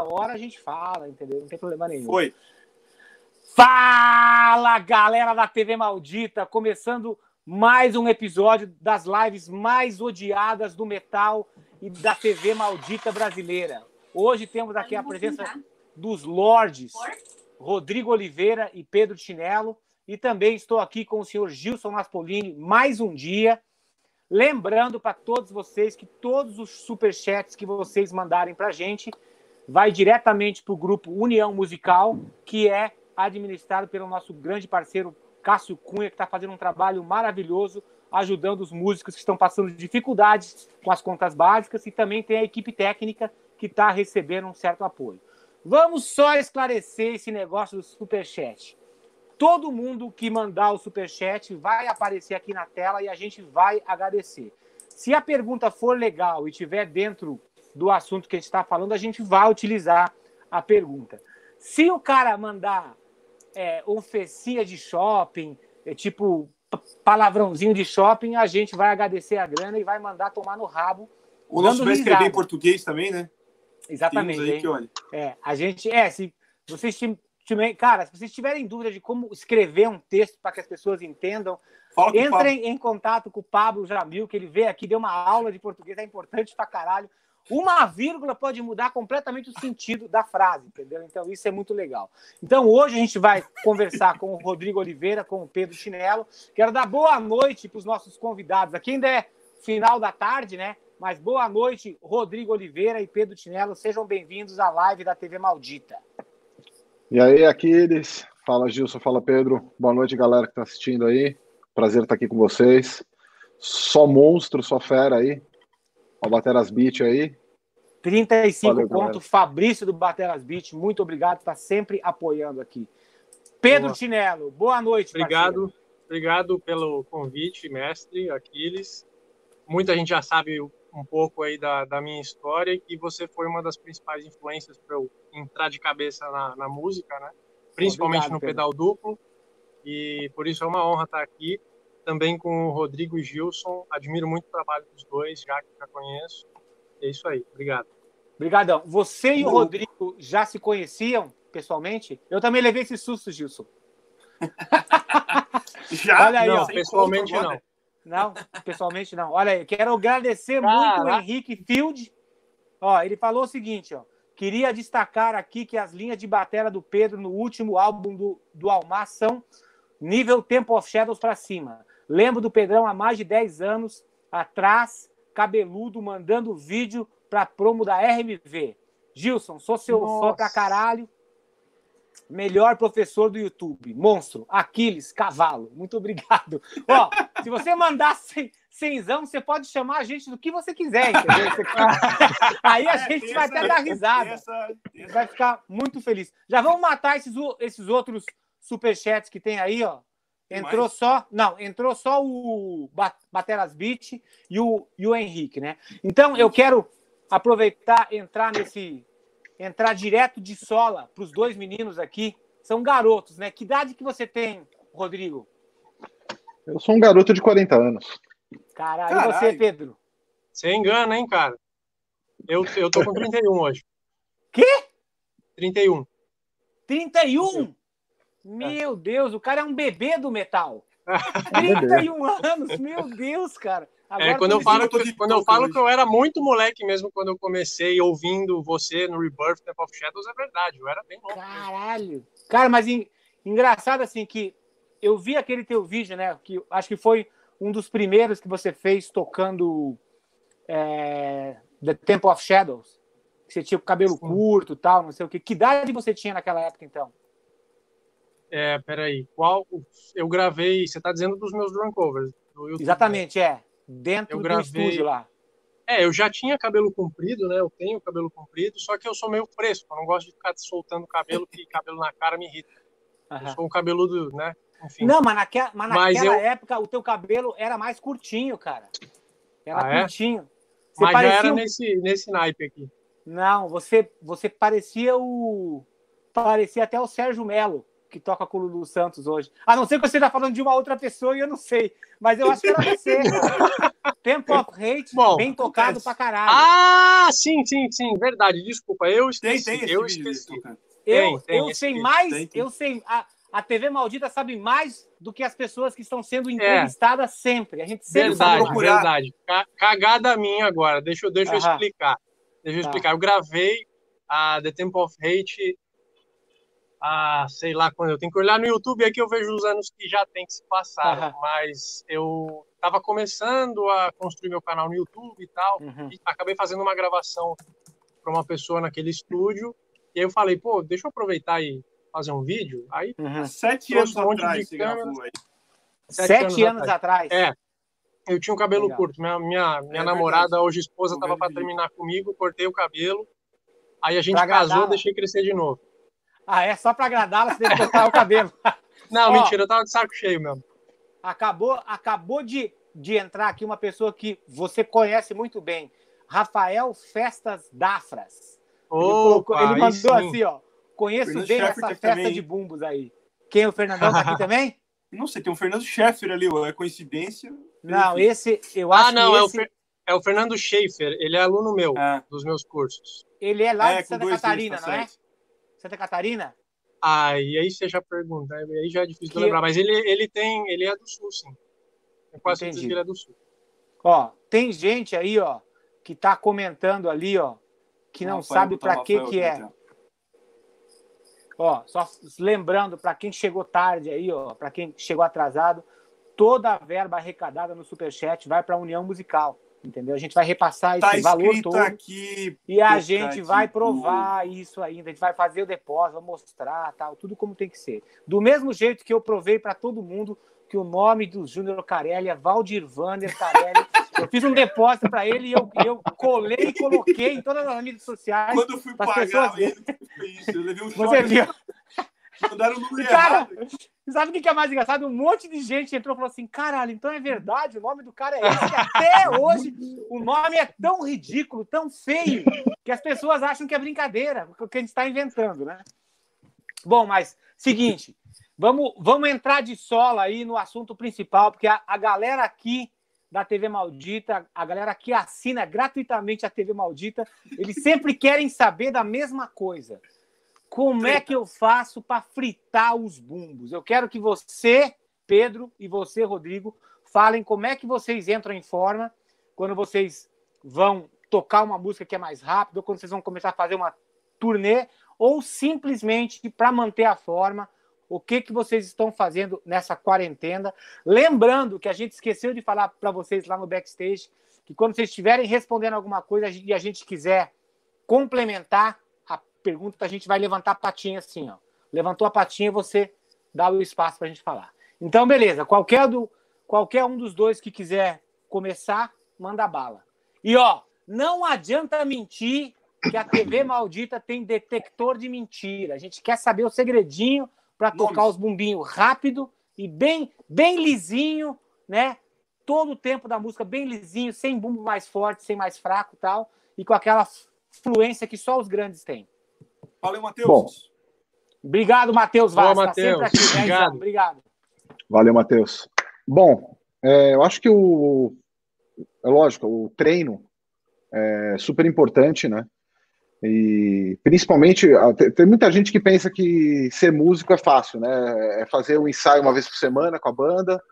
hora a gente fala, entendeu? Não tem problema nenhum. Foi. Fala, galera da TV Maldita, começando mais um episódio das lives mais odiadas do metal e da TV Maldita brasileira. Hoje temos aqui a presença dos Lords, Rodrigo Oliveira e Pedro Chinelo, e também estou aqui com o senhor Gilson Naspolini mais um dia. Lembrando para todos vocês que todos os superchats que vocês mandarem para a gente vai diretamente para o grupo União Musical, que é administrado pelo nosso grande parceiro Cássio Cunha, que está fazendo um trabalho maravilhoso, ajudando os músicos que estão passando dificuldades com as contas básicas, e também tem a equipe técnica que está recebendo um certo apoio. Vamos só esclarecer esse negócio do superchat. Todo mundo que mandar o superchat vai aparecer aqui na tela e a gente vai agradecer. Se a pergunta for legal e estiver dentro do assunto que a gente está falando, a gente vai utilizar a pergunta. Se o cara mandar é, ofecia de shopping, é, tipo palavrãozinho de shopping, a gente vai agradecer a grana e vai mandar tomar no rabo. O nosso vai escrever em português também, né? Exatamente. Aí que, olha. É, a gente, é, se vocês tiverem, cara, se vocês tiverem dúvida de como escrever um texto para que as pessoas entendam, entrem em contato com o Pablo Jamil, que ele veio aqui, deu uma aula de português, é importante pra caralho. Uma vírgula pode mudar completamente o sentido da frase, entendeu? Então, isso é muito legal. Então, hoje a gente vai conversar com o Rodrigo Oliveira, com o Pedro Chinelo. Quero dar boa noite para os nossos convidados. Aqui ainda é final da tarde, né? Mas boa noite, Rodrigo Oliveira e Pedro Chinelo. Sejam bem-vindos à live da TV Maldita. E aí, Aquiles. Fala, Gilson. Fala, Pedro. Boa noite, galera que está assistindo aí. Prazer estar aqui com vocês. Só monstro, só fera aí. Ó, Bateras Beat aí. 35 Valeu, pontos. Fabrício do Bateras Beat, muito obrigado, está sempre apoiando aqui. Pedro boa. Chinelo, boa noite. Obrigado, parceiro. obrigado pelo convite, mestre Aquiles. Muita gente já sabe um pouco aí da, da minha história e que você foi uma das principais influências para eu entrar de cabeça na, na música, né? Principalmente obrigado, no Pedro. pedal duplo. E por isso é uma honra estar aqui também com o Rodrigo e Gilson. Admiro muito o trabalho dos dois, já que já conheço. É isso aí. Obrigado. Obrigadão. Você e o Rodrigo já se conheciam pessoalmente? Eu também levei esse susto, Gilson. já? Olha aí, não, ó. pessoalmente não. Não, pessoalmente não. Olha aí, quero agradecer muito o Henrique Field. Ó, ele falou o seguinte, ó. Queria destacar aqui que as linhas de bateria do Pedro no último álbum do, do Almar são nível Temple of Shadows para cima. Lembro do Pedrão há mais de 10 anos atrás, cabeludo, mandando vídeo para promo da RMV. Gilson, sou seu Nossa. fã pra caralho. Melhor professor do YouTube. Monstro, Aquiles, cavalo. Muito obrigado. Ó, se você mandar cenzão, você pode chamar a gente do que você quiser, entendeu? Você... Aí a é, gente vai até dar risada. Vai ficar muito feliz. Já vamos matar esses, esses outros superchats que tem aí, ó. Entrou só, não, entrou só o Bateras Beat e o, e o Henrique, né? Então eu quero aproveitar, entrar nesse, entrar direto de sola para os dois meninos aqui. São garotos, né? Que idade que você tem, Rodrigo? Eu sou um garoto de 40 anos. Caralho, Caralho. e você, Pedro? Você engana, hein, cara? Eu, eu tô com 31 hoje. Quê? 31. 31? Meu Deus, o cara é um bebê do metal. 31 anos, meu Deus, cara. É, Agora, é, quando eu falo, que, quando eu falo que eu era muito moleque mesmo quando eu comecei ouvindo você no Rebirth Temple of Shadows, é verdade, eu era bem novo. Caralho. Cara, mas en, engraçado assim que eu vi aquele teu vídeo, né, que acho que foi um dos primeiros que você fez tocando é, The Temple of Shadows. Que você tinha o cabelo Sim. curto tal, não sei o que. Que idade você tinha naquela época, então? É, peraí. Qual. Eu gravei. Você está dizendo dos meus drum covers. YouTube, Exatamente, né? é. Dentro eu gravei... do estúdio lá. É, eu já tinha cabelo comprido, né? Eu tenho cabelo comprido, só que eu sou meio fresco. Eu não gosto de ficar soltando cabelo, que cabelo na cara me irrita. Uhum. Eu sou um cabeludo, né? Enfim. Não, mas, naque... mas naquela eu... época o teu cabelo era mais curtinho, cara. Era ah, é? curtinho. Você mas parecia... já era nesse, nesse naipe aqui. Não, você, você parecia o. Parecia até o Sérgio Melo que toca com o Lulu Santos hoje. A não ser que você está falando de uma outra pessoa e eu não sei. Mas eu acho que era você. Tempo of Hate, Bom, bem tocado pra caralho. Ah, sim, sim, sim. Verdade. Desculpa, eu esqueci. Tem, tem eu esqueci. Eu, tem, eu sei mais, tem, eu sei. A, a TV Maldita sabe mais do que as pessoas que estão sendo é. entrevistadas é. sempre. A gente sempre verdade, procurar. Verdade, Cagada minha agora. Deixa, eu, deixa eu explicar. Deixa eu tá. explicar. Eu gravei a The Temple of Hate a sei lá quando. Eu tenho que olhar no YouTube aí que eu vejo os anos que já tem que se passar. Uhum. Mas eu estava começando a construir meu canal no YouTube e tal. Uhum. E acabei fazendo uma gravação para uma pessoa naquele estúdio. E aí eu falei, pô, deixa eu aproveitar e fazer um vídeo. Aí, uhum. sete anos um atrás, Sete, sete, anos, anos atrás. É. Eu tinha um cabelo Legal. curto. Minha, minha, minha é namorada, verdade. hoje esposa, estava para terminar comigo, cortei o cabelo. Aí a gente pra casou, agradar. deixei crescer de novo. Ah, é só para agradá-la, você deve cortar o cabelo. Não, Ó, mentira, eu tava de saco cheio mesmo. Acabou, acabou de, de entrar aqui uma pessoa que você conhece muito bem, Rafael Festas Dafras. Opa, ele, colocou, ele mandou assim, ó. Conheço Fernando bem essa festa também. de bumbos aí. Quem? O Fernandão tá aqui também? Não sei, tem um Fernando Scheffer ali, é coincidência? Não, esse, eu ah, acho ah, não, que é, esse... o é o Fernando Schaefer, ele é aluno meu, é. dos meus cursos. Ele é lá é, de Santa Catarina, tá não é? Santa Catarina? Ah, e aí você já pergunta, aí já é difícil que... de lembrar, mas ele, ele tem, ele é do sul, sim. Eu quase certeza que ele é do sul. Ó, tem gente aí, ó, que tá comentando ali, ó, que não, não sabe para que que é. Ó, só lembrando para quem chegou tarde aí, ó, para quem chegou atrasado, toda a verba arrecadada no Superchat vai para a União Musical, entendeu? A gente vai repassar tá esse valor todo aqui, e a gente vai provar isso ainda, a gente vai fazer o depósito, vai mostrar, tal, tudo como tem que ser. Do mesmo jeito que eu provei para todo mundo que o nome do Júnior Carelli é Valdir Vander Carelli. Eu fiz um depósito para ele e eu, eu colei e coloquei em todas as mídias sociais. Quando eu fui pagar pessoas... ele, isso. Eu levei um choque. Você viu? Mandaram o número cara. Sabe o que é mais engraçado? Um monte de gente entrou e falou assim: caralho, então é verdade, o nome do cara é esse. Até hoje o nome é tão ridículo, tão feio, que as pessoas acham que é brincadeira, o que a gente está inventando, né? Bom, mas seguinte, vamos, vamos entrar de sola aí no assunto principal, porque a, a galera aqui da TV Maldita, a galera que assina gratuitamente a TV Maldita, eles sempre querem saber da mesma coisa. Como é que eu faço para fritar os bumbos? Eu quero que você, Pedro, e você, Rodrigo, falem como é que vocês entram em forma quando vocês vão tocar uma música que é mais rápida, ou quando vocês vão começar a fazer uma turnê, ou simplesmente para manter a forma, o que, que vocês estão fazendo nessa quarentena. Lembrando que a gente esqueceu de falar para vocês lá no backstage que quando vocês estiverem respondendo alguma coisa e a gente quiser complementar, pergunta, a gente vai levantar a patinha assim, ó. Levantou a patinha, você dá o espaço para a gente falar. Então, beleza. Qualquer, do, qualquer um dos dois que quiser começar, manda bala. E, ó, não adianta mentir que a TV maldita tem detector de mentira. A gente quer saber o segredinho para tocar os bumbinhos rápido e bem, bem lisinho, né? Todo o tempo da música bem lisinho, sem bumbo mais forte, sem mais fraco tal, e com aquela fluência que só os grandes têm. Valeu, Matheus. Bom, obrigado, Matheus Vaz. Tá sempre aqui. Né, obrigado. obrigado. Valeu, Matheus. Bom, é, eu acho que o. É lógico, o treino é super importante, né? E principalmente, tem muita gente que pensa que ser músico é fácil, né? É fazer um ensaio uma vez por semana com a banda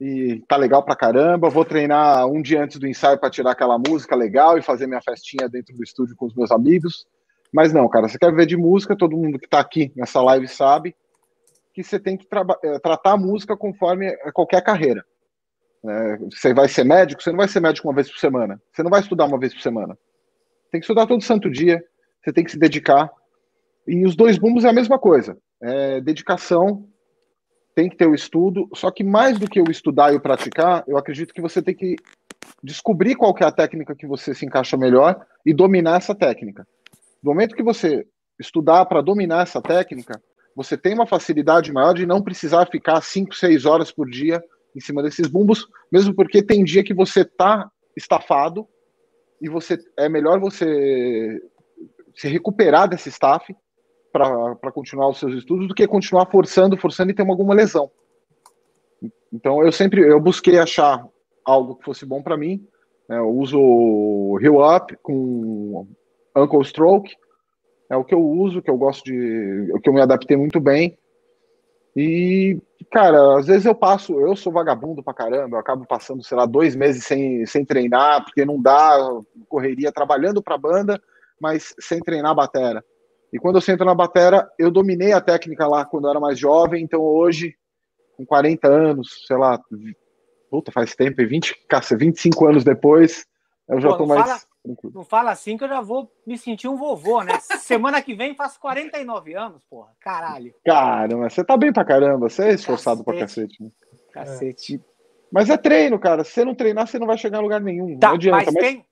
e tá legal pra caramba. Vou treinar um dia antes do ensaio para tirar aquela música legal e fazer minha festinha dentro do estúdio com os meus amigos. Mas não, cara, você quer ver de música, todo mundo que está aqui nessa live sabe que você tem que é, tratar a música conforme qualquer carreira. É, você vai ser médico, você não vai ser médico uma vez por semana. Você não vai estudar uma vez por semana. Tem que estudar todo santo dia, você tem que se dedicar. E os dois bumbos é a mesma coisa. É dedicação, tem que ter o estudo, só que mais do que o estudar e o praticar, eu acredito que você tem que descobrir qual é a técnica que você se encaixa melhor e dominar essa técnica. No momento que você estudar para dominar essa técnica, você tem uma facilidade maior de não precisar ficar 5, 6 horas por dia em cima desses bumbos, mesmo porque tem dia que você está estafado e você é melhor você se recuperar desse staff para continuar os seus estudos do que continuar forçando, forçando e ter alguma lesão. Então eu sempre eu busquei achar algo que fosse bom para mim. Né? Eu uso Hill Up com Ankle Stroke, é o que eu uso, que eu gosto de, o que eu me adaptei muito bem. E, cara, às vezes eu passo, eu sou vagabundo pra caramba, eu acabo passando, sei lá, dois meses sem, sem treinar, porque não dá, correria trabalhando pra banda, mas sem treinar a batera. E quando eu sento na batera, eu dominei a técnica lá quando eu era mais jovem, então hoje, com 40 anos, sei lá, puta, faz tempo, 20, 25 anos depois, eu já Pô, tô mais. Fala, não fala assim que eu já vou me sentir um vovô, né? Semana que vem faço 49 anos, porra. Caralho. Caramba, você tá bem pra caramba. Você é esforçado cacete. pra cacete. Né? Cacete. É. Mas é treino, cara. Se você não treinar, você não vai chegar em lugar nenhum. Tá, não adianta. Mas, mas... Tem,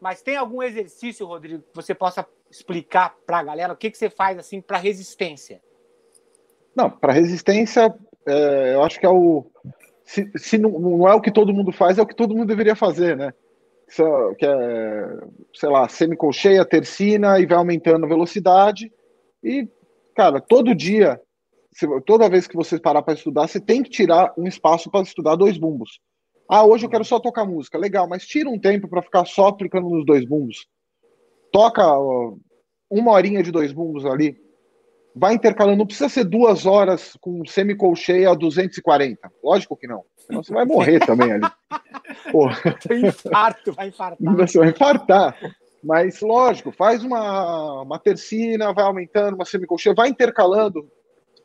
mas tem algum exercício, Rodrigo, que você possa explicar pra galera o que, que você faz assim pra resistência? Não, pra resistência, é, eu acho que é o. Se, se não, não é o que todo mundo faz, é o que todo mundo deveria fazer, né? Que é, sei lá, semicolcheia, tercina e vai aumentando a velocidade. E, cara, todo dia, toda vez que você parar para estudar, você tem que tirar um espaço para estudar dois bumbos. Ah, hoje eu quero só tocar música. Legal, mas tira um tempo para ficar só aplicando nos dois bumbos. Toca uma horinha de dois bumbos ali, vai intercalando. Não precisa ser duas horas com semicolcheia a 240. Lógico que não. Senão você vai morrer também ali. Porra. Infarto, vai infartar. Você vai infartar. Mas, lógico, faz uma, uma tercina, vai aumentando, uma semicolcheia, vai intercalando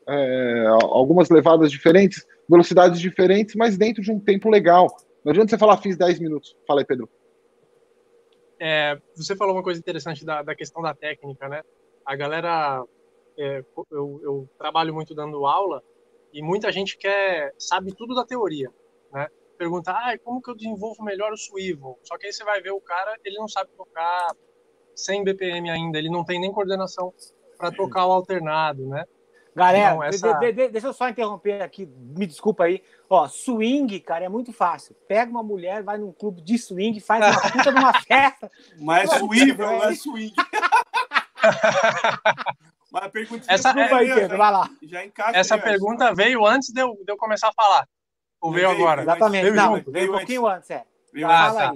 é, algumas levadas diferentes, velocidades diferentes, mas dentro de um tempo legal. Não adianta você falar, fiz 10 minutos. Fala aí, Pedro. É, você falou uma coisa interessante da, da questão da técnica, né? A galera é, eu, eu, trabalho muito dando aula e muita gente quer sabe tudo da teoria, né? Pergunta, ah, como que eu desenvolvo melhor o swivel? Só que aí você vai ver o cara, ele não sabe tocar 100 BPM ainda, ele não tem nem coordenação para tocar o alternado, né? Galera, então, essa... de, de, deixa eu só interromper aqui, me desculpa aí. Ó, swing, cara, é muito fácil. Pega uma mulher, vai num clube de swing, faz uma puta numa festa. Mas é swivel, não é swing. Mas a pergunta essa, é, vai, Pedro, vai lá. Já encaixa essa pergunta veio antes de eu, de eu começar a falar. Ou veio, veio agora? Exatamente. Veio, não, junto, veio um pouquinho antes, é. Veio ah, tá.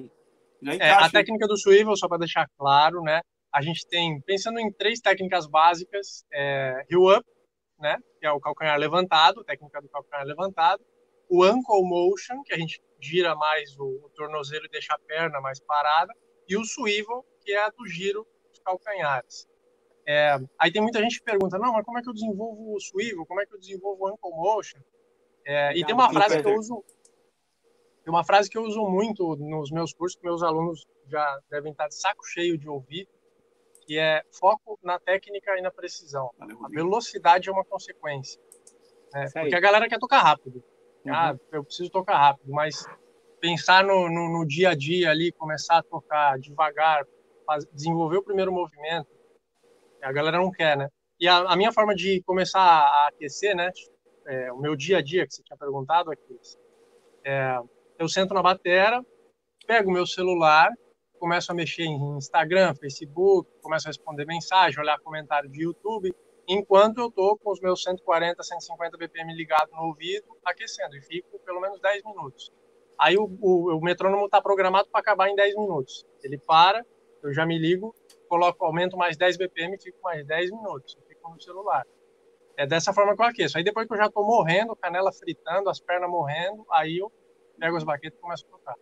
É, a técnica do swivel, só para deixar claro, né? A gente tem, pensando em três técnicas básicas, é, heel up, né? Que é o calcanhar levantado, técnica do calcanhar levantado. O ankle motion, que a gente gira mais o, o tornozelo e deixa a perna mais parada. E o swivel, que é a do giro dos calcanhares. É, aí tem muita gente que pergunta, não, mas como é que eu desenvolvo o swivel? Como é que eu desenvolvo o ankle motion? É, e tem uma frase que eu uso, tem uma frase que eu uso muito nos meus cursos, que meus alunos já devem estar de saco cheio de ouvir, que é foco na técnica e na precisão. A velocidade é uma consequência. Né? Porque a galera quer tocar rápido. Uhum. Ah, eu preciso tocar rápido, mas pensar no, no, no, dia a dia ali, começar a tocar devagar, desenvolver o primeiro movimento, a galera não quer, né? E a, a minha forma de começar a aquecer, né? É, o meu dia a dia, que você tinha perguntado aqui, é, eu sento na batera, pego o meu celular, começo a mexer em Instagram, Facebook, começo a responder mensagem, olhar comentário de YouTube, enquanto eu tô com os meus 140, 150 BPM ligado no ouvido, aquecendo, e fico pelo menos 10 minutos. Aí o, o, o metrônomo está programado para acabar em 10 minutos. Ele para, eu já me ligo, coloco, aumento mais 10 BPM e fico mais 10 minutos. fico no celular. É dessa forma que eu aqueço. Aí depois que eu já estou morrendo, canela fritando, as pernas morrendo, aí eu pego as baquetas e começo a tocar.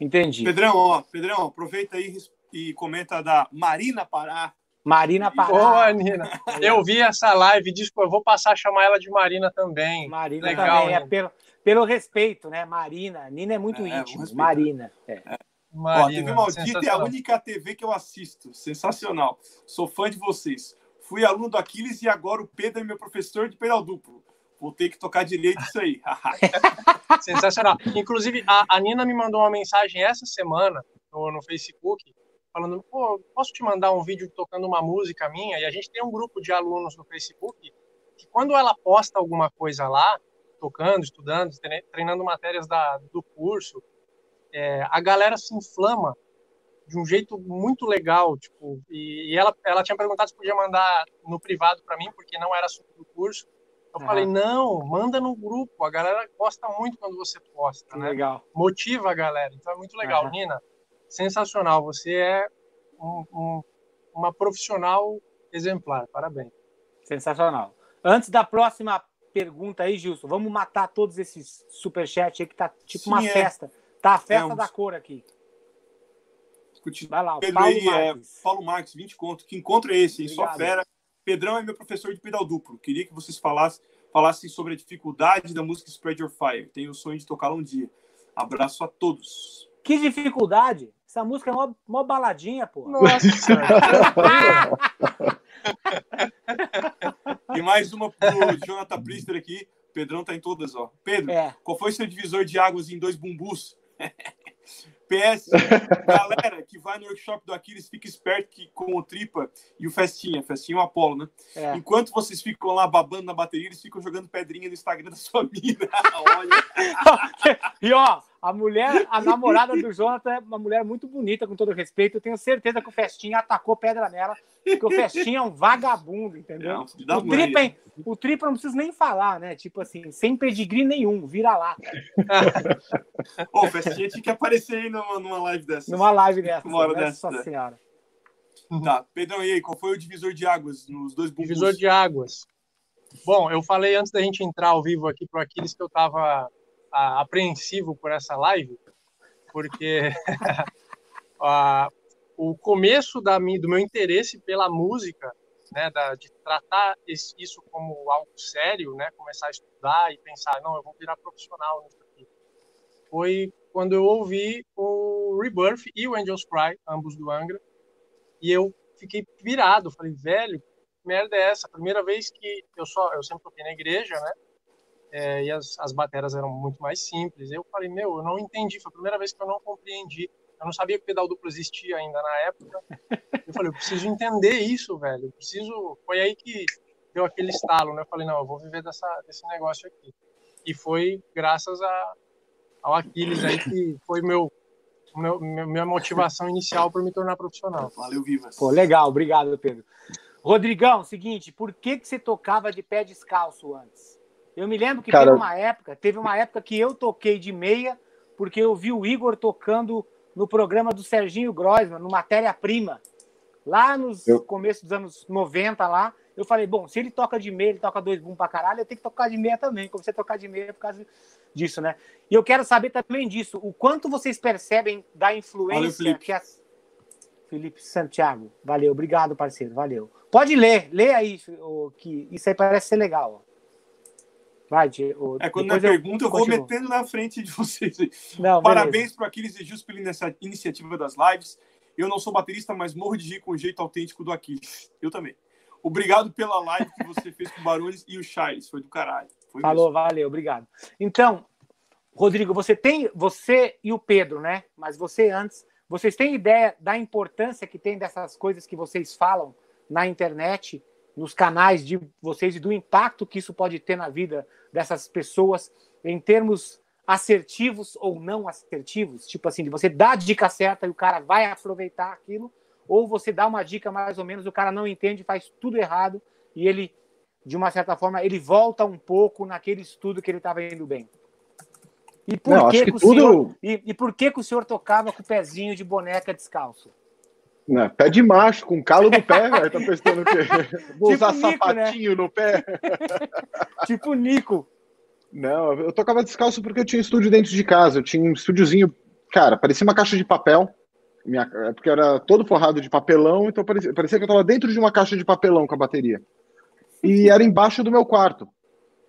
Entendi. Pedrão, ó, Pedrão, aproveita aí e comenta da Marina Pará. Marina Pará. Boa, Nina. Eu vi essa live, disse, eu vou passar a chamar ela de Marina também. Marina Legal, também, é pelo, pelo respeito, né? Marina. Nina é muito é, íntimo. Marina. É. é. Ó, TV Maldita é a única TV que eu assisto. Sensacional. Sou fã de vocês. Fui aluno do Aquiles e agora o Pedro é meu professor de pedal duplo. Vou ter que tocar direito isso aí. Sensacional. Inclusive, a, a, Nina me mandou uma mensagem essa semana no, no Facebook, falando: pô, posso te mandar um vídeo tocando uma música minha? E a gente tem um grupo de alunos no Facebook que, quando ela posta alguma coisa lá, tocando, estudando, treinando matérias da, do curso, é, a galera se inflama de um jeito muito legal, tipo, e, e, ela, ela tinha perguntado se podia mandar no privado para mim, porque não era assunto do curso. Eu uhum. falei, não, manda no grupo, a galera gosta muito quando você posta, né? Legal. Motiva a galera, então é muito legal. Uhum. Nina, sensacional, você é um, um, uma profissional exemplar, parabéns. Sensacional. Antes da próxima pergunta aí, Gilson, vamos matar todos esses superchats aí que tá tipo Sim, uma é. festa. Tá a festa é, da cor aqui. Vai lá, Pedro Paulo aí, é, Marques. É, Paulo Marques, 20 conto. Que encontro é esse, hein? Só fera. Pedrão é meu professor de pedal duplo. Queria que vocês falassem, falassem sobre a dificuldade da música Spread Your Fire. Tenho o sonho de tocá-la um dia. Abraço a todos. Que dificuldade? Essa música é mó, mó baladinha, pô. Nossa! e mais uma pro Jonathan Priester aqui. Pedrão tá em todas, ó. Pedro, é. qual foi seu divisor de águas em dois bumbus? PS, galera que vai no workshop do Aquiles, fica esperto que com o Tripa e o Festinha, Festinha é o Apolo, né? É. Enquanto vocês ficam lá babando na bateria, eles ficam jogando pedrinha no Instagram da sua mina. Olha. e ó, a mulher, a namorada do Jonathan é uma mulher muito bonita, com todo respeito. Eu tenho certeza que o Festinha atacou pedra nela, porque o Festinha é um vagabundo, entendeu? Não, o, tripa, é, o Tripa não precisa nem falar, né? Tipo assim, sem pedigree nenhum, vira lá. Ô, o Festinha tinha que aparecer aí numa, numa live dessa. Numa live dessa. Uma hora dessa. Nossa senhora. Tá, Pedrão, e aí, qual foi o divisor de águas nos dois bumbus? Divisor de águas. Bom, eu falei antes da gente entrar ao vivo aqui pro Aquiles que eu tava apreensivo por essa live, porque a, o começo da, do meu interesse pela música, né, da, de tratar esse, isso como algo sério, né, começar a estudar e pensar, não, eu vou virar profissional nisso aqui, foi quando eu ouvi o Rebirth e o Angels Cry, ambos do Angra, e eu fiquei virado, falei, velho, que merda é essa? Primeira vez que eu só, eu sempre toquei na igreja, né, é, e as, as bateras eram muito mais simples. Eu falei, meu, eu não entendi, foi a primeira vez que eu não compreendi. Eu não sabia que o pedal duplo existia ainda na época. Eu falei, eu preciso entender isso, velho. Eu preciso. Foi aí que deu aquele estalo, né? Eu falei, não, eu vou viver dessa, desse negócio aqui. E foi graças a, ao Aquiles aí que foi meu, meu, minha motivação inicial para me tornar profissional. Valeu, Vivas. Pô, legal, obrigado, Pedro. Rodrigão, seguinte, por que, que você tocava de pé descalço antes? Eu me lembro que Cara... teve uma época, teve uma época que eu toquei de meia, porque eu vi o Igor tocando no programa do Serginho Groisman, no Matéria-Prima. Lá nos eu... começos dos anos 90 lá, eu falei, bom, se ele toca de meia, ele toca dois boom pra caralho, eu tenho que tocar de meia também. Comecei a tocar de meia por causa disso, né? E eu quero saber também disso, o quanto vocês percebem da influência Felipe. que as... Felipe Santiago, valeu, obrigado, parceiro, valeu. Pode ler, lê aí, que isso aí parece ser legal, ó. Vai, o, é, quando na pergunta eu vou metendo na frente de vocês. Não, Parabéns para Aquiles e Jus pela iniciativa das lives. Eu não sou baterista, mas morro de rir com o jeito autêntico do Aquiles. Eu também. Obrigado pela live que você fez com o Barões e o Charles. Foi do caralho. Foi Falou, mesmo. valeu, obrigado. Então, Rodrigo, você tem, você e o Pedro, né? Mas você antes, vocês têm ideia da importância que tem dessas coisas que vocês falam na internet nos canais de vocês e do impacto que isso pode ter na vida dessas pessoas em termos assertivos ou não assertivos, tipo assim, de você dar a dica certa e o cara vai aproveitar aquilo, ou você dá uma dica mais ou menos, o cara não entende, faz tudo errado e ele, de uma certa forma, ele volta um pouco naquele estudo que ele estava indo bem. E por não, que, que, que tudo... senhor, e, e por que, que o senhor tocava com o pezinho de boneca descalço? Não, pé de macho, com calo no pé, velho. Tá pensando o quê? Vou tipo usar Nico, né? sapatinho né? no pé. tipo Nico. Não, eu tocava descalço porque eu tinha estúdio dentro de casa. Eu tinha um estúdiozinho, cara, parecia uma caixa de papel. Minha, é porque era todo forrado de papelão, então parecia, parecia que eu tava dentro de uma caixa de papelão com a bateria. E era embaixo do meu quarto.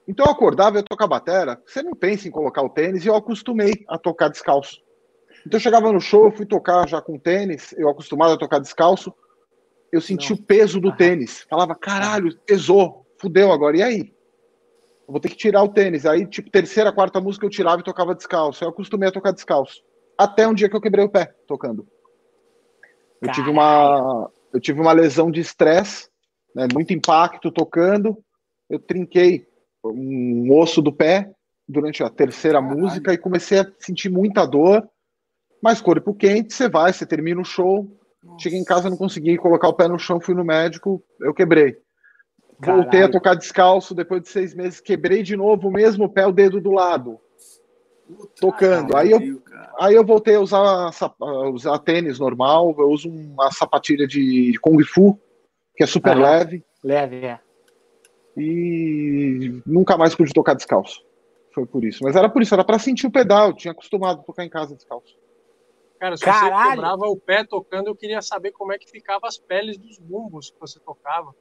Então eu acordava, eu ia tocar batera. Você não pensa em colocar o tênis e eu acostumei a tocar descalço. Então eu chegava no show, eu fui tocar já com tênis, eu acostumado a tocar descalço, eu senti Não. o peso do tênis. Falava, caralho, pesou, fudeu agora, e aí? Eu vou ter que tirar o tênis. Aí, tipo, terceira, quarta música eu tirava e tocava descalço. Eu acostumei a tocar descalço. Até um dia que eu quebrei o pé tocando. Eu tive uma, eu tive uma lesão de estresse, né, muito impacto tocando. Eu trinquei um osso do pé durante a terceira Caralho. música e comecei a sentir muita dor. Mais corpo quente, você vai, você termina o show, Nossa. cheguei em casa, não consegui colocar o pé no chão, fui no médico, eu quebrei. Caralho. Voltei a tocar descalço, depois de seis meses, quebrei de novo o mesmo pé, o dedo do lado. Puta tocando. Aí eu, aí eu voltei a usar, a usar tênis normal, eu uso uma sapatilha de Kung Fu, que é super leve. Leve, é. E nunca mais pude tocar descalço. Foi por isso. Mas era por isso, era para sentir o pedal. Eu tinha acostumado a tocar em casa descalço. Cara, se Caralho. você quebrava o pé tocando, eu queria saber como é que ficava as peles dos bumbos que você tocava.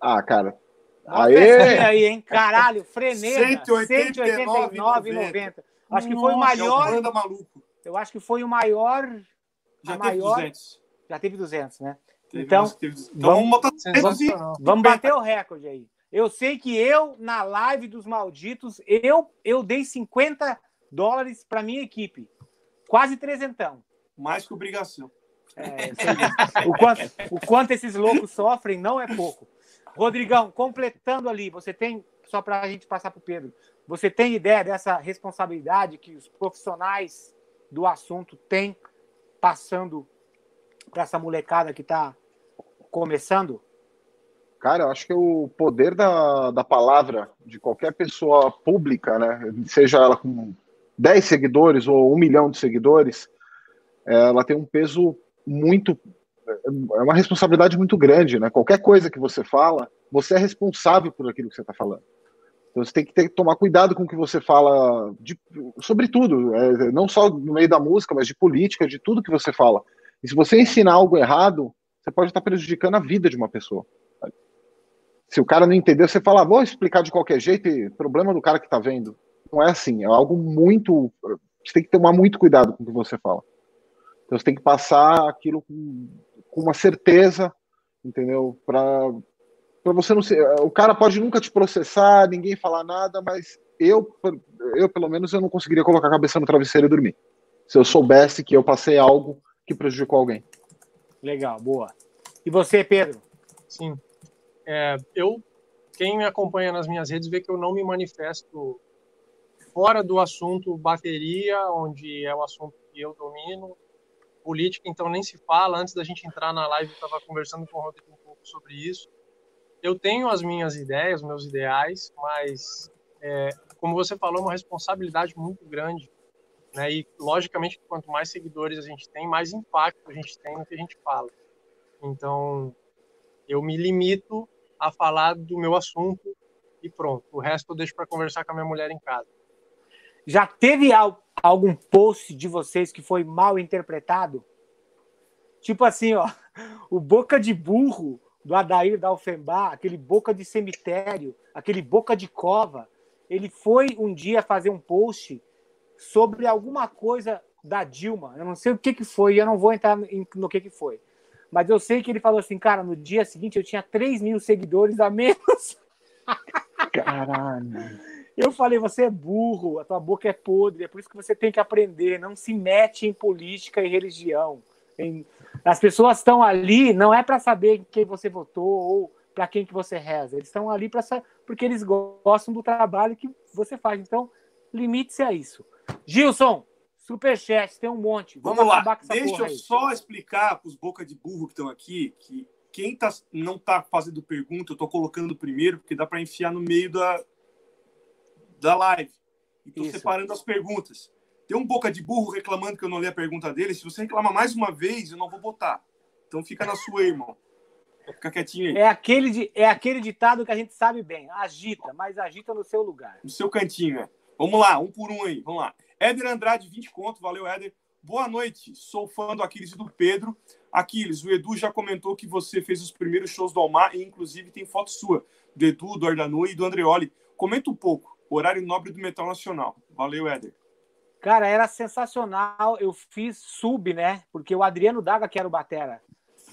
Ah, cara. Aê! aí, hein? Caralho, freneira. 189,90. Acho que foi o maior. É maluco. Eu acho que foi o maior. Já teve maior... 200. Já teve 200, né? Teve então, teve... então, vamos, botar vamos, vamos bater o recorde aí. Eu sei que eu, na live dos malditos, eu, eu dei 50 dólares para minha equipe. Quase trezentão. Mais que obrigação. É, o, quanto, o quanto esses loucos sofrem não é pouco. Rodrigão, completando ali, você tem, só para a gente passar para o Pedro, você tem ideia dessa responsabilidade que os profissionais do assunto têm passando para essa molecada que está começando? Cara, eu acho que o poder da, da palavra de qualquer pessoa pública, né, seja ela com 10 seguidores ou um milhão de seguidores, ela tem um peso muito é uma responsabilidade muito grande, né? Qualquer coisa que você fala, você é responsável por aquilo que você está falando. Então você tem que ter, tomar cuidado com o que você fala, de, sobre tudo, é, não só no meio da música, mas de política, de tudo que você fala. E se você ensinar algo errado, você pode estar prejudicando a vida de uma pessoa. Se o cara não entendeu, você fala, ah, vou explicar de qualquer jeito, e problema do cara que está vendo. Não é assim, é algo muito. Você tem que tomar muito cuidado com o que você fala. Então você tem que passar aquilo com com uma certeza, entendeu? Para para você não ser, o cara pode nunca te processar, ninguém falar nada, mas eu, eu pelo menos eu não conseguiria colocar a cabeça no travesseiro e dormir. Se eu soubesse que eu passei algo que prejudicou alguém. Legal, boa. E você, Pedro? Sim. É, eu, quem me acompanha nas minhas redes vê que eu não me manifesto fora do assunto bateria, onde é o assunto que eu domino, política, então nem se fala. Antes da gente entrar na live, eu estava conversando com o Rodrigo um pouco sobre isso. Eu tenho as minhas ideias, meus ideais, mas, é, como você falou, é uma responsabilidade muito grande. Né? E, logicamente, quanto mais seguidores a gente tem, mais impacto a gente tem no que a gente fala. Então, eu me limito a falar do meu assunto e pronto. O resto eu deixo para conversar com a minha mulher em casa. Já teve algum post de vocês que foi mal interpretado? Tipo assim, ó, o boca de burro do Adair da Alfembá, aquele boca de cemitério, aquele boca de cova, ele foi um dia fazer um post sobre alguma coisa da Dilma. Eu não sei o que, que foi, eu não vou entrar no que, que foi. Mas eu sei que ele falou assim, cara, no dia seguinte eu tinha 3 mil seguidores a menos. Caralho. Eu falei, você é burro, a tua boca é podre, é por isso que você tem que aprender, não se mete em política e religião. As pessoas estão ali não é para saber quem você votou ou para quem que você reza, eles estão ali para porque eles gostam do trabalho que você faz. Então, limite-se a isso. Gilson, superchat, tem um monte. Vamos, Vamos lá. Deixa eu aí. só explicar para os boca de burro que estão aqui que quem tá, não está fazendo pergunta, eu estou colocando primeiro, porque dá para enfiar no meio da, da live. E tô separando as perguntas. Tem um boca de burro reclamando que eu não li a pergunta dele. Se você reclamar mais uma vez, eu não vou botar. Então fica na sua, irmão. Fica quietinho aí. É aquele, de, é aquele ditado que a gente sabe bem. Agita, mas agita no seu lugar. No seu cantinho, é. Vamos lá, um por um aí. Vamos lá. Éder Andrade, 20 conto. Valeu, Éder. Boa noite. Sou fã do Aquiles e do Pedro. Aquiles, o Edu já comentou que você fez os primeiros shows do Almar e, inclusive, tem foto sua do Edu, do Ardanu e do Andreoli. Comenta um pouco horário nobre do Metal Nacional. Valeu, Éder. Cara, era sensacional. Eu fiz sub, né? Porque o Adriano Daga, que era o Batera,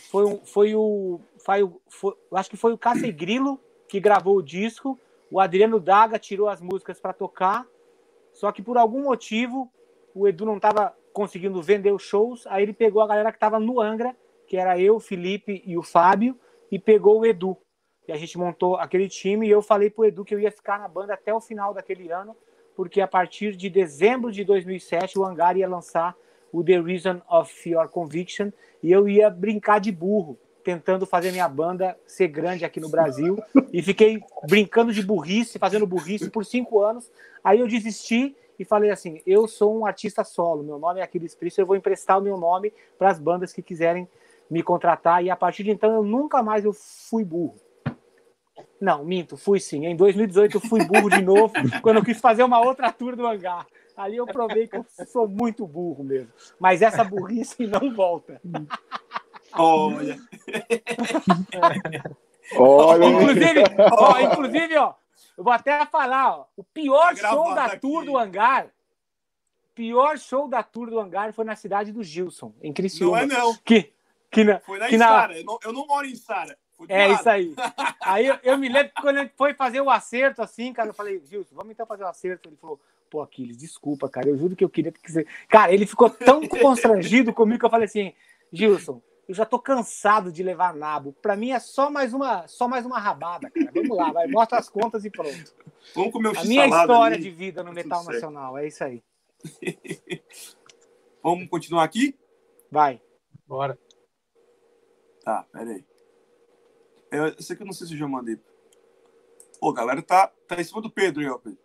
foi, um, foi o. Foi, foi, acho que foi o Cássio Grilo que gravou o disco. O Adriano Daga tirou as músicas para tocar. Só que por algum motivo o Edu não estava conseguindo vender os shows. Aí ele pegou a galera que estava no Angra, que era eu, Felipe e o Fábio, e pegou o Edu e a gente montou aquele time e eu falei pro Edu que eu ia ficar na banda até o final daquele ano, porque a partir de dezembro de 2007 o Hangar ia lançar o The Reason of Your Conviction, e eu ia brincar de burro, tentando fazer minha banda ser grande aqui no Brasil, e fiquei brincando de burrice, fazendo burrice por cinco anos. Aí eu desisti e falei assim: eu sou um artista solo, meu nome é Aquiles Priest, eu vou emprestar o meu nome para as bandas que quiserem me contratar, e a partir de então eu nunca mais eu fui burro. Não, minto, fui sim. Em 2018 eu fui burro de novo, quando eu quis fazer uma outra tour do hangar. Ali eu provei que eu sou muito burro mesmo. Mas essa burrice não volta. Olha. Olha. Inclusive, ó, inclusive, ó, eu vou até falar, ó, o pior tá show da aqui. tour do hangar. Pior show da tour do hangar foi na cidade do Gilson, em Criciúma. Não é não. Que, que na, foi na que Sara. Eu, não, eu não moro em Sara. É isso aí. Aí eu, eu, me lembro que quando ele foi fazer o acerto, assim, cara, eu falei, Gilson, vamos então fazer o acerto. Ele falou, pô, Aquiles, desculpa, cara, eu juro que eu queria que você. Cara, ele ficou tão constrangido comigo que eu falei assim, Gilson, eu já tô cansado de levar nabo. Para mim é só mais uma, só mais uma rabada, cara. Vamos lá, vai, mostra as contas e pronto. Vamos comer o A minha história ali. de vida no tá metal nacional, é isso aí. Vamos continuar aqui? Vai. Bora. Tá, peraí. Eu, esse aqui eu não sei se eu já mandei. Pô, galera, tá, tá em cima do Pedro aí, ó, Pedro.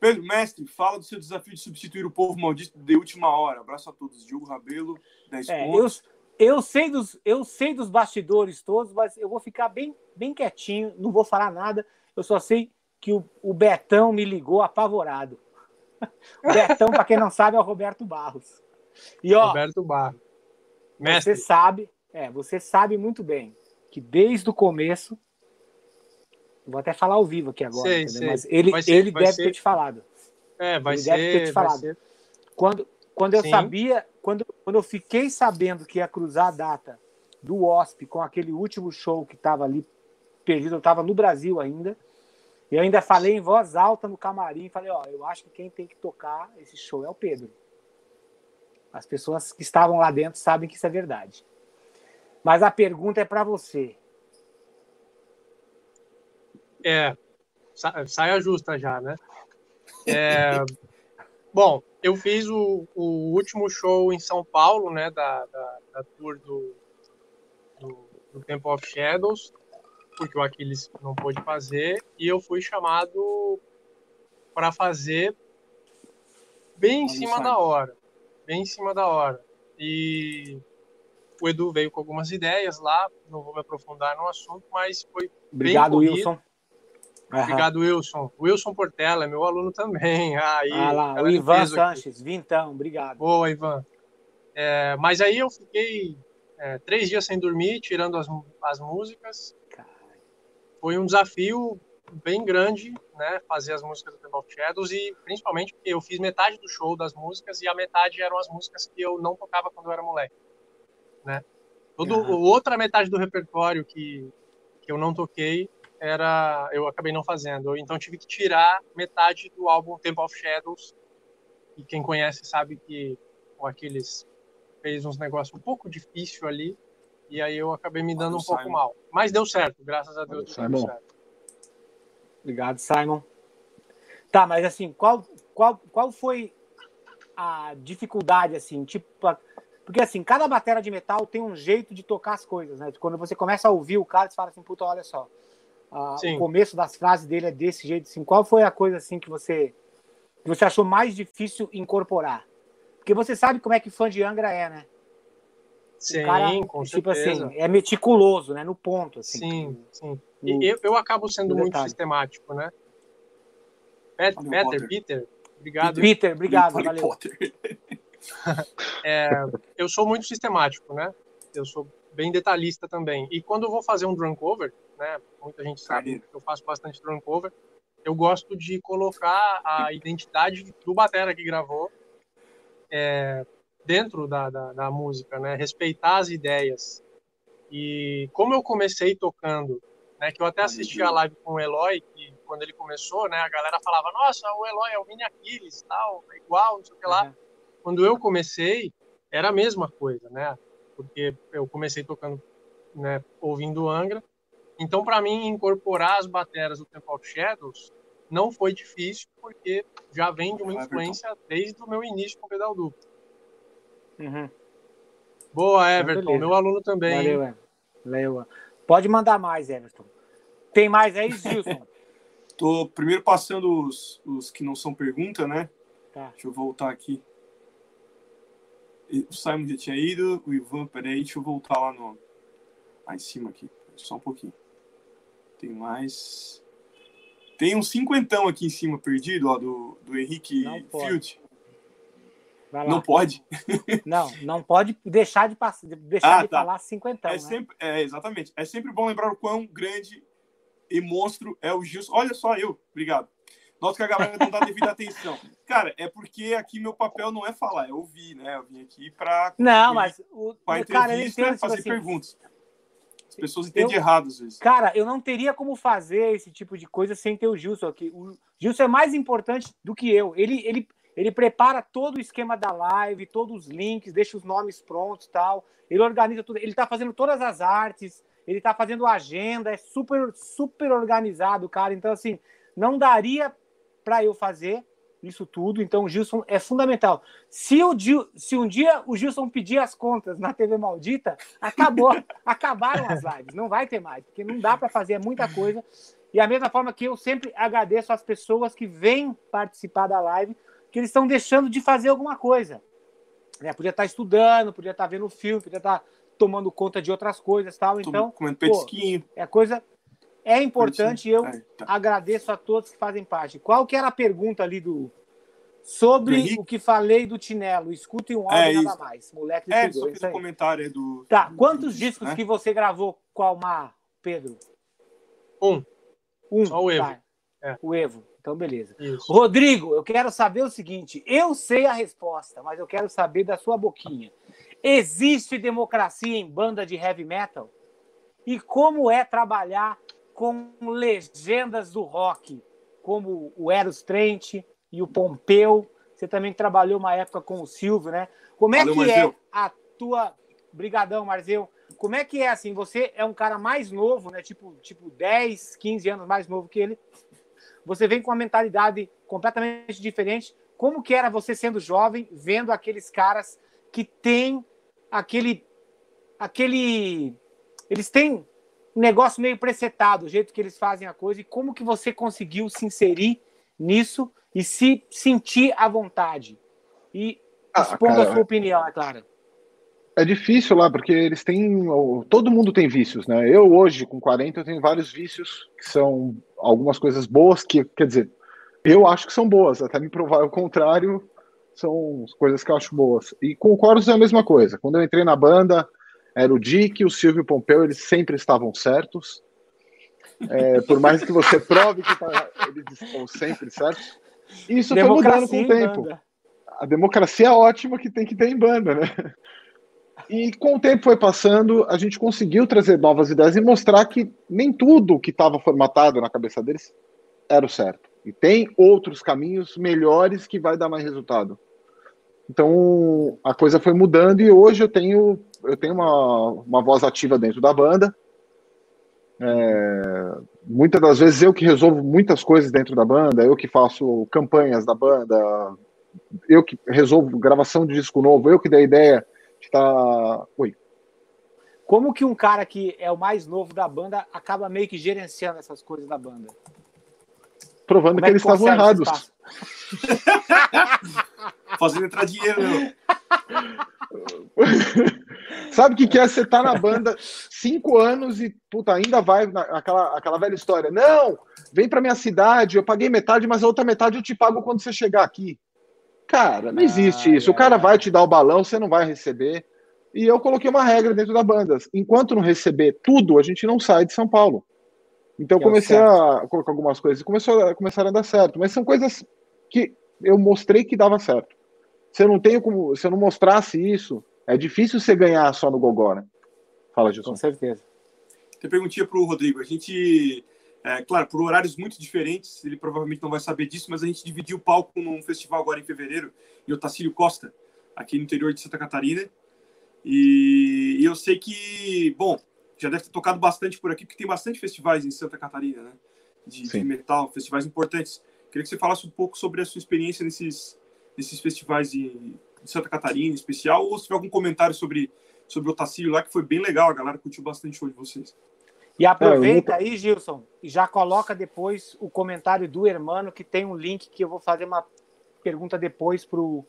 Pedro, mestre, fala do seu desafio de substituir o povo maldito de última hora. Abraço a todos. Diogo Rabelo, 10 é, pontos. Eu, eu, sei dos, eu sei dos bastidores todos, mas eu vou ficar bem, bem quietinho, não vou falar nada. Eu só sei que o, o Betão me ligou apavorado. O Betão, para quem não sabe, é o Roberto Barros. E, ó, Roberto Barros. Mestre. Você sabe, é, você sabe muito bem que desde o começo. Vou até falar ao vivo aqui agora, sei, sei. mas ele, ser, ele deve ser... ter te falado. É, vai ele ser. Deve ter te falado. Ser... Quando, quando eu Sim. sabia, quando, quando eu fiquei sabendo que ia cruzar a data do OSP com aquele último show que estava ali perdido, eu estava no Brasil ainda. Eu ainda falei em voz alta no camarim, falei, ó, eu acho que quem tem que tocar esse show é o Pedro. As pessoas que estavam lá dentro sabem que isso é verdade. Mas a pergunta é para você. É, saia justa já, né? É, bom, eu fiz o, o, último show em São Paulo, né, da, da, da tour do, do, do, Temple of Shadows, porque o Aquiles não pôde fazer, e eu fui chamado para fazer bem em cima da hora, bem em cima da hora. E o Edu veio com algumas ideias lá, não vou me aprofundar no assunto, mas foi Obrigado, bem Wilson. Uhum. Obrigado, Wilson. Wilson Portela meu aluno também. Aí, ah lá, o Ivan Sanches, Vintão, obrigado. Boa, Ivan. É, mas aí eu fiquei é, três dias sem dormir, tirando as, as músicas. Foi um desafio bem grande, né, fazer as músicas do Temple of Shadows e principalmente porque eu fiz metade do show das músicas e a metade eram as músicas que eu não tocava quando eu era moleque né? Todo, uhum. Outra metade do repertório que, que eu não toquei era eu acabei não fazendo. Então tive que tirar metade do álbum Temple of Shadows. E quem conhece sabe que o Aquiles fez uns negócios um pouco difícil ali. E aí eu acabei me dando um Simon. pouco mal. Mas deu certo, graças a Deus Simon. certo. Obrigado, Simon. Tá, mas assim, qual, qual, qual foi a dificuldade, assim, tipo, porque assim, cada bateria de metal tem um jeito de tocar as coisas, né? Quando você começa a ouvir o cara, você fala assim, puta, olha só. Ah, o começo das frases dele é desse jeito, assim. Qual foi a coisa assim que você que você achou mais difícil incorporar? Porque você sabe como é que fã de Angra é, né? Sim, cara, com tipo assim, certeza. assim, é meticuloso, né? No ponto, assim. Sim, sim. No, eu, eu acabo sendo muito detalhe. sistemático, né? Peter, Peter, Peter, obrigado. Peter, obrigado, valeu. é, eu sou muito sistemático, né? Eu sou bem detalhista também. E quando eu vou fazer um drum cover, né? Muita gente sabe que eu faço bastante drum cover. Eu gosto de colocar a identidade do batera que gravou é, dentro da, da, da, música, né? Respeitar as ideias. E como eu comecei tocando, né? Que eu até assisti a live com o Eloy, que quando ele começou, né? A galera falava, nossa, o Eloy é o mini Aquiles, tal, é igual, não sei o que lá. Uhum. Quando eu comecei, era a mesma coisa, né? Porque eu comecei tocando, né, ouvindo Angra. Então, para mim, incorporar as bateras do Temple of Shadows não foi difícil, porque já vem de uma influência desde o meu início com o pedal duplo. Uhum. Boa, Everton. Então, meu aluno também. Valeu, Everton. Valeu. Pode mandar mais, Everton. Tem mais aí, Gilson? Tô primeiro passando os, os que não são pergunta, né? Tá. Deixa eu voltar aqui. O Simon já tinha ido, o Ivan, peraí, deixa eu voltar lá no. Lá em cima aqui. Só um pouquinho. Tem mais. Tem um cinquentão aqui em cima perdido, ó, do, do Henrique Field. Não pode? Não, não pode deixar de, passar, deixar ah, de tá. falar cinquentão. É, né? sempre, é, exatamente. É sempre bom lembrar o quão grande e monstro é o Gilson. Olha só eu, obrigado. Noto que a galera não dá devida atenção. Cara, é porque aqui meu papel não é falar, é ouvir, né? Eu vim aqui para. Não, mas. O, a entrevista, cara, fazer tipo assim, perguntas. As pessoas entendem eu, errado às vezes. Cara, eu não teria como fazer esse tipo de coisa sem ter o Gilson aqui. O Gilson é mais importante do que eu. Ele, ele, ele prepara todo o esquema da live, todos os links, deixa os nomes prontos tal. Ele organiza tudo. Ele tá fazendo todas as artes, ele tá fazendo agenda, é super, super organizado, cara. Então, assim, não daria para eu fazer isso tudo. Então, o Gilson é fundamental. Se, o, se um dia o Gilson pedir as contas na TV Maldita, acabou. acabaram as lives. Não vai ter mais, porque não dá para fazer é muita coisa. E a mesma forma que eu sempre agradeço às pessoas que vêm participar da live, que eles estão deixando de fazer alguma coisa. É, podia estar estudando, podia estar vendo filme, podia estar tomando conta de outras coisas tal. Então, comendo petisquinho. Pô, é coisa é importante e eu tá. agradeço a todos que fazem parte. Qual que era a pergunta ali do sobre o que falei do Tinelo? Escutem um áudio é, nada mais. Moleque é, só fiz um comentário do Tá, quantos do, discos né? que você gravou com a Almar, Pedro? Um. Um. Só o Evo. Tá. É. O Evo. Então, beleza. Isso. Rodrigo, eu quero saber o seguinte: eu sei a resposta, mas eu quero saber da sua boquinha. Existe democracia em banda de heavy metal? E como é trabalhar com legendas do rock, como o Eros Trent e o Pompeu. Você também trabalhou uma época com o Silvio, né? Como é Valeu, que Marzeu. é a tua. Brigadão, Marzeu. Como é que é assim? Você é um cara mais novo, né? Tipo, tipo 10, 15 anos mais novo que ele. Você vem com uma mentalidade completamente diferente. Como que era você sendo jovem, vendo aqueles caras que têm aquele aquele eles têm um negócio meio presetado, o jeito que eles fazem a coisa, e como que você conseguiu se inserir nisso e se sentir à vontade. E ah, expondo a sua opinião, é claro. É difícil lá, porque eles têm. Todo mundo tem vícios, né? Eu hoje, com 40, eu tenho vários vícios que são algumas coisas boas, que, quer dizer, eu acho que são boas, até me provar o contrário, são coisas que eu acho boas. E com o Chorus é a mesma coisa. Quando eu entrei na banda, era o Dick, o Silvio Pompeu, eles sempre estavam certos. É, por mais que você prove que tá, eles estão sempre certos. E isso democracia foi mudando com o tempo. A democracia é ótima que tem que ter em banda, né? E com o tempo foi passando, a gente conseguiu trazer novas ideias e mostrar que nem tudo que estava formatado na cabeça deles era o certo. E tem outros caminhos melhores que vai dar mais resultado. Então a coisa foi mudando e hoje eu tenho eu tenho uma, uma voz ativa dentro da banda. É, muitas das vezes eu que resolvo muitas coisas dentro da banda, eu que faço campanhas da banda, eu que resolvo gravação de disco novo, eu que dei a ideia de estar. Tá... Oi. Como que um cara que é o mais novo da banda acaba meio que gerenciando essas coisas da banda? Provando Como que, é que eles estavam errados. Fazendo entrar dinheiro, meu. Sabe o que, que é você tá na banda cinco anos e puta, ainda vai naquela aquela velha história? Não, vem pra minha cidade, eu paguei metade, mas a outra metade eu te pago quando você chegar aqui. Cara, não existe ah, isso. É. O cara vai te dar o balão, você não vai receber. E eu coloquei uma regra dentro da banda. Enquanto não receber tudo, a gente não sai de São Paulo. Então eu comecei a colocar algumas coisas e começou a, começaram a dar certo. Mas são coisas que eu mostrei que dava certo. Se eu não tenho como, se eu não mostrasse isso, é difícil você ganhar só no Gogó, né? Fala, Gilson. Com certeza. Tem perguntinha para o Rodrigo. A gente, é, claro, por horários muito diferentes, ele provavelmente não vai saber disso, mas a gente dividiu o palco num festival agora em fevereiro, em Otacílio Costa, aqui no interior de Santa Catarina. E, e eu sei que, bom, já deve ter tocado bastante por aqui, porque tem bastante festivais em Santa Catarina, né? De, de metal, festivais importantes. Queria que você falasse um pouco sobre a sua experiência nesses, nesses festivais de, de Santa Catarina em especial, ou se tiver algum comentário sobre, sobre o Otacílio lá, que foi bem legal, a galera curtiu bastante o show de vocês. E aproveita é, aí, Gilson, e já coloca depois o comentário do Hermano, que tem um link que eu vou fazer uma pergunta depois pro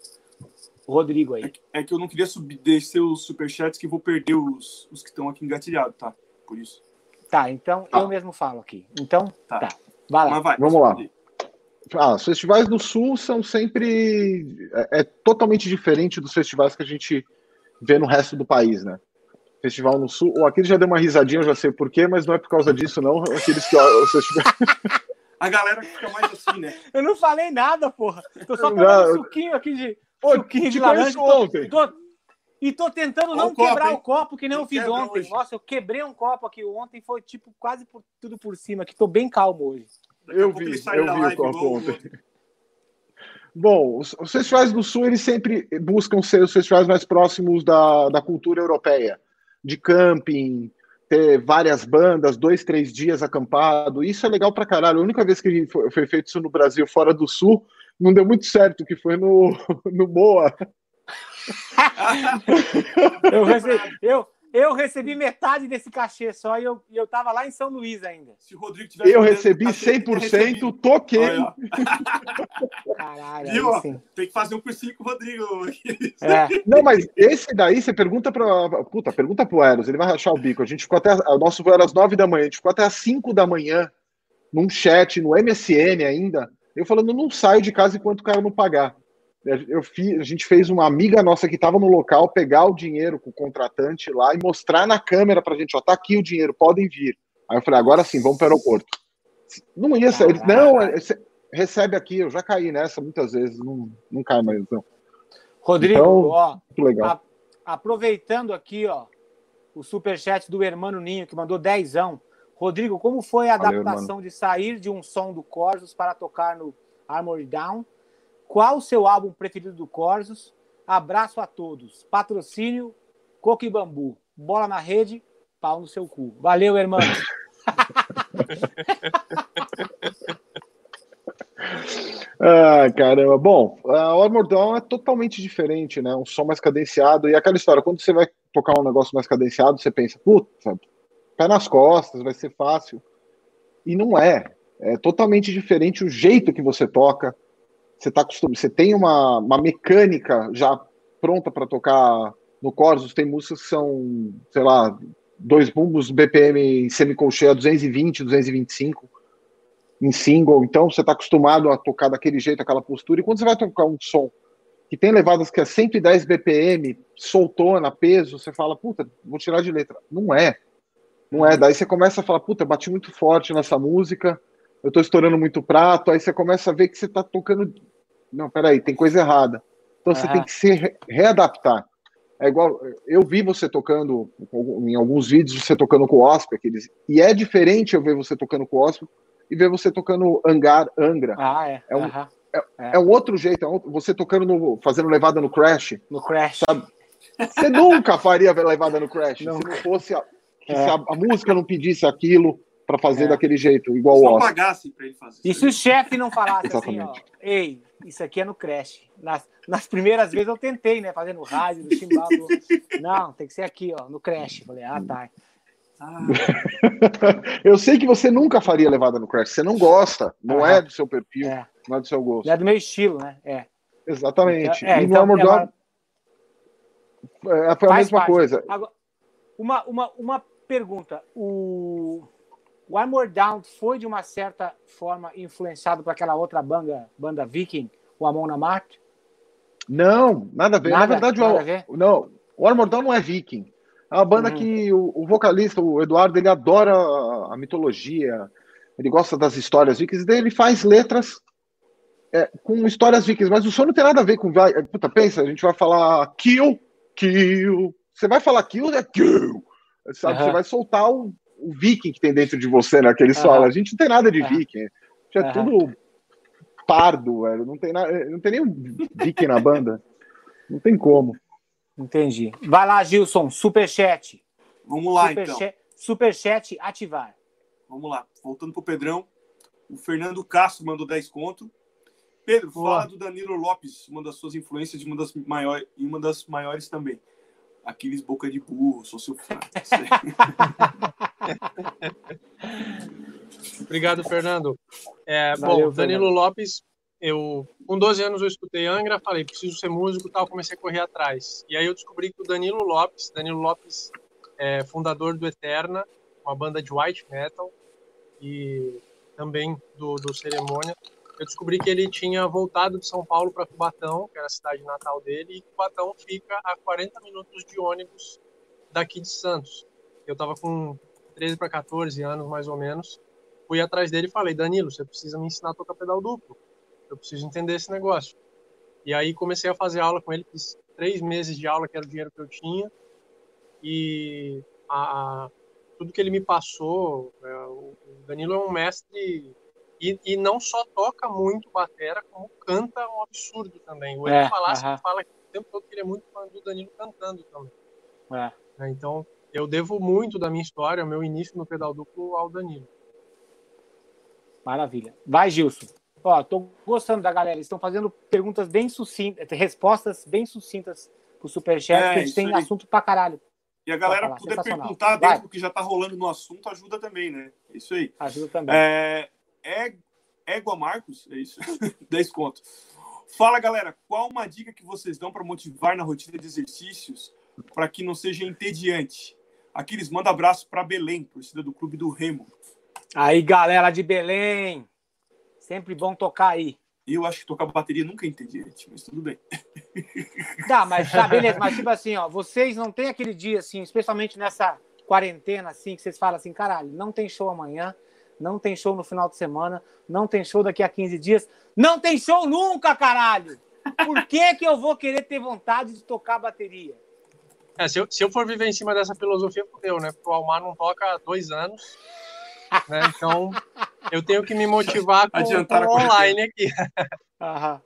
Rodrigo aí. É, é que eu não queria subir, descer os superchats que vou perder os, os que estão aqui engatilhados, tá? Por isso. Tá, então ah. eu mesmo falo aqui. Então, tá. tá. Vai lá. Vai, Vamos lá. Ah, os festivais do Sul são sempre. É, é, totalmente diferente dos festivais que a gente vê no resto do país, né? Festival no Sul. O Aquiles já deu uma risadinha, eu já sei porquê, mas não é por causa disso, não. Aqueles que. Ó, festivais... A galera fica mais assim, né? Eu não falei nada, porra. Tô só tomando um suquinho aqui de. Pô, suquinho de laranja. Ontem. Tô, e tô tentando não quebrar o copo que nem eu fiz ontem. Hoje. Nossa, eu quebrei um copo aqui ontem, foi tipo quase por, tudo por cima, que tô bem calmo hoje. Eu vi, eu vi o copo ontem. Bom, os, festivais do Sul, eles sempre buscam ser os festivais mais próximos da, da cultura europeia de camping, ter várias bandas, dois, três dias acampado. Isso é legal pra caralho. A única vez que foi, foi feito isso no Brasil, fora do Sul, não deu muito certo, que foi no, no Moa. eu, recebi, eu, eu recebi metade desse cachê só e eu, eu tava lá em São Luís ainda. Se o Rodrigo tivesse eu recebi 100%, toquei. Caralho, Viu? Assim. Tem que fazer um cursinho com o Rodrigo. É. Não, mas esse daí você pergunta para Puta, pergunta pro Eros, ele vai rachar o bico. A gente ficou até. O nosso voo era às 9 da manhã, a gente ficou até às 5 da manhã num chat, no MSN ainda. Eu falando, não saio de casa enquanto o cara não pagar. Eu fiz, a gente fez uma amiga nossa que estava no local pegar o dinheiro com o contratante lá e mostrar na câmera para a gente, ó, tá aqui o dinheiro, podem vir. Aí eu falei, agora sim, vamos para o aeroporto. Não ia ser, eles, não, é, recebe aqui, eu já caí nessa muitas vezes, não, não cai mais não. Rodrigo, então, ó, legal. A, aproveitando aqui, ó, o superchat do Hermano Ninho, que mandou dezão. Rodrigo, como foi a adaptação de sair de um som do Corsos para tocar no Armored Down? Qual o seu álbum preferido do Corsos? Abraço a todos. Patrocínio Coque Bambu. Bola na rede, pau no seu cu. Valeu, irmão. ah, caramba. Bom, a Armor Down é totalmente diferente, né? Um som mais cadenciado. E aquela história, quando você vai tocar um negócio mais cadenciado, você pensa, puta, pé nas costas, vai ser fácil. E não é. É totalmente diferente o jeito que você toca você tá acostumado, você tem uma, uma mecânica já pronta para tocar no Corsos, tem músicas que são, sei lá, dois bumbos BPM semicolcheia 220, 225 em single, então você está acostumado a tocar daquele jeito, aquela postura, e quando você vai tocar um som que tem levadas que é 110 BPM, soltona, peso, você fala, puta, vou tirar de letra. Não é. Não é. Daí você começa a falar, puta, bati muito forte nessa música, eu tô estourando muito prato, aí você começa a ver que você tá tocando. Não, peraí, tem coisa errada. Então você tem que se readaptar. É igual, eu vi você tocando, em alguns vídeos, você tocando com o Oscar, aqueles, e é diferente eu ver você tocando com o Oscar e ver você tocando Angar, Angra. Ah, é. É um, é, é. é um outro jeito, é um, você tocando, no, fazendo levada no Crash. No Crash. Sabe? Você nunca faria levada no Crash não. se não fosse, a, é. se a, a música não pedisse aquilo, para fazer é. daquele jeito, igual Só o Oscar. pagasse para ele fazer. E se o chefe não falasse assim, ó, ei, isso aqui é no creche. Nas, nas primeiras vezes eu tentei, né, fazendo rádio, no chimbal. Não, tem que ser aqui, ó, no creche. Falei, ah, tá. Ah. eu sei que você nunca faria levada no Crash. Você não gosta, não é do seu perfil, é. não é do seu gosto. Não é do meu estilo, né? É. Exatamente. Então, é, e então, no Armor é, foi a mesma parte. coisa. Agora, uma, uma, uma pergunta. O, o Armored Down foi de uma certa forma influenciado por aquela outra banda, banda Viking, o Amon Amarth? Não, nada a ver. Nada, Na verdade, nada o, a ver? não, o Armored Down não é Viking. É uma banda hum. que o, o, vocalista, o Eduardo, ele adora a, a, mitologia, ele gosta das histórias vikings, daí ele faz letras é, com histórias vikings, mas o som não tem nada a ver com. Puta, pensa, a gente vai falar kill, kill. Você vai falar kill, é kill. Sabe? Uhum. Você vai soltar o, o viking que tem dentro de você, né? Aquele solo. A gente não tem nada de viking. É tudo pardo, velho. Não tem, nada, não tem nenhum viking na banda. Não tem como. Entendi. Vai lá, Gilson, superchat. Vamos lá, super então. superchat ativar. Vamos lá. Voltando pro Pedrão. O Fernando Castro mandou 10 conto. Pedro, Boa. fala do Danilo Lopes, uma das suas influências, uma das maiores, e uma das maiores também. Aquiles Boca de Burro, sou seu fã. Obrigado, Fernando. É, Valeu, bom, Danilo Fernando. Lopes, eu com 12 anos eu escutei Angra, falei, preciso ser músico, tal, comecei a correr atrás. E aí eu descobri que o Danilo Lopes, Danilo Lopes é fundador do Eterna, uma banda de white metal e também do, do Cerimônia. Eu descobri que ele tinha voltado de São Paulo para Cubatão, que era a cidade natal dele, e Cubatão fica a 40 minutos de ônibus daqui de Santos. Eu estava com 13 para 14 anos, mais ou menos. Fui atrás dele e falei: Danilo, você precisa me ensinar a tocar pedal duplo. Eu preciso entender esse negócio. E aí comecei a fazer aula com ele, fiz três meses de aula, que era o dinheiro que eu tinha. E a, tudo que ele me passou, é, o Danilo é um mestre e, e, não só toca muito batera, como canta um absurdo também. O Edu é, Palácio uh -huh. fala o tempo todo que ele é muito fã do Danilo cantando também. É. é. Então, eu devo muito da minha história, meu início no pedal duplo ao Danilo. Maravilha. Vai, Gilson. Ó, tô gostando da galera. Estão fazendo perguntas bem sucintas, respostas bem sucintas pro Superchat, é, porque tem aí. assunto pra caralho. E a galera puder perguntar dentro do que já tá rolando no assunto, ajuda também, né? Isso aí. Ajuda também. É, é, Égua Marcos, é isso? 10 conto. Fala, galera, qual uma dica que vocês dão para motivar na rotina de exercícios para que não seja entediante? Aqui eles mandam abraço para Belém, torcida do Clube do Remo. Aí, galera de Belém, sempre bom tocar aí. Eu acho que tocar bateria nunca é entediante, mas tudo bem. Tá, mas tá, beleza, mas tipo assim, ó, vocês não tem aquele dia assim, especialmente nessa quarentena assim, que vocês falam assim, caralho, não tem show amanhã, não tem show no final de semana, não tem show daqui a 15 dias, não tem show nunca, caralho! Por que que eu vou querer ter vontade de tocar bateria? É, se, eu, se eu for viver em cima dessa filosofia, fudeu, né? Porque o Almar não toca há dois anos, né? Então, eu tenho que me motivar com, com online aqui. Aham.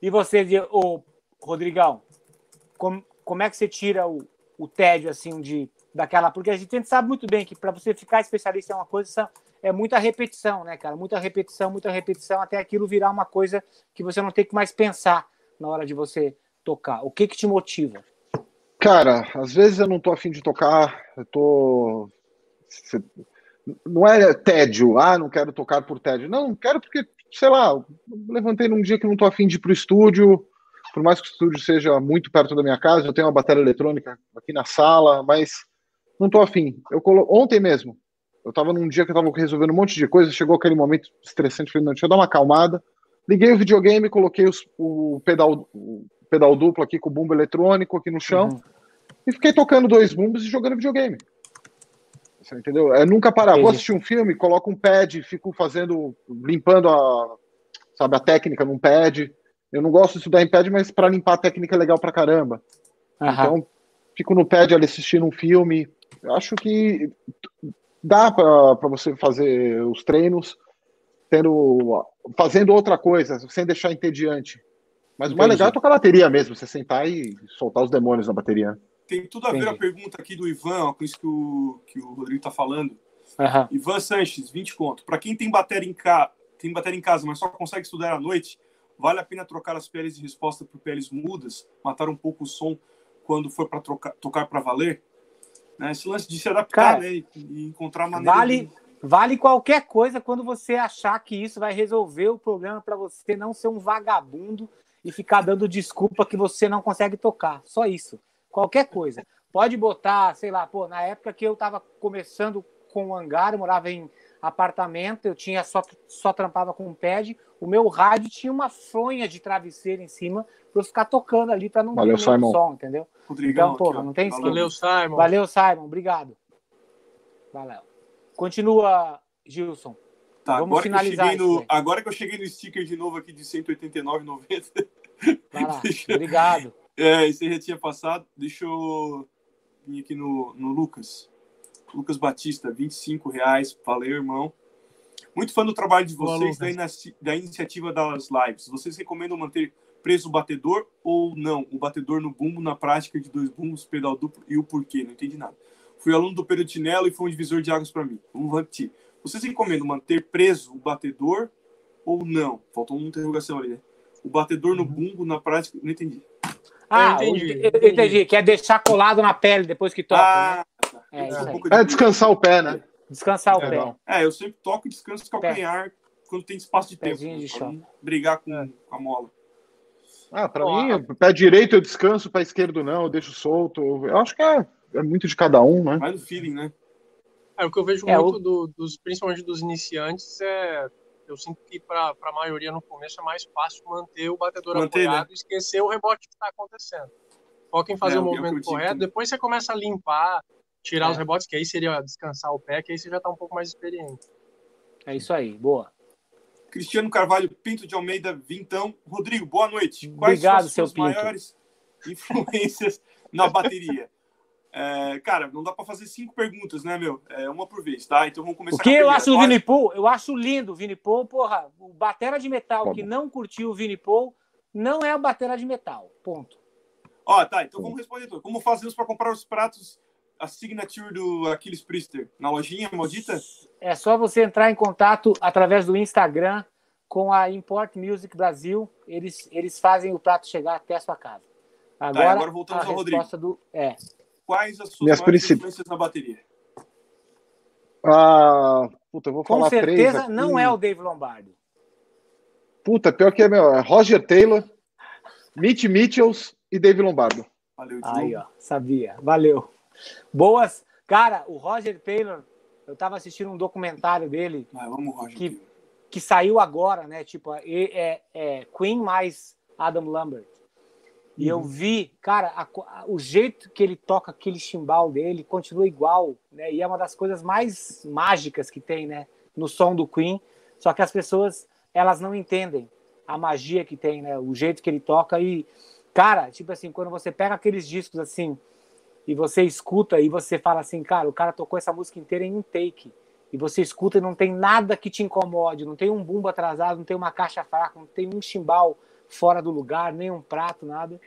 E você, o Rodrigão, como, como é que você tira o, o tédio assim de daquela? Porque a gente sabe muito bem que para você ficar especialista em uma coisa é muita repetição, né, cara? Muita repetição, muita repetição até aquilo virar uma coisa que você não tem que mais pensar na hora de você tocar. O que que te motiva? Cara, às vezes eu não tô afim de tocar, eu tô não é tédio, ah, não quero tocar por tédio. Não, quero porque, sei lá, levantei num dia que não tô afim de ir pro estúdio, por mais que o estúdio seja muito perto da minha casa, eu tenho uma bateria eletrônica aqui na sala, mas não tô afim. Eu colo... Ontem mesmo, eu tava num dia que eu tava resolvendo um monte de coisa, chegou aquele momento estressante, falei, não, deixa eu dar uma acalmada. Liguei o videogame, coloquei os, o, pedal, o pedal duplo aqui com bumbo eletrônico aqui no chão uhum. e fiquei tocando dois bumbos e jogando videogame. Você entendeu? É nunca parar. Vou assistir um filme, coloco um pad, fico fazendo, limpando a, sabe, a técnica num pad. Eu não gosto de estudar em pad, mas para limpar a técnica é legal pra caramba. Uhum. Então, fico no pad ali assistindo um filme. Eu acho que dá para você fazer os treinos tendo, fazendo outra coisa, sem deixar entediante. Mas Entendi. o mais legal é tocar bateria mesmo, você sentar e soltar os demônios na bateria. Tem tudo a Entendi. ver a pergunta aqui do Ivan, ó, com isso que o, que o Rodrigo está falando. Uhum. Ivan Sanches, 20 conto. Para quem tem bateria, em ca... tem bateria em casa, mas só consegue estudar à noite, vale a pena trocar as peles de resposta por peles mudas, matar um pouco o som quando for para tocar para valer? Né? Esse lance de se adaptar Cara, né? e encontrar maneira vale, de... vale qualquer coisa quando você achar que isso vai resolver o problema para você não ser um vagabundo e ficar dando desculpa que você não consegue tocar. Só isso qualquer coisa. Pode botar, sei lá, pô, na época que eu estava começando com o hangar, eu morava em apartamento, eu tinha só, só trampava com um pad, o meu rádio tinha uma fronha de travesseiro em cima para eu ficar tocando ali para não Valeu, ter Simon. som, entendeu? Rodrigão, então, porra, não tem Valeu, Simon. Valeu, Simon, obrigado. Valeu. Continua, Gilson. Tá, Vamos agora finalizar que, eu cheguei no, agora que eu cheguei no sticker de novo aqui de 189,90. Vai lá, obrigado. É, esse aí já tinha passado. Deixa eu vir aqui no, no Lucas. Lucas Batista, 25 reais. Valeu, irmão. Muito fã do trabalho de vocês, da, da iniciativa das lives. Vocês recomendam manter preso o batedor ou não? O batedor no bumbo, na prática de dois bumbos, pedal duplo e o porquê? Não entendi nada. Fui aluno do Perutinello e foi um divisor de águas para mim. Vamos repetir. Vocês recomendam manter preso o batedor ou não? Faltou uma interrogação ali, né? O batedor no uhum. bumbo, na prática, não entendi. Ah, eu entendi, eu entendi. Quer deixar colado na pele depois que toca. Ah, né? tá. é, é, é, descansar o pé, né? Descansar o é, pé. É, eu sempre toco e descanso o calcanhar pé. quando tem espaço de tempo. De brigar com, é. com, a mola. Ah, pra Ó, mim, pé direito eu descanso, pé esquerdo não, eu deixo solto. Eu acho que é, é muito de cada um, né? Vai no feeling, né? É, o que eu vejo é, muito, o... do, dos, principalmente dos iniciantes, é. Eu sinto que para a maioria no começo é mais fácil manter o batedor manter, apoiado né? e esquecer o rebote que está acontecendo. Foca em fazer é, o movimento correto, depois você começa a limpar, tirar os é. rebotes, que aí seria descansar o pé, que aí você já está um pouco mais experiente. É isso aí, boa. Cristiano Carvalho Pinto de Almeida Vintão. Rodrigo, boa noite. Quais Obrigado, são as suas maiores influências na bateria? É, cara, não dá para fazer cinco perguntas, né, meu? É uma por vez, tá? Então vamos começar. O que eu acho do Vini Paul? Eu acho lindo o Vini Paul, porra. O batera de metal que não curtiu o Vini Paul não é o batera de metal. Ponto. Ó, tá. Então vamos responder tudo. Como fazemos para comprar os pratos, a signature do Aquiles Priester? Na lojinha maldita? É só você entrar em contato através do Instagram com a Import Music Brasil. Eles, eles fazem o prato chegar até a sua casa. Agora, tá, agora voltamos ao Rodrigo. Do, é, Quais as suas Minhas influências na bateria? Ah, puta, eu vou falar Com certeza não é o Dave Lombardi. Puta, pior que é meu, é Roger Taylor, Mitch Mitchells e Dave Lombardo. Valeu, Aí, ó, sabia. Valeu. Boas. Cara, o Roger Taylor, eu tava assistindo um documentário dele. Ah, vamos, Roger. Que, que saiu agora, né? Tipo, é, é, é Queen mais Adam Lambert. E uhum. eu vi, cara, a, a, o jeito que ele toca aquele chimbal dele continua igual, né? E é uma das coisas mais mágicas que tem, né? No som do Queen. Só que as pessoas, elas não entendem a magia que tem, né? O jeito que ele toca e, cara, tipo assim, quando você pega aqueles discos assim e você escuta e você fala assim, cara, o cara tocou essa música inteira em um take. E você escuta e não tem nada que te incomode, não tem um bumbo atrasado, não tem uma caixa fraca, não tem um chimbal fora do lugar, nem um prato, nada.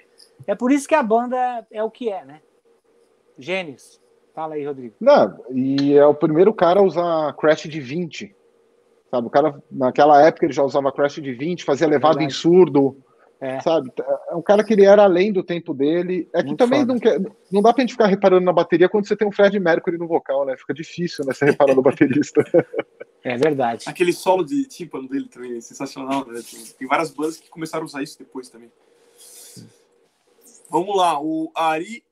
É por isso que a banda é o que é, né? Gênios. Fala aí, Rodrigo. Não, e é o primeiro cara a usar crash de 20. Sabe, o cara, naquela época ele já usava crash de 20, fazia é levado em surdo. É. Sabe? É um cara que ele era além do tempo dele. É que Muito também não, quer, não dá pra gente ficar reparando na bateria quando você tem um Fred Mercury no vocal, né? Fica difícil, né? Você reparar no baterista. É verdade. Aquele solo de tímpano dele também é sensacional, né? Tem, tem, várias bandas que começaram a usar isso depois também. Vamos lá, o Ari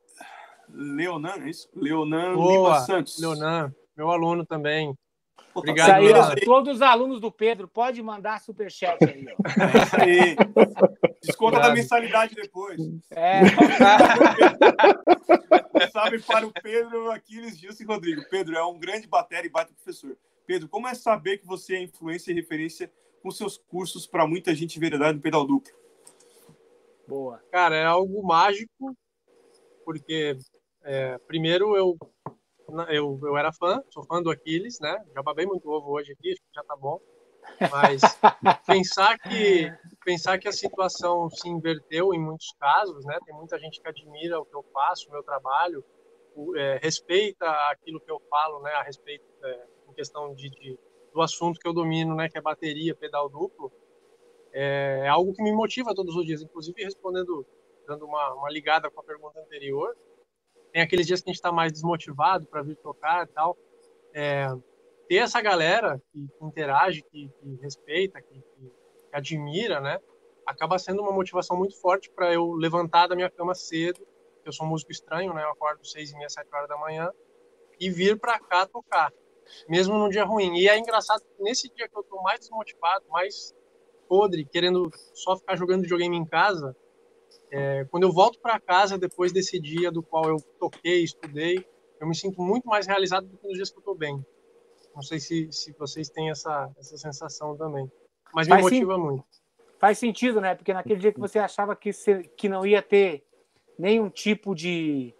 Leonan, é isso? Leonan Boa, Lima Santos. Leonan, meu aluno também. Obrigado, Saíram todos os alunos do Pedro, pode mandar superchat aí. Ó. É isso aí. Desconta da mensalidade depois. É. Sabe para o Pedro Aquiles Gilson e Rodrigo. Pedro é um grande bater e bate professor. Pedro, como é saber que você é influência e referência com seus cursos para muita gente veredade no pedal duplo? Boa. Cara, é algo mágico, porque é, primeiro eu, eu eu era fã, sou fã do Aquiles, né? Já babei muito ovo hoje aqui, já tá bom. Mas pensar que pensar que a situação se inverteu em muitos casos, né? Tem muita gente que admira o que eu faço, o meu trabalho, é, respeita aquilo que eu falo, né? A respeito é, questão de, de, do assunto que eu domino, né, que é bateria, pedal duplo, é, é, algo que me motiva todos os dias. Inclusive, respondendo, dando uma, uma ligada com a pergunta anterior, tem aqueles dias que a gente está mais desmotivado para vir tocar e tal. É, ter essa galera que, que interage, que, que respeita, que, que, admira, né, acaba sendo uma motivação muito forte para eu levantar da minha cama cedo. Eu sou um músico estranho, né, eu acordo seis e meia, sete horas da manhã e vir para cá tocar mesmo num dia ruim. E é engraçado nesse dia que eu tô mais desmotivado, mais podre, querendo só ficar jogando videogame em casa, é, quando eu volto para casa depois desse dia do qual eu toquei, estudei, eu me sinto muito mais realizado do que nos dias que eu tô bem. Não sei se, se vocês têm essa, essa sensação também. Mas me Faz motiva sim. muito. Faz sentido, né? Porque naquele dia que você achava que, você, que não ia ter nenhum tipo de,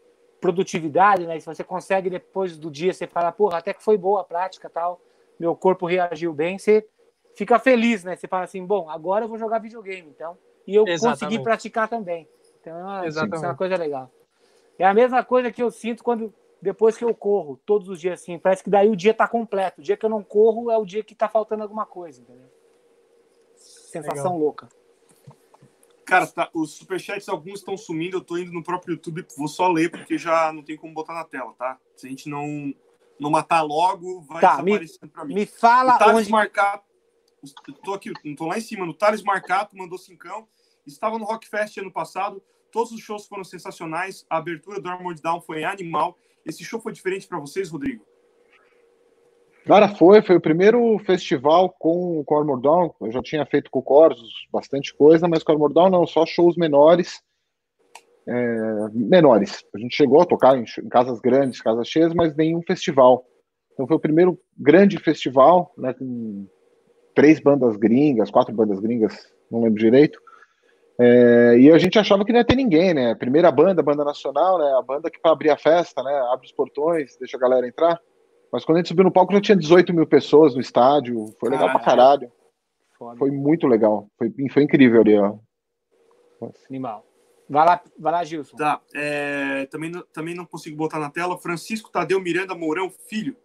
produtividade, né? Se você consegue depois do dia você fala, porra, até que foi boa a prática, tal, meu corpo reagiu bem, você fica feliz, né? Você fala assim, bom, agora eu vou jogar videogame, então, e eu Exatamente. consegui praticar também. Então, é uma, é uma coisa legal. É a mesma coisa que eu sinto quando depois que eu corro, todos os dias assim, parece que daí o dia tá completo. O dia que eu não corro é o dia que tá faltando alguma coisa, entendeu? sensação Legal. louca. Cara, tá, os superchats, alguns estão sumindo, eu tô indo no próprio YouTube, vou só ler, porque já não tem como botar na tela, tá? Se a gente não, não matar logo, vai tá, desaparecendo me, pra mim. Me fala o onde... Marcato, tô aqui, não tô lá em cima, no Thales Marcato mandou cincão, estava no Rockfest ano passado, todos os shows foram sensacionais, a abertura do Armored Down foi animal. Esse show foi diferente para vocês, Rodrigo? Cara, foi, foi o primeiro festival com, o Armor Eu já tinha feito com o Corsos bastante coisa, mas com o Armor não, só shows menores. É, menores. A gente chegou a tocar em, em, casas grandes, casas cheias, mas nenhum festival. Então foi o primeiro grande festival, né, com três bandas gringas, quatro bandas gringas, não lembro direito. É, e a gente achava que não ia ter ninguém, né? Primeira banda, banda nacional, né? A banda que para abrir a festa, né? Abre os portões, deixa a galera entrar. Mas quando a gente subiu no palco já tinha 18 mil pessoas no estádio. Foi legal Caralho. pra caralho. Foda. Foi muito legal. Foi, foi incrível ali, ó. Animal. Vai lá, vai lá Gilson. Tá. É, também, também não consigo botar na tela. Francisco Tadeu Miranda Mourão, filho.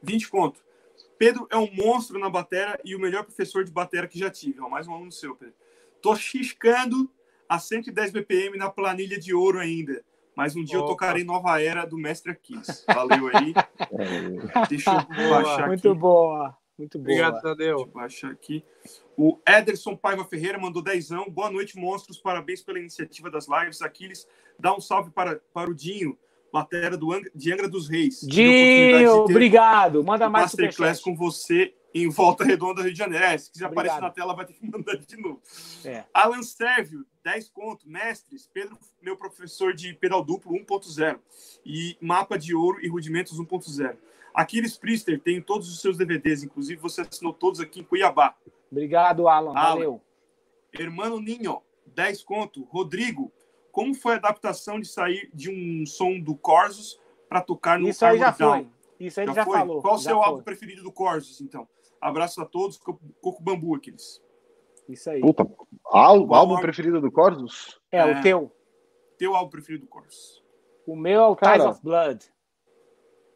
20 conto. Pedro é um monstro na batera e o melhor professor de batera que já tive. Ó, mais um aluno seu, Pedro. Tô xiscando a 110 BPM na planilha de ouro ainda. Mas um dia Opa. eu tocarei Nova Era do Mestre Aquiles. Valeu aí. Deixa eu baixar Muito aqui. boa. Muito boa. Obrigado, Tadeu. Deixa eu baixar aqui. O Ederson Paiva Ferreira mandou dezão. Boa noite, monstros. Parabéns pela iniciativa das lives. Aquiles, dá um salve para, para o Dinho, matéria do de Angra dos Reis. Dinho, obrigado. Manda mais Masterclass com você em Volta Redonda, Rio de Janeiro. É, se quiser Obrigado. aparecer na tela, vai ter que mandar de novo. É. Alan Sérvio, 10 conto. Mestres, Pedro, meu professor de pedal duplo 1.0. E mapa de ouro e rudimentos 1.0. Aquiles Priester tem todos os seus DVDs, inclusive você assinou todos aqui em Cuiabá. Obrigado, Alan. Alan. Valeu. Hermano Ninho, 10 conto. Rodrigo, como foi a adaptação de sair de um som do Corsos para tocar no Isso aí já foi. Isso aí já, já falou. Qual o seu foi. álbum preferido do Corsos, então? Abraço a todos, Coco Bambu aqueles. Isso aí. Puta, álbum, álbum preferido do Corsos? É, é, o teu. Teu álbum preferido do Corsos. O meu é o Ties of Blood.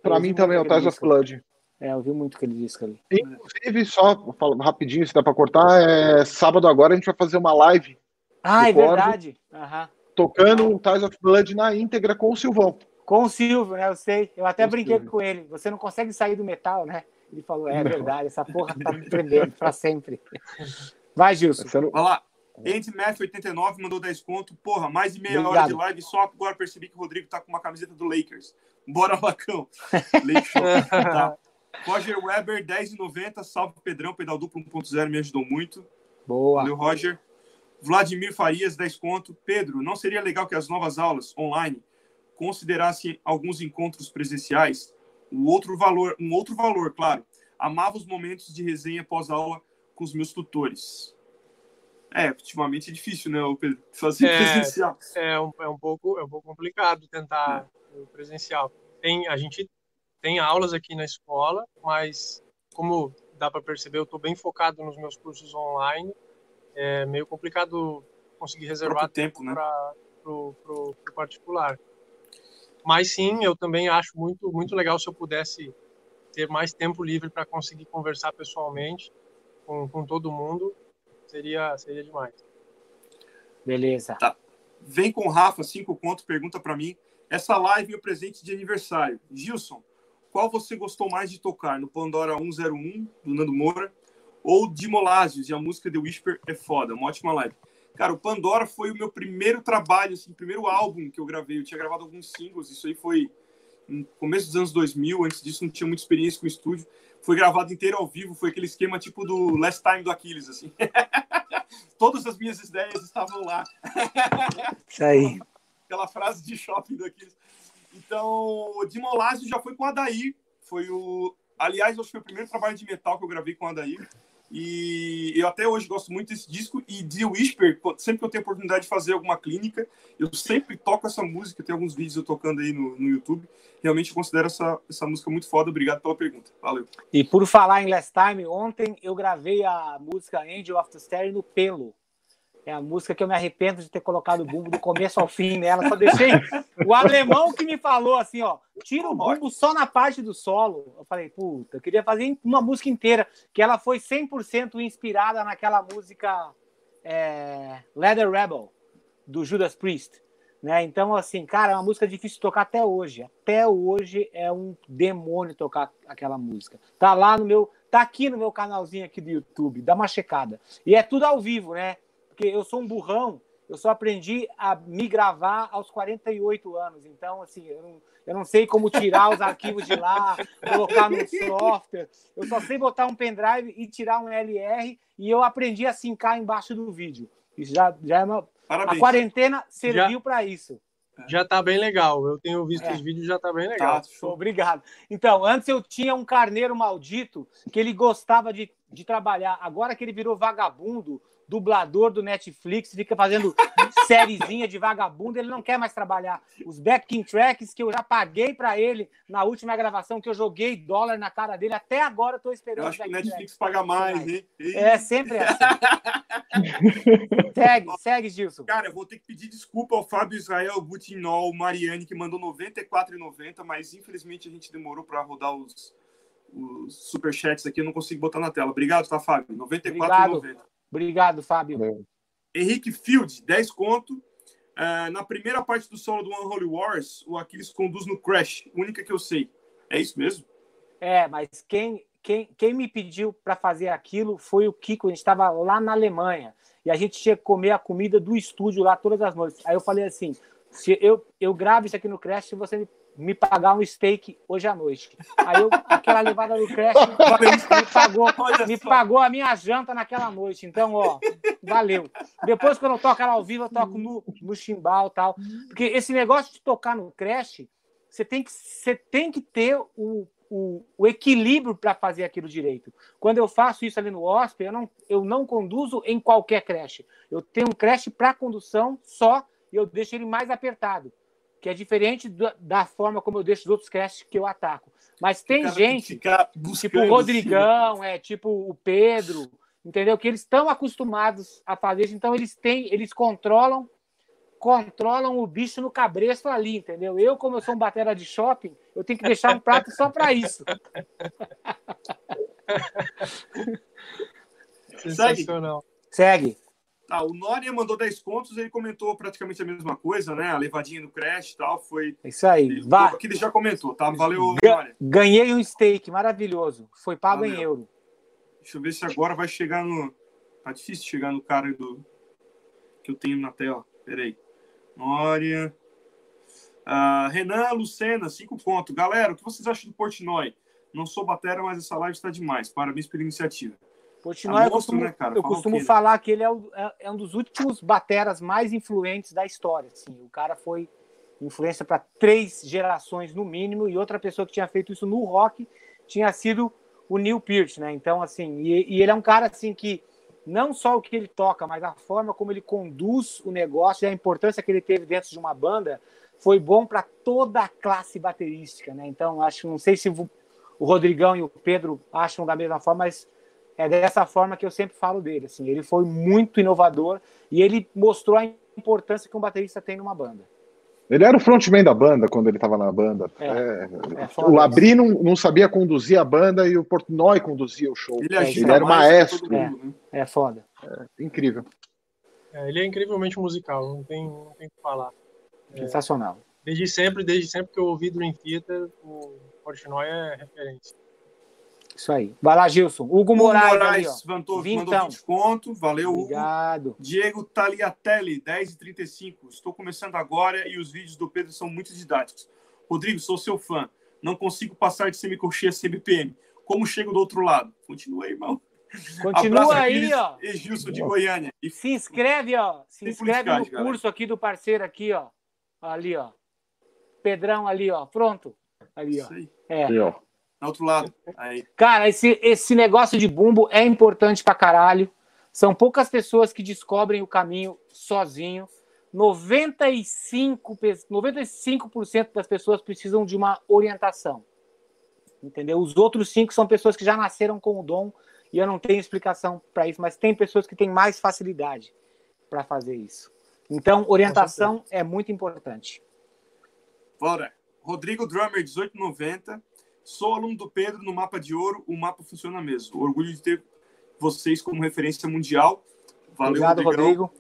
Pra mim também é o Ties of Blood. É, eu vi muito que ele disse ali. Inclusive, só falando rapidinho, se dá pra cortar, é, sábado agora a gente vai fazer uma live. Ah, é verdade. Uhum. Tocando o Ties of Blood na íntegra com o Silvão. Com o Silvio, né? Eu sei. Eu até com brinquei Silvio. com ele. Você não consegue sair do metal, né? Ele falou: é não. verdade, essa porra tá me prendendo pra sempre. Vai, Gilson. Não... Vai lá. AndyMath89 mandou 10 pontos. Porra, mais de meia Obrigado. hora de live. Só agora percebi que o Rodrigo tá com uma camiseta do Lakers. Bora, Lacão. Lake tá. Roger Weber, 10,90. Salve, Pedrão. Pedal duplo 1.0 me ajudou muito. Boa. Valeu, Roger. Vladimir Farias, 10 pontos. Pedro, não seria legal que as novas aulas online considerassem alguns encontros presenciais? Um outro valor, um outro valor, claro. Amava os momentos de resenha pós-aula com os meus tutores. É, ultimamente é difícil, né, Pedro? Fazer é, presencial. É um, é um pouco, é um pouco complicado tentar é. presencial. Tem, a gente tem aulas aqui na escola, mas como dá para perceber, eu estou bem focado nos meus cursos online. É meio complicado conseguir reservar tempo, tempo né? para o particular. Mas sim, eu também acho muito, muito legal se eu pudesse ter mais tempo livre para conseguir conversar pessoalmente com, com todo mundo. Seria, seria demais. Beleza. Tá. Vem com o Rafa, cinco contos, pergunta para mim. Essa live é o presente de aniversário. Gilson, qual você gostou mais de tocar? No Pandora 101, do Nando Moura, ou de Molásios, e a música The Whisper é foda, uma ótima live. Cara, o Pandora foi o meu primeiro trabalho, assim, primeiro álbum que eu gravei. Eu tinha gravado alguns singles, isso aí foi no começo dos anos 2000. Antes disso, não tinha muita experiência com estúdio. Foi gravado inteiro ao vivo, foi aquele esquema tipo do Last Time do Aquiles, assim. Todas as minhas ideias estavam lá. Isso aí. Aquela frase de shopping do Aquiles. Então, o Dimolásio já foi com a Adair. Foi o. Aliás, acho que foi o primeiro trabalho de metal que eu gravei com a Adair. E eu até hoje gosto muito desse disco. E de Whisper, sempre que eu tenho oportunidade de fazer alguma clínica, eu sempre toco essa música. Tem alguns vídeos eu tocando aí no, no YouTube. Realmente considero essa, essa música muito foda. Obrigado pela pergunta. Valeu. E por falar em Last Time, ontem eu gravei a música Angel of the Stereo no pelo. É a música que eu me arrependo de ter colocado o bumbo do começo ao fim nela. Só deixei o alemão que me falou assim, ó, tira o bumbo só na parte do solo. Eu falei, puta, eu queria fazer uma música inteira, que ela foi 100% inspirada naquela música é, Leather Rebel, do Judas Priest. Né? Então, assim, cara, é uma música difícil de tocar até hoje. Até hoje é um demônio tocar aquela música. Tá lá no meu. Tá aqui no meu canalzinho aqui do YouTube, dá uma checada. E é tudo ao vivo, né? Porque eu sou um burrão, eu só aprendi a me gravar aos 48 anos. Então, assim, eu não, eu não sei como tirar os arquivos de lá, colocar no software. Eu só sei botar um pendrive e tirar um LR e eu aprendi a sincar embaixo do vídeo. Isso já, já é uma. Parabéns. A quarentena serviu para isso. Já tá bem legal. Eu tenho visto é. os vídeos, já tá bem legal. Tá, obrigado. Então, antes eu tinha um carneiro maldito que ele gostava de, de trabalhar. Agora que ele virou vagabundo, dublador do Netflix, fica fazendo sériezinha de vagabundo, ele não quer mais trabalhar. Os backing tracks que eu já paguei para ele na última gravação, que eu joguei dólar na cara dele, até agora eu tô esperando. Eu acho que o Netflix paga mais, hein? É, sempre assim. segue, segue, Gilson. Cara, eu vou ter que pedir desculpa ao Fábio Israel, Butinol, Mariane, que mandou R$ 94,90, mas infelizmente a gente demorou para rodar os, os superchats aqui, eu não consigo botar na tela. Obrigado, tá, Fábio? R$ 94,90. Obrigado, Fábio. Henrique Field, 10 conto. Uh, na primeira parte do solo do Unholy Wars, o Aquiles conduz no Crash, única que eu sei. É isso mesmo? É, mas quem, quem, quem me pediu para fazer aquilo foi o Kiko. A gente estava lá na Alemanha e a gente tinha que comer a comida do estúdio lá todas as noites. Aí eu falei assim: se eu, eu gravo isso aqui no Crash, se você me me pagar um steak hoje à noite. Aí eu, aquela levada do creche me pagou, me pagou a minha janta naquela noite. Então, ó, valeu. Depois, quando eu toco ela ao vivo, eu toco no, no chimbal e tal. Porque esse negócio de tocar no creche, você tem que, você tem que ter o, o, o equilíbrio para fazer aquilo direito. Quando eu faço isso ali no OSP, eu não, eu não conduzo em qualquer creche. Eu tenho um creche para condução só e eu deixo ele mais apertado que é diferente da forma como eu deixo os outros castes que eu ataco. Mas tem gente, tipo o Rodrigão, é tipo o Pedro, entendeu? Que eles estão acostumados a fazer isso, então eles têm, eles controlam controlam o bicho no cabresto ali, entendeu? Eu, como eu sou um batera de shopping, eu tenho que deixar um prato só para isso. Sensacional. Segue. Tá, o Nória mandou 10 contos, ele comentou praticamente a mesma coisa, né? A levadinha no Crash e tal, foi... É isso aí. Vá. Que ele já comentou, tá? Valeu, Nória. Ganhei um steak maravilhoso. Foi pago Valeu. em euro. Deixa eu ver se agora vai chegar no... Tá difícil chegar no cara do... que eu tenho na tela. Peraí. Nória... Uh, Renan Lucena, 5 pontos. Galera, o que vocês acham do Portnoy? Não sou batera, mas essa live está demais. Parabéns pela iniciativa. Tá eu costumo, né, eu costumo falar que ele é, o, é, é, um dos últimos bateras mais influentes da história. Assim. O cara foi influência para três gerações no mínimo, e outra pessoa que tinha feito isso no rock tinha sido o Neil Peart, né? Então, assim, e, e, ele é um cara assim que não só o que ele toca, mas a forma como ele conduz o negócio e a importância que ele teve dentro de uma banda foi bom para toda a classe baterística, né? Então, acho, não sei se o Rodrigão e o Pedro acham da mesma forma, mas é dessa forma que eu sempre falo dele. Assim, ele foi muito inovador e ele mostrou a importância que um baterista tem numa banda. Ele era o frontman da banda quando ele estava na banda. É, é, é o Labri não, não, sabia conduzir a banda e o Portnoy conduzia o show. Ele, ele era o maestro. É, né? é foda. É, incrível. É, ele é incrivelmente musical, não tem, não tem o que falar. Sensacional. Desde sempre, desde sempre que eu ouvi Dream Theater, o Portnoy é referência. Isso aí. Vai lá, Gilson. Hugo, Hugo Moraes, Moraes ali, mandou, mandou 20 conto. Valeu, Obrigado. Hugo. Diego Taliatelli, 10,35. Estou começando agora e os vídeos do Pedro são muito didáticos. Rodrigo, sou seu fã. Não consigo passar de semicoxia CBPM. Como chego do outro lado? Continua aí, irmão. Continua Abraço aí, ó. E Gilson de Goiânia. E... Se inscreve, ó. Se inscreve no curso galera. aqui do parceiro aqui, ó. Ali, ó. Pedrão ali, ó. Pronto. Ali, ó. É. Aí, ó outro lado. Aí. Cara, esse, esse negócio de bumbo é importante pra caralho. São poucas pessoas que descobrem o caminho sozinho. 95%, 95 das pessoas precisam de uma orientação. Entendeu? Os outros cinco são pessoas que já nasceram com o dom e eu não tenho explicação para isso, mas tem pessoas que têm mais facilidade. para fazer isso. Então, orientação é muito importante. Bora. Rodrigo Drummer, 1890. Sou aluno do Pedro no Mapa de Ouro. O mapa funciona mesmo. Orgulho de ter vocês como referência mundial. Valeu, Obrigado, Rodrigo.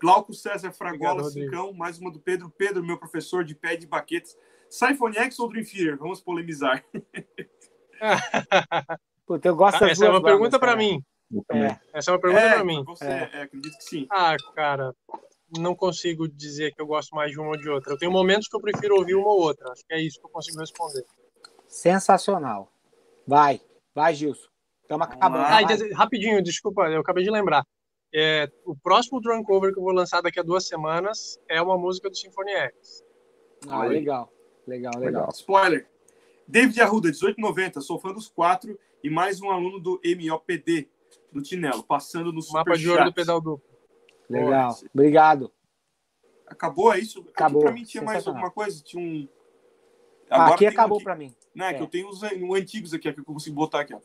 Glauco César Fragola, Obrigado, Cincão. Mais uma do Pedro. Pedro, meu professor de pé de baquetes. Symphony X ou Dream Theater? Vamos polemizar. Puta, eu gosto ah, Essa é uma pergunta para mim. É. Essa é uma pergunta é, para mim. Você, é. é. acredito que sim. Ah, cara, não consigo dizer que eu gosto mais de uma ou de outra. Eu tenho momentos que eu prefiro ouvir uma ou outra. Acho que é isso que eu consigo responder. Sensacional. Vai, vai, Gilson. Estamos acabando. Ah, rapidinho, desculpa, eu acabei de lembrar. É, o próximo drum cover que eu vou lançar daqui a duas semanas é uma música do Symphony X. Ah, legal. Legal, legal. Spoiler. David Arruda, 1890. Sou fã dos quatro e mais um aluno do MOPD, do Tinelo, passando no Mapa de ouro do pedal duplo. Legal. Obrigado. Acabou, é isso? Acabou. Aqui pra mim tinha mais alguma coisa? Tinha um. Agora aqui acabou um para mim. Né, é. que eu tenho uns, antigos aqui, que eu consigo botar aqui. Ó.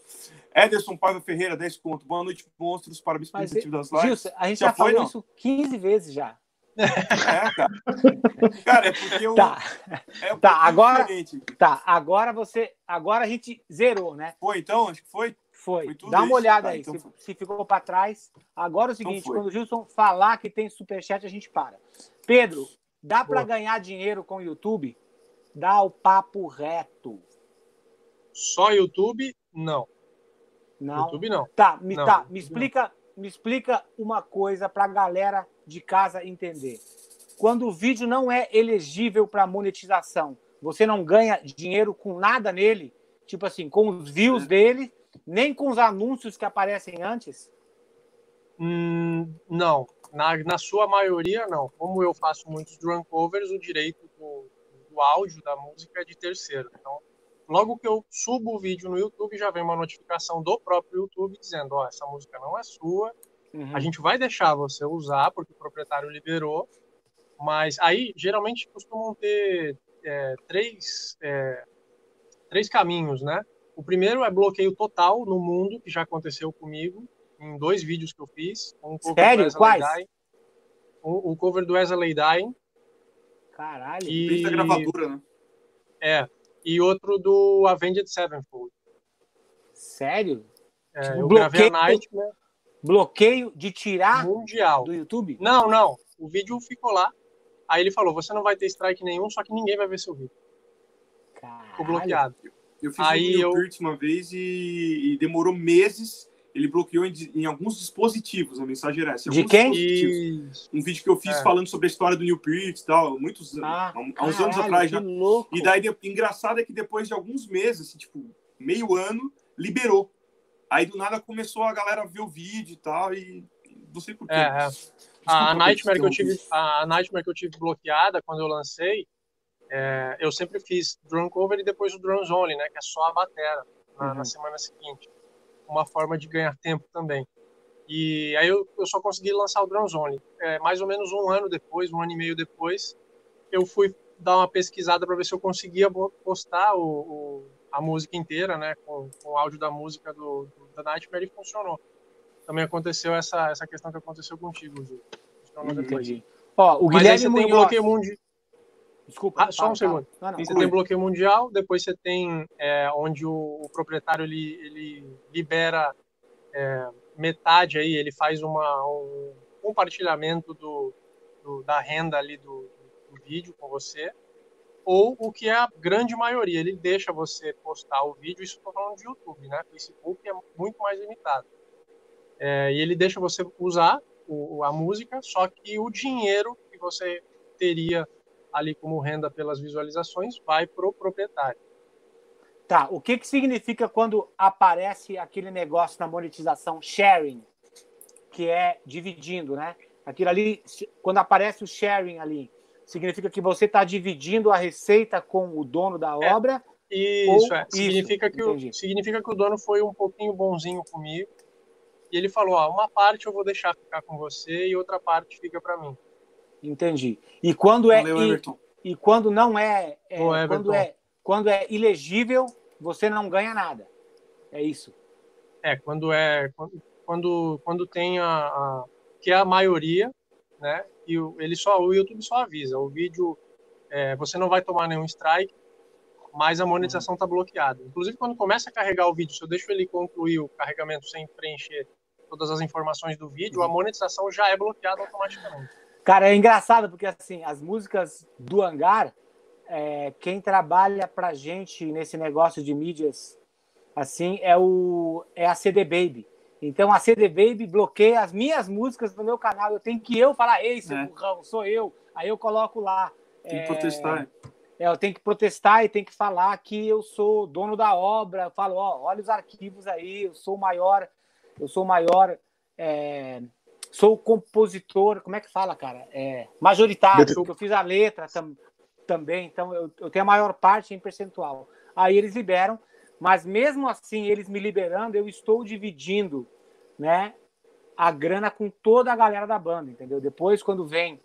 Ederson Paiva Ferreira, 10 conto. Boa noite, monstros. Parabéns pelo incentivo das lives. Gilson, a gente já, já foi, falou não? isso 15 vezes já. É, cara. Cara, é porque eu. Tá, é um tá agora. Diferente. Tá, agora você. Agora a gente zerou, né? Foi então? Acho que foi? Foi. foi Dá uma isso. olhada tá, aí. Então... Se, se, ficou para trás. Agora é o então seguinte: então quando o Gilson falar que tem superchat, a gente para. Pedro, dá para ganhar dinheiro com o YouTube? Dá o papo reto. Só YouTube? Não. Não. YouTube não. Tá, me, não, tá, me explica, me explica uma coisa para a galera de casa entender. Quando o vídeo não é elegível para monetização, você não ganha dinheiro com nada nele, tipo assim, com os views dele, nem com os anúncios que aparecem antes? Hum, não, na, na sua maioria não. Como eu faço muitos drum covers, o direito do, do áudio da música é de terceiro. Então, logo que eu subo o vídeo no YouTube, já vem uma notificação do próprio YouTube dizendo: ó, oh, essa música não é sua, Uhum. A gente vai deixar você usar, porque o proprietário liberou, mas aí geralmente costumam ter é, três, é, três caminhos, né? O primeiro é bloqueio total no mundo, que já aconteceu comigo, em dois vídeos que eu fiz. Um Sério? Quais? o, o, cover do Wesley Dying. Caralho. E... a gravadura, né? É. E outro do Avenged Sevenfold. Sério? É, tipo, eu bloqueio... gravei a Nightmare bloqueio de tirar mundial do YouTube? Não, não. O vídeo ficou lá. Aí ele falou: você não vai ter strike nenhum, só que ninguém vai ver seu vídeo. Caralho. Ficou bloqueado. Eu fiz Aí um eu... uma vez e, e, demorou meses. Ele bloqueou em, em alguns dispositivos a mensagem era essa. De quem? Um vídeo que eu fiz é. falando sobre a história do New Peart e tal, muitos ah, há, uns caralho, anos atrás já. Louco. E daí, engraçado é que depois de alguns meses, assim, tipo, meio ano, liberou. Aí do nada começou a galera ver o vídeo e tal, e não sei porquê. É, é. A, Nightmare que eu tive, a Nightmare que eu tive bloqueada quando eu lancei, é, eu sempre fiz drone cover e depois o drums only, né, que é só a batera na, uhum. na, semana seguinte. Uma forma de ganhar tempo também. E aí eu, eu só consegui lançar o drums only. É, mais ou menos um ano depois, um ano e meio depois, eu fui dar uma pesquisada para ver se eu conseguia postar o, o a música inteira, né, com, com o áudio da música do, do, da Nightmare e funcionou. Também aconteceu essa, essa questão que aconteceu contigo, Ju. Funcionou depois. Ó, o Guilherme tem bloqueio mundial. Desculpa. Ah, só um segundo. Não, não, você tem bloqueio mundial, depois você tem é, onde o, o, proprietário ele, ele libera é, metade aí, ele faz uma, um compartilhamento do, do da renda ali do, do vídeo com você ou o que é a grande maioria, ele deixa você postar o vídeo, isso estou falando de YouTube, né? Facebook é muito mais limitado. É, e ele deixa você usar o, a música, só que o dinheiro que você teria ali como renda pelas visualizações vai para o proprietário. Tá, o que, que significa quando aparece aquele negócio na monetização sharing, que é dividindo, né? Aquilo ali, quando aparece o sharing ali, significa que você está dividindo a receita com o dono da é, obra. Isso, é. Significa, isso, que o, significa que o dono foi um pouquinho bonzinho comigo. E ele falou: ó, uma parte eu vou deixar ficar com você e outra parte fica para mim. Entendi. E quando é Valeu, e, e, quando não é, é quando é quando é ilegível, você não ganha nada. É isso. É, quando é quando quando tem a, a que é a maioria, né? E ele só, o YouTube só avisa. O vídeo, é, você não vai tomar nenhum strike, mas a monetização está bloqueada. Inclusive, quando começa a carregar o vídeo, se eu deixo ele concluir o carregamento sem preencher todas as informações do vídeo, a monetização já é bloqueada automaticamente. Cara, é engraçado porque assim, as músicas do Hangar, é, quem trabalha pra gente nesse negócio de mídias assim é o é a CD Baby. Então a CD Baby bloqueia as minhas músicas no meu canal. Eu tenho que eu falar, ei, seu é. burrão, sou eu. Aí eu coloco lá. Tem que é, protestar. É, eu tenho que protestar e tenho que falar que eu sou dono da obra. Eu falo, ó, olha os arquivos aí, eu sou o maior, eu sou o maior, é, sou o compositor, como é que fala, cara? É, majoritário, eu fiz a letra tam, também, então eu, eu tenho a maior parte em percentual. Aí eles liberam, mas mesmo assim, eles me liberando, eu estou dividindo, né, a grana com toda a galera da banda, entendeu? Depois, quando vem,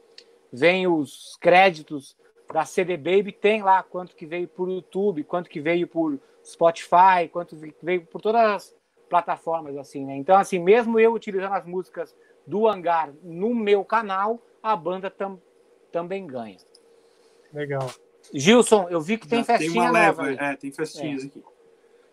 vem os créditos da CD Baby tem lá quanto que veio por YouTube, quanto que veio por Spotify, quanto veio por todas as plataformas assim, né? Então assim, mesmo eu utilizando as músicas do Hangar no meu canal, a banda tam, também ganha. Legal. Gilson, eu vi que tem Já festinha tem uma leva, é, tem festinhas é. aqui.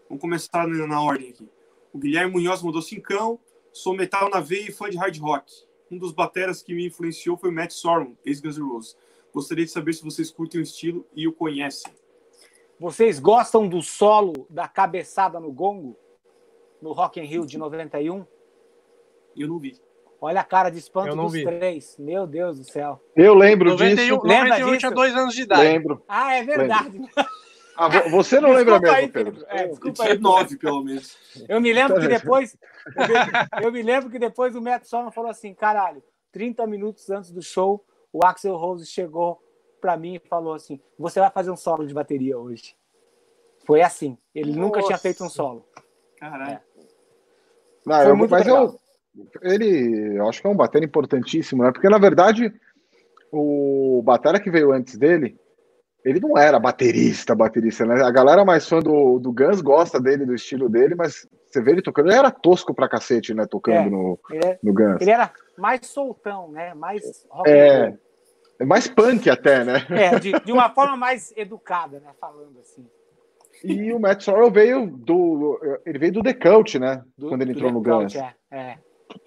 Vamos começar na ordem aqui. O Guilherme Munhoz mandou cincão, sou metal na veia e fã de hard rock. Um dos bateras que me influenciou foi o Matt Sorum, ex-Guns N' Roses. Gostaria de saber se vocês curtem o estilo e o conhecem. Vocês gostam do solo da cabeçada no gongo? No Rock in Rio de 91? Eu não vi. Olha a cara de espanto dos vi. três. Meu Deus do céu. Eu lembro 91, disso. Lembra 91 disso? tinha dois anos de idade. Lembro. Ah, é verdade. Ah, você não lembra mesmo, aí, Pedro? Pedro. É, desculpa aí, nove, pelo menos. Eu me lembro que depois... Eu me lembro que depois o Matt Solon falou assim, caralho, 30 minutos antes do show, o Axel Rose chegou para mim e falou assim: Você vai fazer um solo de bateria hoje. Foi assim. Ele Nossa. nunca tinha feito um solo. Caralho. É. Não, eu, mas legal. eu, ele, eu acho que é um batera importantíssimo, né? Porque na verdade o batera que veio antes dele, ele não era baterista, baterista, né? A galera mais fã do, do Guns gosta dele, do estilo dele, mas você vê ele tocando, ele era tosco pra cacete, né? Tocando é, no, é, no Guns. Ele era mais soltão, né? Mais rock é, é mais punk até, né? É, de, de, uma forma mais educada, né? Falando assim. E o Matt Sorrell veio do. Ele veio do The Cult, né? Do, Quando ele entrou no Guns. É, é.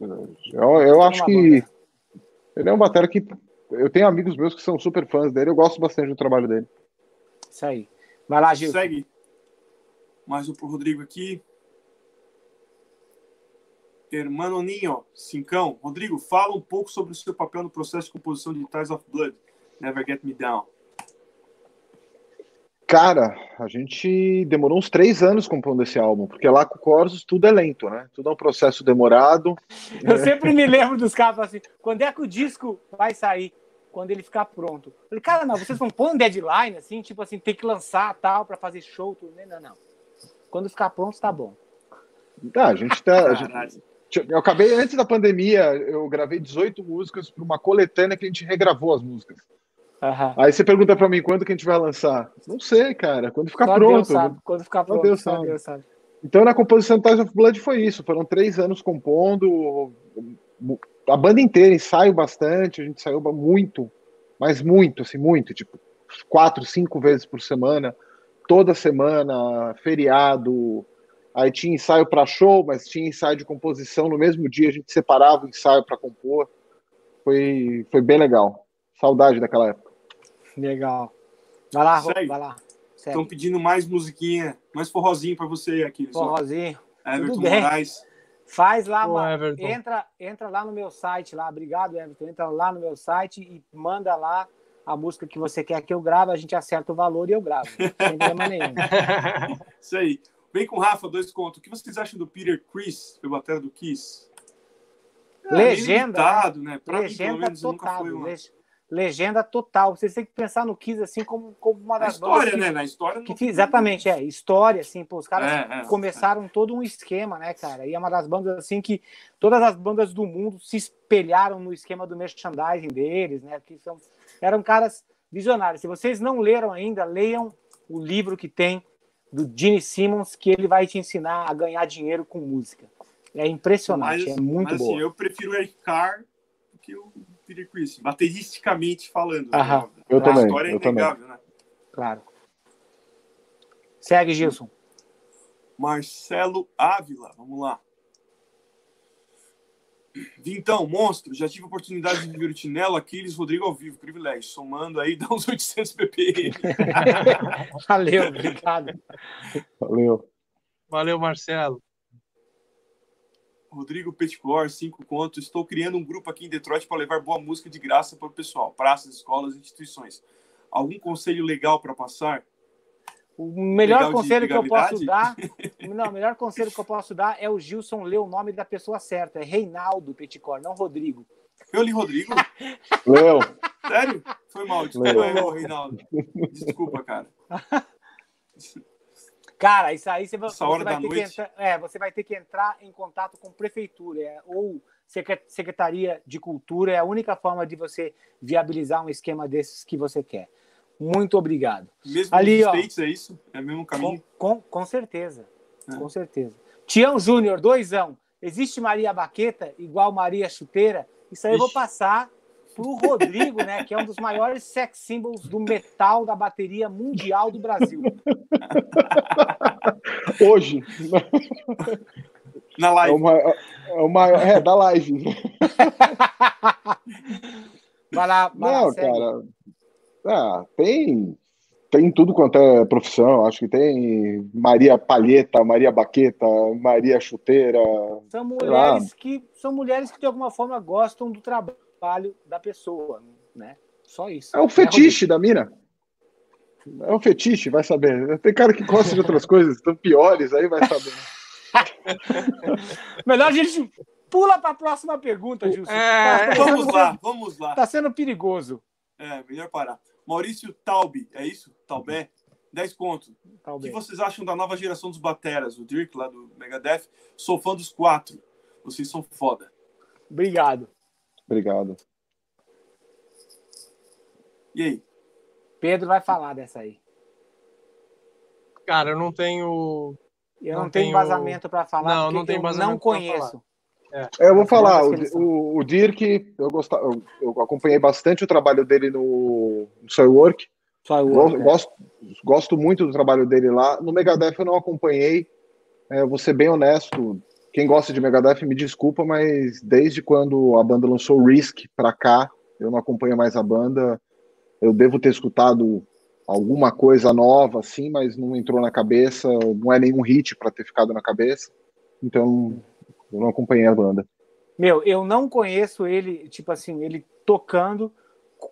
Eu, eu acho que. Banda. Ele é um batera que. Eu tenho amigos meus que são super fãs dele, eu gosto bastante do trabalho dele. Isso aí. Vai lá, Gil. Segue. Mais um pro Rodrigo aqui. Hermano Ninho, Cincão. Rodrigo, fala um pouco sobre o seu papel no processo de composição de Ties of Blood, Never Get Me Down. Cara, a gente demorou uns três anos compondo esse álbum, porque lá com o Corsos tudo é lento, né? Tudo é um processo demorado. Eu é. sempre me lembro dos caras assim, quando é que o disco vai sair? Quando ele ficar pronto. Eu falei, cara, não, vocês vão pôr um deadline, assim, tipo assim, tem que lançar tal para fazer show, tudo. Não, não. Quando ficar pronto, tá bom. Tá, a gente tá. A gente, eu acabei, antes da pandemia, eu gravei 18 músicas para uma coletânea que a gente regravou as músicas. Uhum. Aí você pergunta para mim quando que a gente vai lançar? Não sei, cara. Quando ficar Só pronto. Deus sabe. Quando ficar pronto, Deus sabe. Deus sabe. Então, na composição Ties of Blood foi isso. Foram três anos compondo. A banda inteira ensaio bastante. A gente saiu muito, mas muito, assim, muito. Tipo, quatro, cinco vezes por semana. Toda semana, feriado, Aí tinha ensaio para show, mas tinha ensaio de composição no mesmo dia, a gente separava o ensaio para compor. Foi, foi bem legal. Saudade daquela época. Legal. Vai lá, Segue. vai lá. Estão pedindo mais musiquinha, mais forrozinho para você aqui. Forrozinho. Everton Tudo bem. Moraes. Faz lá, Ô, entra, entra lá no meu site lá. Obrigado, Everton. Entra lá no meu site e manda lá a música que você quer que eu grave, a gente acerta o valor e eu gravo. Sem problema nenhum. Isso aí. Vem com o Rafa, dois contos. O que vocês acham do Peter Chris, o batera do Kiss? É, legenda. Limitado, né? Pra legenda mim, total. Uma... Legenda total. Vocês têm que pensar no Kiss assim como, como uma das Na história, né? Na história. Que, exatamente, é. História, assim, pô, os caras é, é, começaram todo um esquema, né, cara? E é uma das bandas, assim, que todas as bandas do mundo se espelharam no esquema do merchandising deles, né? Que são, eram caras visionários. Se vocês não leram ainda, leiam o livro que tem do Gene Simmons que ele vai te ensinar a ganhar dinheiro com música. É impressionante, mas, é muito mas, bom. Assim, eu prefiro o Eric Carr que o Peter Chris, bateristicamente falando. Né? Eu também. A história é inegável, né? Claro. Segue, Gilson. Marcelo Ávila, vamos lá. Então, monstro, já tive a oportunidade de ver o Tinelo, Aquiles, Rodrigo ao vivo, privilégio. Somando aí, dá uns 800 ppm. Valeu, obrigado. Valeu. Valeu, Marcelo. Rodrigo Petcor, cinco contos. Estou criando um grupo aqui em Detroit para levar boa música de graça para o pessoal, praças, escolas instituições. Algum conselho legal para passar? O melhor legal conselho que eu posso dar, não, o melhor conselho que eu posso dar é o Gilson ler o nome da pessoa certa. É Reinaldo Petcor, não Rodrigo. Eu li Rodrigo? Leu. Sério? Foi mal, desculpa, eu, Reinaldo. Desculpa, cara. Cara, isso aí você, você vai ter noite. que entrar, é, você vai ter que entrar em contato com prefeitura é, ou secretaria de cultura. É a única forma de você viabilizar um esquema desses que você quer. Muito obrigado. Mesmo Ali, ó, States, é isso? É o mesmo caminho? Com, com, com certeza. É. Com certeza. Tião Júnior, doisão. Existe Maria Baqueta igual Maria Chuteira? Isso aí Ixi. eu vou passar para o Rodrigo, né, que é um dos maiores sex symbols do metal da bateria mundial do Brasil. Hoje. Na live. É o maior, é, o maior, é da live. Vai lá, vai Não, lá, cara. Ah, tem tem tudo quanto é profissão. Acho que tem Maria Palheta, Maria Baqueta, Maria Chuteira. São mulheres que são mulheres que de alguma forma gostam do trabalho trabalho da pessoa, né? Só isso. É o fetiche é da mina. É um fetiche, vai saber. Tem cara que gosta de outras coisas tão piores, aí vai saber. Melhor a gente pula para a próxima pergunta, Gilson. É, tá vamos lá, vamos lá. Tá sendo perigoso. É, melhor parar. Maurício Taube, é isso? Taubé? 10 pontos. O que vocês acham da nova geração dos bateras? O Dirk, lá do Megadeth. Sou fã dos quatro. Vocês são foda. Obrigado. Obrigado. E aí? Pedro vai falar dessa aí. Cara, eu não tenho. Eu não, não tenho embasamento para falar. Não, não tenho embasamento. Não conheço. É. é. eu vou falar, o, o, o, Dirk, eu, gostava, eu, eu, acompanhei bastante o trabalho dele no, no Soilwork. Soilwork gosto, é. gosto, muito do trabalho dele lá. No Megadeth eu não acompanhei, é, vou ser bem honesto, quem gosta de Megadeth me desculpa, mas desde quando a banda lançou Risk pra cá, eu não acompanho mais a banda. Eu devo ter escutado alguma coisa nova, assim, mas não entrou na cabeça. Não é nenhum hit para ter ficado na cabeça. Então, eu não acompanhei a banda. Meu, eu não conheço ele, tipo assim, ele tocando.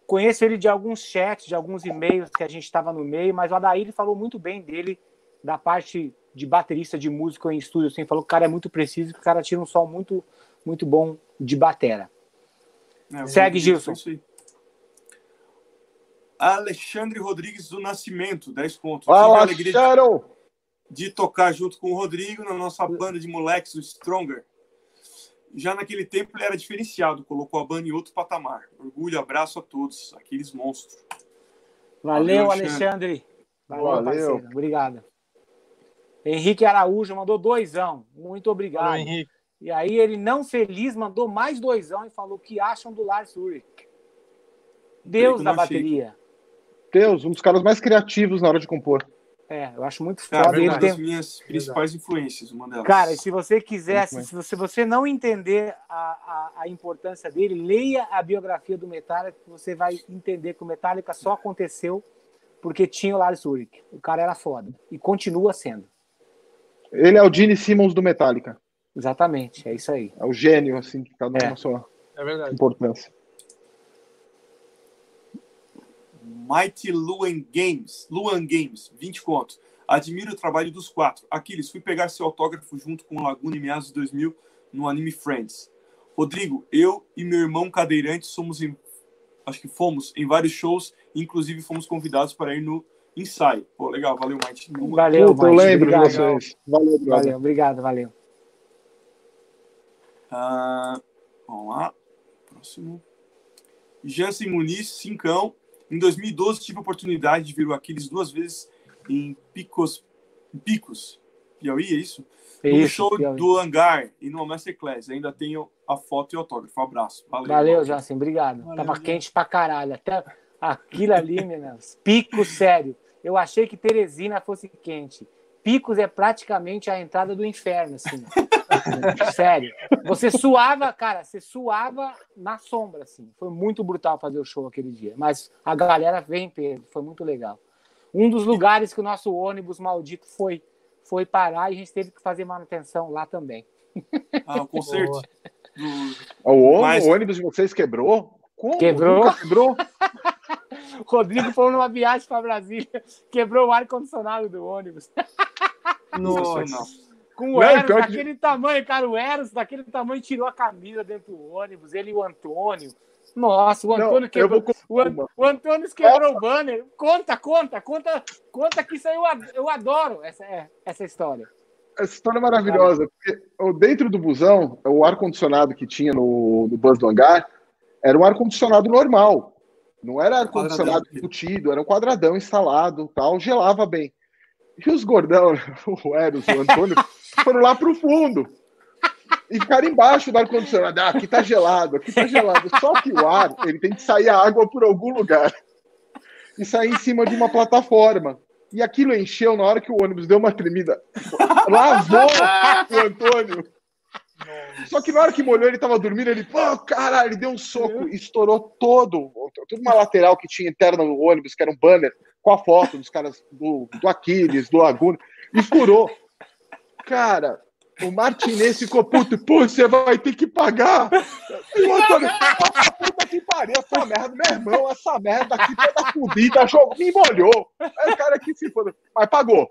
Conheço ele de alguns chats, de alguns e-mails que a gente estava no meio, mas o Adair falou muito bem dele, da parte de baterista, de músico em estúdio, assim, falou que o cara é muito preciso, que o cara tira um som muito, muito bom de batera. É, Segue, Gilson. Alexandre Rodrigues do Nascimento, 10 pontos. Fala, alegria de, de tocar junto com o Rodrigo na nossa banda de moleques, o Stronger. Já naquele tempo ele era diferenciado, colocou a banda em outro patamar. Orgulho, abraço a todos, aqueles monstros. Valeu, Valeu Alexandre. Valeu, Valeu. parceiro. Obrigado. Henrique Araújo mandou doisão. Muito obrigado. Henrique. E aí ele, não feliz, mandou mais doisão e falou que acham do Lars Ulrich. Deus da bateria. Deus, um dos caras mais criativos na hora de compor. É, eu acho muito foda. É, ele tem... minhas principais influências, uma delas. Cara, se você quiser, se, se você não entender a, a, a, importância dele, leia a biografia do Metallica, que você vai entender que o Metallica só aconteceu porque tinha o Lars Ulrich. O cara era foda. E continua sendo. Ele é o Gene Simmons do Metallica. Exatamente, é isso aí. É o gênio, assim, que cada um é. na sua é importância. Mighty Luan Games, Luan Games, 20 contos. Admiro o trabalho dos quatro. Aquiles, fui pegar seu autógrafo junto com o Laguna em meados de 2000 no anime Friends. Rodrigo, eu e meu irmão cadeirante somos em, acho que fomos em vários shows, inclusive fomos convidados para ir no ensaio. Pô, legal, valeu, Mike. Valeu, Mike. Eu lembro obrigado. de vocês. Valeu, valeu, obrigado, valeu. Ah, vamos lá. Próximo. Jansen Muniz, cincão. Em 2012, tive a oportunidade de ver o Aquiles duas vezes em Picos, Picos, Piauí, é isso? No isso, show Piauí. do Hangar e no Masterclass. Ainda tenho a foto e autógrafo. Um abraço. Valeu, Valeu Jansen. Obrigado. Valeu, Tava quente pra caralho. Até aquilo ali, meninas. Pico sério. Eu achei que Teresina fosse quente. Picos é praticamente a entrada do inferno, assim. Sério. Você suava, cara, você suava na sombra, assim. Foi muito brutal fazer o show aquele dia. Mas a galera vem, Pedro, foi muito legal. Um dos lugares que o nosso ônibus maldito foi, foi parar e a gente teve que fazer manutenção lá também. Ah, o concerto. O, Mas... o ônibus de vocês quebrou? Como? Quebrou? quebrou? Rodrigo foi numa viagem para Brasília, quebrou o ar-condicionado do ônibus. Nossa. Com o Eros daquele que... tamanho, cara, o Eros daquele tamanho tirou a camisa dentro do ônibus, ele e o Antônio. Nossa, o Antônio não, quebrou. O, o, Antônio quebrou o banner. Conta, conta, conta, conta que isso aí eu, eu adoro essa, é, essa história. Essa história é maravilhosa. Porque dentro do busão, o ar-condicionado que tinha no, no bus do hangar era um ar-condicionado normal. Não era ar-condicionado embutido, era um quadradão instalado, tal, gelava bem. E os gordão, o Eros, o Antônio, foram lá pro fundo e ficaram embaixo do ar-condicionado. Ah, aqui tá gelado, aqui tá gelado. Só que o ar, ele tem que sair a água por algum lugar e sair em cima de uma plataforma. E aquilo encheu na hora que o ônibus deu uma tremida. Lavou o Antônio. Só que na hora que molhou, ele tava dormindo, ele, pô, caralho, ele deu um soco, estourou todo, toda uma lateral que tinha interna no ônibus, que era um banner com a foto dos caras do, do Aquiles, do Laguna, e furou. Cara, o Martinez ficou puto, pô, você vai ter que pagar. E o Antônio, puta que pariu, essa merda, meu irmão, essa merda aqui toda fodida, me molhou. Aí o cara aqui se foda, mas pagou.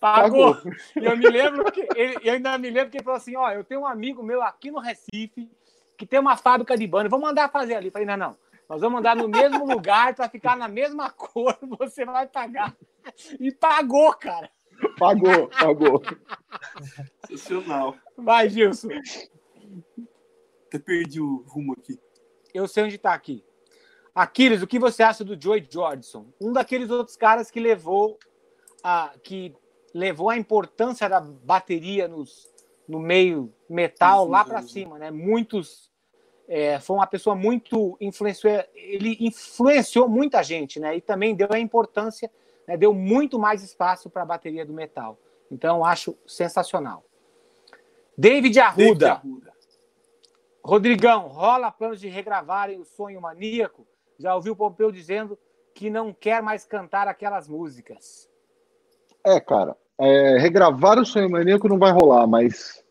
Pagou. Pagou. E eu me lembro que ele, eu ainda me lembro que ele falou assim: ó, eu tenho um amigo meu aqui no Recife que tem uma fábrica de banda, vamos mandar fazer ali. Eu falei, não, não. Nós vamos mandar no mesmo lugar para ficar na mesma cor, você vai pagar. E pagou, cara. Pagou, pagou. Sensacional. Vai, Gilson. Até perdi o rumo aqui. Eu sei onde está aqui. Aquiles, o que você acha do Joey Jordison? Um daqueles outros caras que levou a, que levou a importância da bateria nos, no meio metal lá para cima, né? Muitos é, foi uma pessoa muito influenciou, ele influenciou muita gente, né? E também deu a importância, né? deu muito mais espaço para a bateria do metal. Então acho sensacional. David Arruda. David Arruda. Rodrigão, rola planos de regravarem o Sonho Maníaco? Já ouviu o Pompeu dizendo que não quer mais cantar aquelas músicas. É, cara, é, regravar o Sonho Maníaco não vai rolar, mas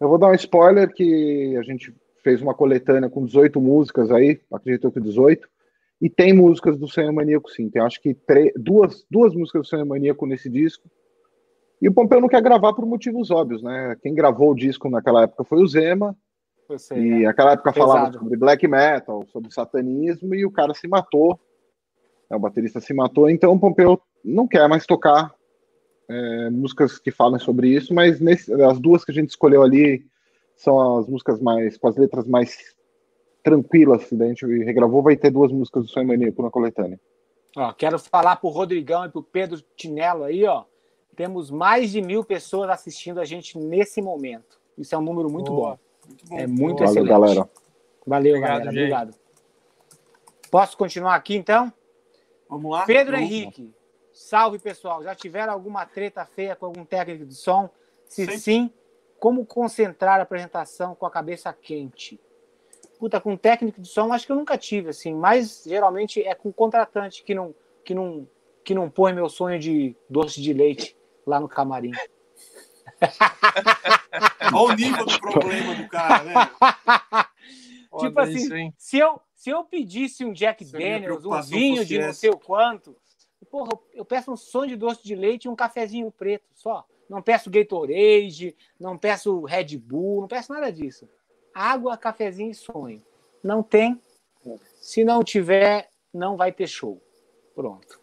eu vou dar um spoiler que a gente fez uma coletânea com 18 músicas aí, acredito que 18, e tem músicas do Sonho Maníaco sim, tem acho que três, duas, duas músicas do Sonho Maníaco nesse disco, e o Pompeu não quer gravar por motivos óbvios, né? Quem gravou o disco naquela época foi o Zema, sei, e né? naquela época Pesado. falava sobre black metal, sobre satanismo, e o cara se matou, né? o baterista se matou, então o Pompeu não quer mais tocar é, músicas que falam sobre isso, mas nesse, as duas que a gente escolheu ali são as músicas mais, com as letras mais tranquilas, da gente regravou, vai ter duas músicas do Sonho Maníaco na coletânea. Ó, quero falar pro Rodrigão e pro Pedro Tinello aí, ó. Temos mais de mil pessoas assistindo a gente nesse momento. Isso é um número muito Boa. bom. Muito bom. É muito Valeu, excelente. galera. Valeu, Obrigado, galera. Gente. Obrigado. Posso continuar aqui, então? Vamos lá. Pedro Vamos. Henrique. Salve, pessoal. Já tiveram alguma treta feia com algum técnico de som? Se sim, sim como concentrar a apresentação com a cabeça quente? Puta, com técnico de som, acho que eu nunca tive, assim, mas geralmente é com contratante que não, que não, que não põe meu sonho de doce de leite lá no camarim. Olha o nível do problema do cara, né? tipo assim, se eu, se eu pedisse um Jack Isso Daniels, um vinho de não sei o quanto, Porra, eu peço um sonho de doce de leite e um cafezinho preto só. Não peço Gatorade, não peço Red Bull, não peço nada disso. Água, cafezinho e sonho. Não tem. Se não tiver, não vai ter show. Pronto.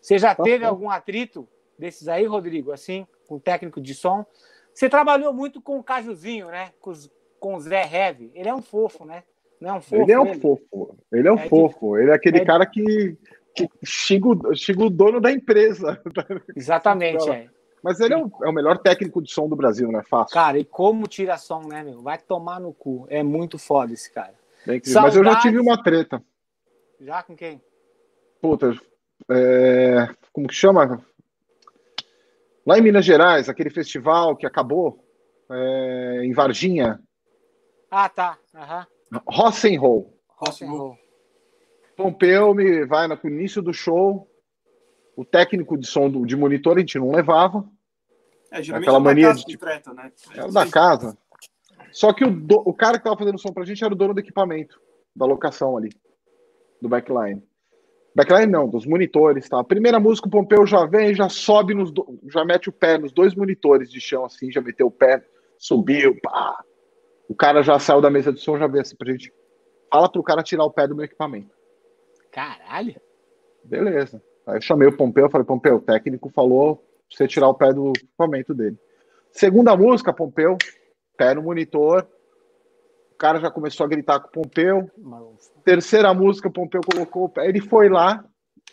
Você já teve algum atrito desses aí, Rodrigo, assim, com técnico de som? Você trabalhou muito com o Cajuzinho, né? Com, os, com o Zé Heavy. Ele é um fofo, né? Não é um fofo. Ele é um ele. fofo. Ele é um é fofo. De... Ele é aquele é cara que que xinga, xinga o dono da empresa. Exatamente, é. Mas ele é o, é o, melhor técnico de som do Brasil, não é fácil. Cara, e como tira som, né, meu? Vai tomar no cu. É muito foda esse cara. Mas eu já tive uma treta. Já com quem? Puta, é... como que chama? Lá em Minas Gerais, aquele festival que acabou é... em Varginha. Ah, tá. Uhum. Rock'n'Roll. Rock'n'Roll. Pompeu me vai no início do show. O técnico de som do, de monitor a gente não levava. É, geralmente aquela é mania de, treta, né? É o da casa. Só que o, do, o cara que tava fazendo som pra gente era o dono do equipamento, da locação ali, do backline. Backline não, dos monitores, tá? A primeira música, o Pompeu já vem, já sobe nos, do, já mete o pé nos dois monitores de chão, assim, já meteu o pé, subiu, pá. O cara já saiu da mesa de som, já veio assim pra gente. Fala pro cara tirar o pé do meu equipamento. Caralho. Beleza. Aí eu chamei o Pompeu, falei, Pompeu, o técnico falou pra você tirar o pé do equipamento dele. Segunda música, Pompeu, pé no monitor. O cara já começou a gritar com o Pompeu. Terceira música, Pompeu colocou o pé. Ele foi lá,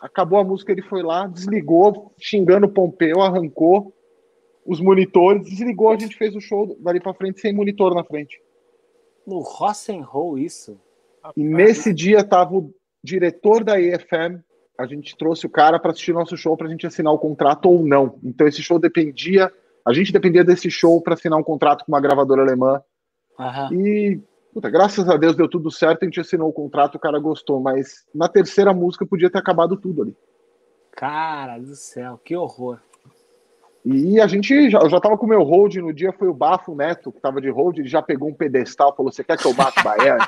acabou a música, ele foi lá, desligou, xingando o Pompeu, arrancou os monitores, desligou, a gente fez o show dali para frente sem monitor na frente. No Roll isso. E nesse dia tava o diretor da EFM, a gente trouxe o cara para assistir nosso show para a gente assinar o contrato ou não. Então esse show dependia, a gente dependia desse show para assinar um contrato com uma gravadora alemã. Uhum. E Puta, graças a Deus deu tudo certo, a gente assinou o contrato, o cara gostou, mas na terceira música podia ter acabado tudo ali. Cara do céu, que horror. E a gente já, eu já tava com o meu hold no dia, foi o Bafo Neto, que tava de hold, ele já pegou um pedestal, falou: Você quer que eu bata o Baiano?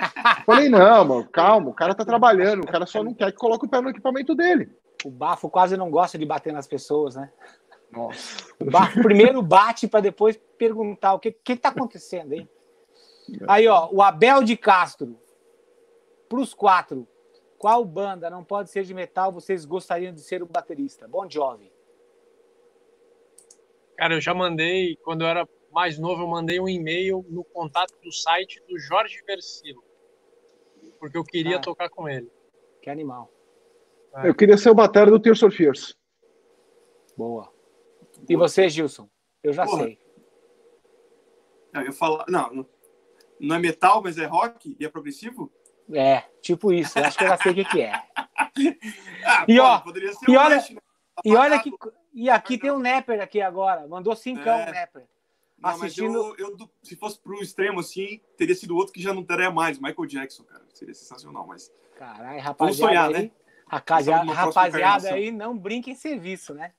Falei: Não, mano, calma, o cara tá trabalhando, o cara só não quer que coloque o pé no equipamento dele. O Bafo quase não gosta de bater nas pessoas, né? Nossa. O Bafo primeiro bate para depois perguntar o que, que tá acontecendo, hein? Aí, ó, o Abel de Castro. Para os quatro, qual banda não pode ser de metal vocês gostariam de ser o baterista? Bom jovem. Cara, eu já mandei, quando eu era mais novo, eu mandei um e-mail no contato do site do Jorge Versilo. Porque eu queria ah, tocar com ele. Que animal. É. Eu queria ser o batera do Tears for Fears. Boa. E você, Gilson? Eu já Porra. sei. Não, eu falo, não, não é metal, mas é rock e é progressivo? É, tipo isso. Eu acho que eu já sei o que, que é. ah, e, pô, ó, poderia ser e um olha, né? e olha que e aqui tem um Nepper aqui agora. Mandou cincão é. o Nepper. Não, assistindo... eu, eu, se fosse pro extremo assim, teria sido outro que já não teria mais, Michael Jackson, cara. Seria sensacional, mas. Caralho, rapaziada. Vamos sonhar, aí, né? Rapaziada, rapaziada aí, não brinque em serviço, né?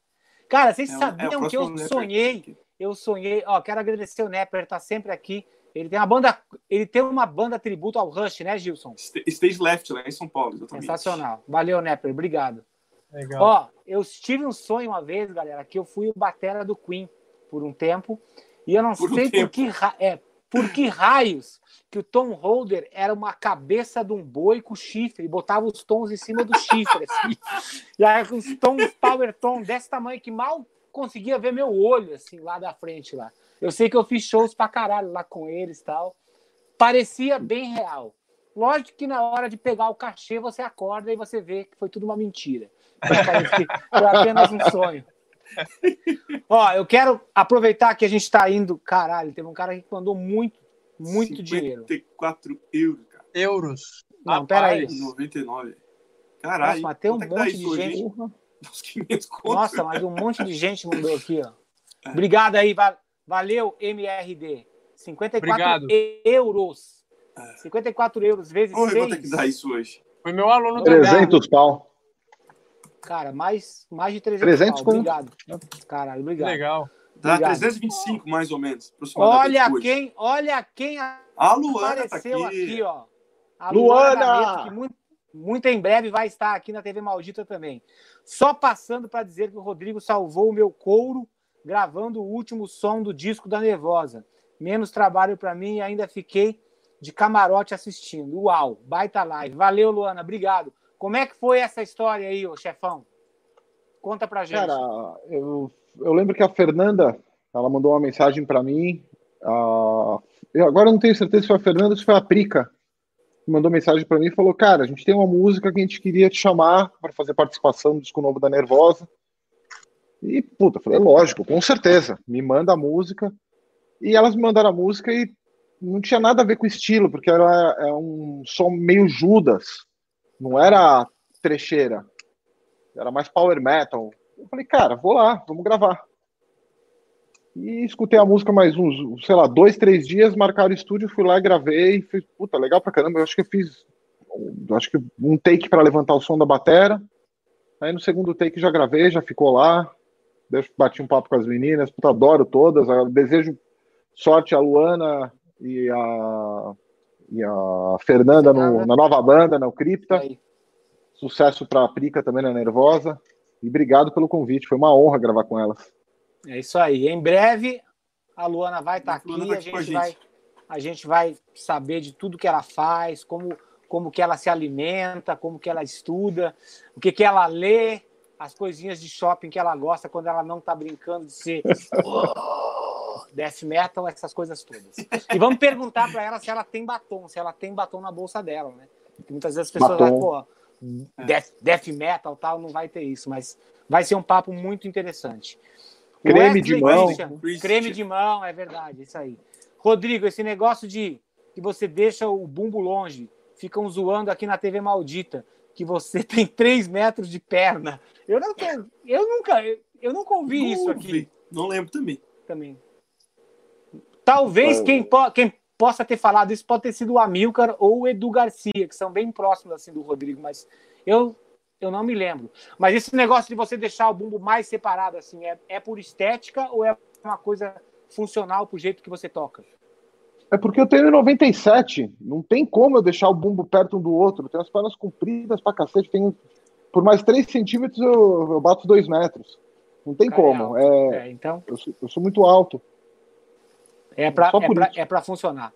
Cara, vocês é, sabiam é que eu sonhei? Eu sonhei, ó, quero agradecer o Nepper, tá sempre aqui. Ele tem uma banda, ele tem uma banda tributo ao Rush, né, Gilson? Stage Left lá em São Paulo, exatamente. Sensacional. Valeu, Nepper, obrigado. Legal. Ó, eu tive um sonho uma vez, galera, que eu fui o batera do Queen por um tempo, e eu não por sei um por que é, por que raios que o Tom Holder era uma cabeça de um boi com chifre, e botava os tons em cima do chifre, assim. E aí os tons power tom desse tamanho que mal conseguia ver meu olho, assim, lá da frente lá. Eu sei que eu fiz shows pra caralho lá com eles e tal. Parecia bem real. Lógico que na hora de pegar o cachê, você acorda e você vê que foi tudo uma mentira. Foi apenas um sonho. Ó, eu quero aproveitar que a gente está indo. Caralho, teve um cara que mandou muito, muito 54 dinheiro. 54 euros, cara. Euros. Não, peraí. 99. Caralho. Nossa, mas tem um é monte de gente. Nossa, mas um monte de gente mandou aqui, ó. É. Obrigado aí, valeu, MRD. 54 Obrigado. euros. 54 euros vezes Oi, 6. vou ter que dar isso hoje. Foi meu aluno 300 pau. Cara, mais, mais de 300, 300 pau. Obrigado. Caralho, obrigado. Legal. Dá obrigado. 325, mais ou menos. Olha quem, olha quem a Luana apareceu tá aqui. aqui. ó. A Luana! Luana que muito, muito em breve vai estar aqui na TV Maldita também. Só passando para dizer que o Rodrigo salvou o meu couro gravando o último som do disco da Nervosa. Menos trabalho para mim e ainda fiquei de camarote assistindo. Uau, baita live. Valeu, Luana, obrigado. Como é que foi essa história aí, ô chefão? Conta pra gente. Cara, eu, eu lembro que a Fernanda, ela mandou uma mensagem para mim. Uh, eu agora não tenho certeza se foi a Fernanda ou se foi a Prica que mandou mensagem para mim e falou: Cara, a gente tem uma música que a gente queria te chamar para fazer participação no disco novo da Nervosa. E, puta, falei, lógico, com certeza, me manda a música. E elas me mandaram a música e não tinha nada a ver com o estilo, porque era é um som meio Judas, não era trecheira, era mais power metal. Eu falei, cara, vou lá, vamos gravar. E escutei a música mais uns, sei lá, dois, três dias, marcaram o estúdio, fui lá gravei. Fiz, puta, legal pra caramba. Eu acho que eu fiz, eu acho que um take para levantar o som da batera. Aí no segundo take já gravei, já ficou lá. Deixo, bati um papo com as meninas, puta, adoro todas. Eu desejo sorte a Luana e a, e a Fernanda no, na nova banda, na Cripta. Sucesso para a Prica também na Nervosa. E obrigado pelo convite, foi uma honra gravar com elas. É isso aí. Em breve a Luana vai estar tá aqui, vai a gente, a gente vai a gente vai saber de tudo que ela faz, como como que ela se alimenta, como que ela estuda, o que que ela lê, as coisinhas de shopping que ela gosta quando ela não está brincando de ser death metal, essas coisas todas. E vamos perguntar para ela se ela tem batom, se ela tem batom na bolsa dela, né? Porque muitas vezes as pessoas falam, pô, death, death metal tal, não vai ter isso, mas vai ser um papo muito interessante. Creme de mão. creme de mão, é verdade, isso aí. Rodrigo, esse negócio de que você deixa o bumbo longe, ficam zoando aqui na TV Maldita, que você tem 3 metros de perna. Eu não quero, eu nunca, eu nunca ouvi não isso aqui. Não lembro também. Também. Talvez quem, po quem possa ter falado isso pode ter sido o Amilcar ou o Edu Garcia, que são bem próximos assim do Rodrigo, mas eu eu não me lembro. Mas esse negócio de você deixar o bumbo mais separado, assim, é, é por estética ou é uma coisa funcional pro jeito que você toca? É porque eu tenho 97. Não tem como eu deixar o bumbo perto um do outro. Eu tenho as pernas compridas pra cacete. Tenho... Por mais 3 centímetros eu, eu bato 2 metros. Não tem como. É, é, é, então... Eu sou, eu, sou, muito alto. É pra, é, é funcionar.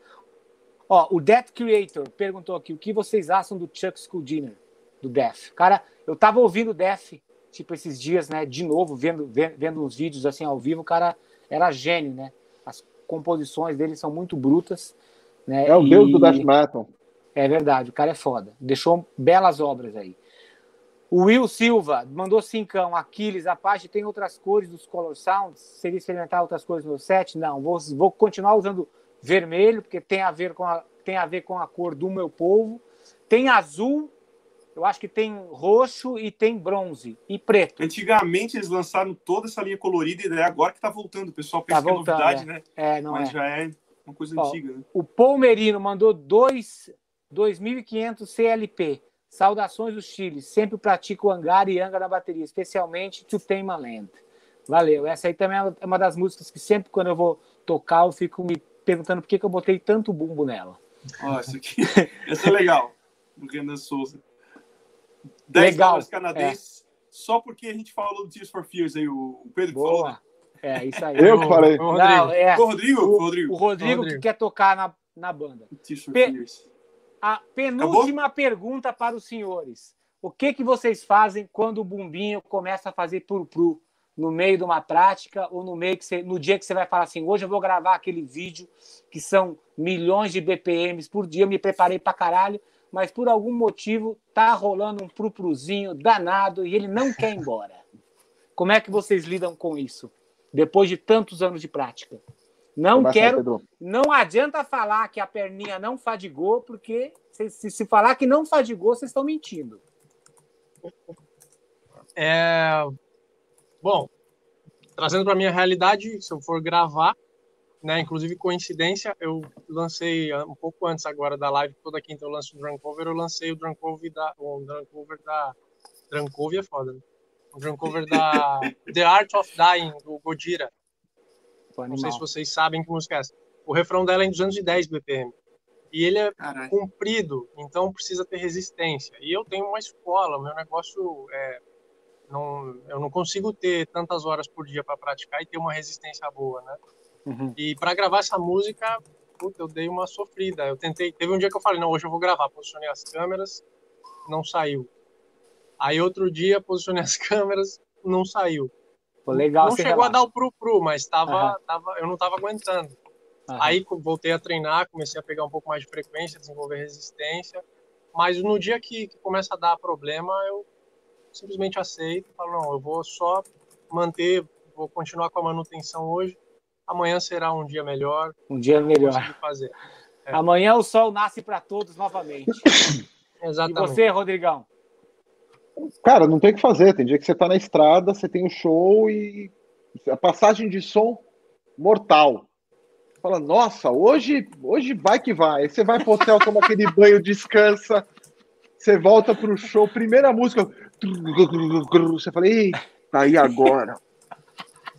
Ó, o Death Creator perguntou aqui o que vocês acham do Chuck Schuldiner, do Death. Cara, eu tava ouvindo Def, tipo, esses dias, né? De novo, vendo, vendo uns vídeos assim ao vivo, o cara era gênio, né? As composições dele são muito brutas. Né? É o deus do death metal. É verdade, o cara é foda. Deixou belas obras aí. O Will Silva mandou cincão. Aquiles, a parte tem outras cores dos Color Sounds? Seria experimentar outras cores no set? Não, vou, vou continuar usando vermelho, porque tem a ver com a, tem a ver com a cor do meu povo. Tem azul eu acho que tem roxo e tem bronze e preto. Antigamente eles lançaram toda essa linha colorida e agora que tá voltando. O pessoal pensa tá voltando, que é novidade, é. né? É, não Mas é. já é uma coisa Ó, antiga, né? O Paul Merino mandou dois 2.500 CLP. Saudações do Chile. Sempre pratico hangar e anga na bateria, especialmente To Tame Land. Valeu. Essa aí também é uma das músicas que sempre quando eu vou tocar eu fico me perguntando por que, que eu botei tanto bumbo nela. Ó, essa aqui. essa é legal. Do Renan Souza. 10 Legal. dólares canadenses, é. só porque a gente falou do Tears for Fears aí, o Pedro Boa. falou, né? É, isso aí. Eu que falei. O Rodrigo. Não, é, o Rodrigo, o, Rodrigo. O Rodrigo, Rodrigo. que quer tocar na, na banda. Tears for Pe Fears. A penúltima Acabou? pergunta para os senhores. O que, que vocês fazem quando o bumbinho começa a fazer puru no meio de uma prática ou no meio que você, no dia que você vai falar assim, hoje eu vou gravar aquele vídeo que são milhões de BPMs por dia, eu me preparei para caralho, mas por algum motivo tá rolando um prupruzinho danado e ele não quer ir embora. Como é que vocês lidam com isso? Depois de tantos anos de prática. Não quero. Não adianta falar que a perninha não fadigou, porque se, se, se falar que não fadigou, vocês estão mentindo. É... Bom, trazendo para minha realidade, se eu for gravar, né? Inclusive, coincidência, eu lancei um pouco antes agora da live, toda quinta eu lanço o Drunk Cover, eu lancei o Drunk Cover da... O Drunk Cover da... Drunk Cover é foda, né? O Drunk Cover da The Art of Dying, do Godira. Não sei se vocês sabem que música é essa. O refrão dela é em 210 BPM. E ele é Caralho. comprido, então precisa ter resistência. E eu tenho uma escola, meu negócio é... Não, eu não consigo ter tantas horas por dia para praticar e ter uma resistência boa, né? Uhum. E para gravar essa música, puta, eu dei uma sofrida. Eu tentei, teve um dia que eu falei, não, hoje eu vou gravar. Posicionei as câmeras, não saiu. Aí outro dia posicionei as câmeras, não saiu. Pô, legal. Não chegou a dar o pru pru, mas tava, uhum. tava, eu não tava aguentando. Uhum. Aí voltei a treinar, comecei a pegar um pouco mais de frequência, desenvolver resistência. Mas no dia que, que começa a dar problema, eu simplesmente aceito, falo, não, eu vou só manter, vou continuar com a manutenção hoje. Amanhã será um dia melhor. Um dia melhor. Fazer. É. Amanhã o sol nasce para todos novamente. Exatamente. E você, Rodrigão? Cara, não tem o que fazer. Tem dia que você tá na estrada, você tem o um show e a passagem de som mortal. Fala, nossa, hoje, hoje vai que vai. Aí você vai pro hotel, toma aquele banho, descansa. Você volta pro show, primeira música. Você fala, eita, e agora?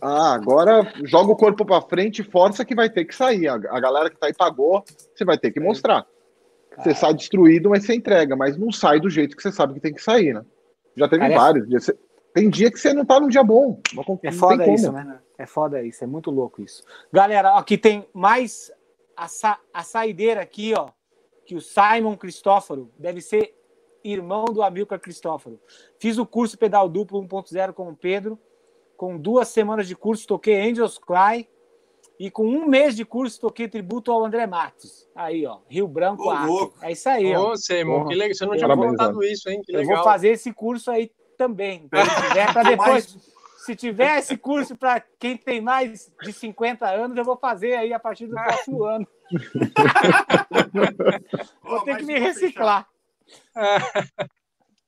Ah, agora joga o corpo para frente, força que vai ter que sair. A, a, galera que tá aí pagou, você vai ter que mostrar. Você sai destruído, mas você entrega, mas não sai do jeito que você sabe que tem que sair, né? Já teve Cara, vários. Tem dia que você não tá num dia bom. é foda isso, né? É foda isso, é muito louco isso. Galera, aqui tem mais a, sa a saideira aqui, ó. Que o Simon Cristóforo deve ser irmão do Amilcar Cristóforo. Fiz o curso pedal duplo 1.0 com o Pedro. Com duas semanas de curso, toquei Angels Cry. E com um mês de curso, toquei tributo ao André Matos. Aí, ó, Rio Branco, Ô, É isso aí, Ô, ó. Simon, que legal. Você não tinha contado isso, hein? Que legal. Eu vou fazer esse curso aí também. Para depois, se tiver esse curso para quem tem mais de 50 anos, eu vou fazer aí a partir do próximo ano. vou ter que me reciclar.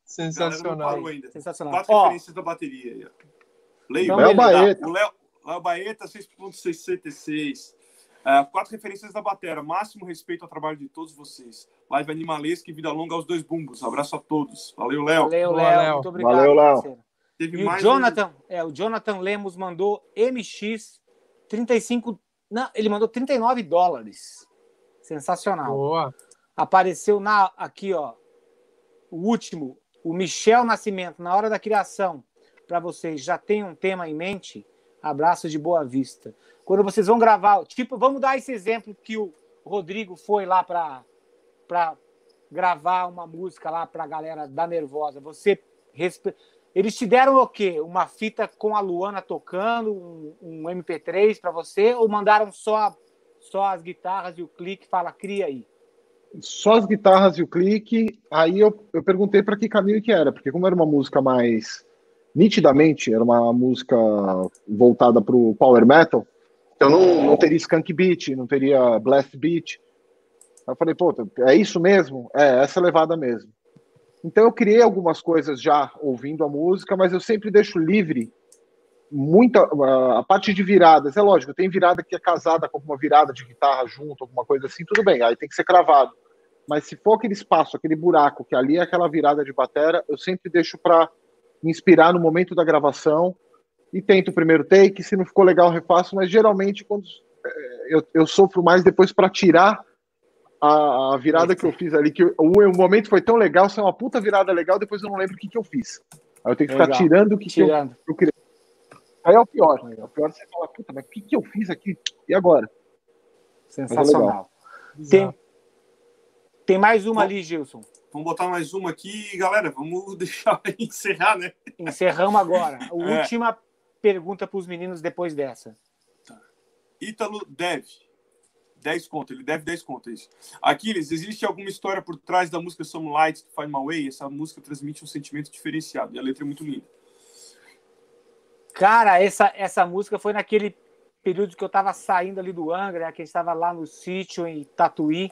Sensacional. Sensacional. Quatro Ó, referências da bateria aí. Leio. Léo Baeta. O Léo, Léo Baeta, 6.66. Uh, quatro referências da batera. Máximo respeito ao trabalho de todos vocês. Live animalesca e vida longa aos dois bumbos. Abraço a todos. Valeu, Léo. Valeu, Léo. Muito obrigado. Valeu, Léo. Teve e o Jonathan, um... é, o Jonathan Lemos mandou MX 35. Não, ele mandou 39 dólares. Sensacional. Boa. Apareceu na aqui, ó. O último, o Michel Nascimento, na hora da criação, para vocês já tem um tema em mente. Abraço de Boa Vista. Quando vocês vão gravar, tipo, vamos dar esse exemplo que o Rodrigo foi lá para gravar uma música lá para a galera da Nervosa. Você respe... Eles te deram o quê? Uma fita com a Luana tocando, um, um MP3 para você, ou mandaram só, só as guitarras e o clique fala, cria aí? Só as guitarras e o clique. Aí eu, eu perguntei para que caminho que era, porque como era uma música mais nitidamente, era uma música voltada para o power metal, então não, não teria skunk beat, não teria blast beat. Eu falei, pô, é isso mesmo? É, essa levada mesmo. Então eu criei algumas coisas já ouvindo a música, mas eu sempre deixo livre muita a parte de viradas. É lógico, tem virada que é casada com uma virada de guitarra junto, alguma coisa assim, tudo bem, aí tem que ser cravado. Mas se for aquele espaço, aquele buraco que ali é aquela virada de batera, eu sempre deixo para inspirar no momento da gravação e tento o primeiro take. Se não ficou legal, refaço. Mas geralmente quando é, eu, eu sofro mais depois para tirar a, a virada que eu fiz ali, que o, o momento foi tão legal, saiu uma puta virada legal, depois eu não lembro o que, que eu fiz. Aí eu tenho que legal. ficar tirando o que, tirando. que eu, eu queria. Aí é o pior, né? É o pior é você falar, puta, mas o que, que eu fiz aqui? E agora? Sensacional. É tem, tem mais uma ali, Gilson. Vamos botar mais uma aqui, galera. Vamos deixar encerrar, né? Encerramos agora. A é. última pergunta para os meninos depois dessa. Tá. Ítalo Dev. 10 conto, ele deve 10 conto, é isso. Aquiles, existe alguma história por trás da música Some Lights to Find My Way? Essa música transmite um sentimento diferenciado e a letra é muito linda. Cara, essa, essa música foi naquele período que eu estava saindo ali do Angra, que a gente estava lá no sítio em Tatuí.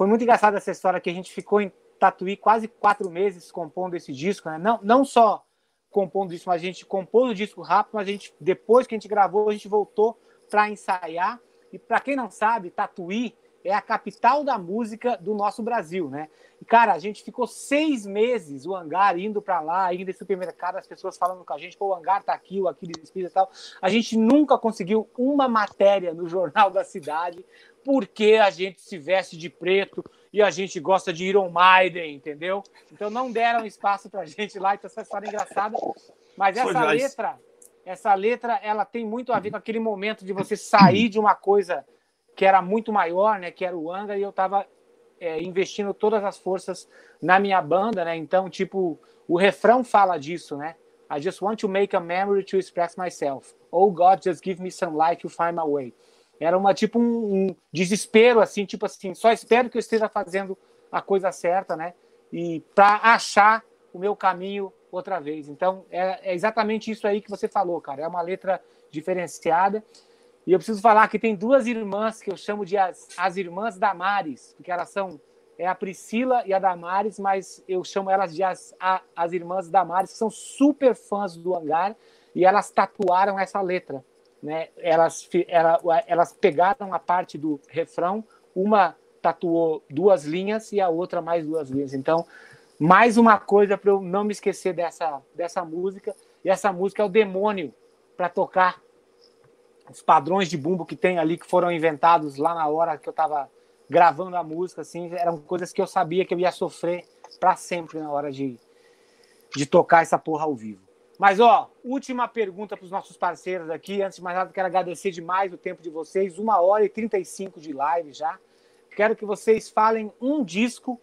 Foi muito engraçada essa história que a gente ficou em Tatuí quase quatro meses compondo esse disco, né? Não, não só compondo isso, mas a gente compôs o disco rápido, mas a gente, depois que a gente gravou, a gente voltou para ensaiar e para quem não sabe, Tatuí é a capital da música do nosso Brasil, né? E, cara, a gente ficou seis meses, o hangar, indo para lá, indo em supermercado, as pessoas falando com a gente, pô, o hangar tá aqui, o Aquiles Pisa e tal. A gente nunca conseguiu uma matéria no Jornal da Cidade, porque a gente se veste de preto e a gente gosta de Iron Maiden, entendeu? Então não deram espaço pra gente lá, então essa história é engraçada. Mas essa letra essa letra ela tem muito a ver com aquele momento de você sair de uma coisa que era muito maior, né, que era o Anga, e eu estava é, investindo todas as forças na minha banda, né? Então, tipo, o refrão fala disso, né? I just want to make a memory to express myself. Oh God, just give me some light to find my way. Era uma tipo um, um desespero assim, tipo assim, só espero que eu esteja fazendo a coisa certa, né? E para achar o meu caminho outra vez. Então, é, é, exatamente isso aí que você falou, cara. É uma letra diferenciada. E eu preciso falar que tem duas irmãs que eu chamo de as, as irmãs Damares, porque elas são é a Priscila e a Damares, mas eu chamo elas de as, a, as irmãs Damares, que são super fãs do Hangar, e elas tatuaram essa letra. Né? Elas, ela, elas pegaram a parte do refrão, uma tatuou duas linhas e a outra mais duas linhas. Então, mais uma coisa para eu não me esquecer dessa, dessa música. E essa música é o demônio para tocar os padrões de bumbo que tem ali que foram inventados lá na hora que eu estava gravando a música, assim, eram coisas que eu sabia que eu ia sofrer para sempre na hora de, de tocar essa porra ao vivo. Mas, ó, última pergunta para os nossos parceiros aqui. Antes de mais nada, quero agradecer demais o tempo de vocês. Uma hora e 35 de live já. Quero que vocês falem um disco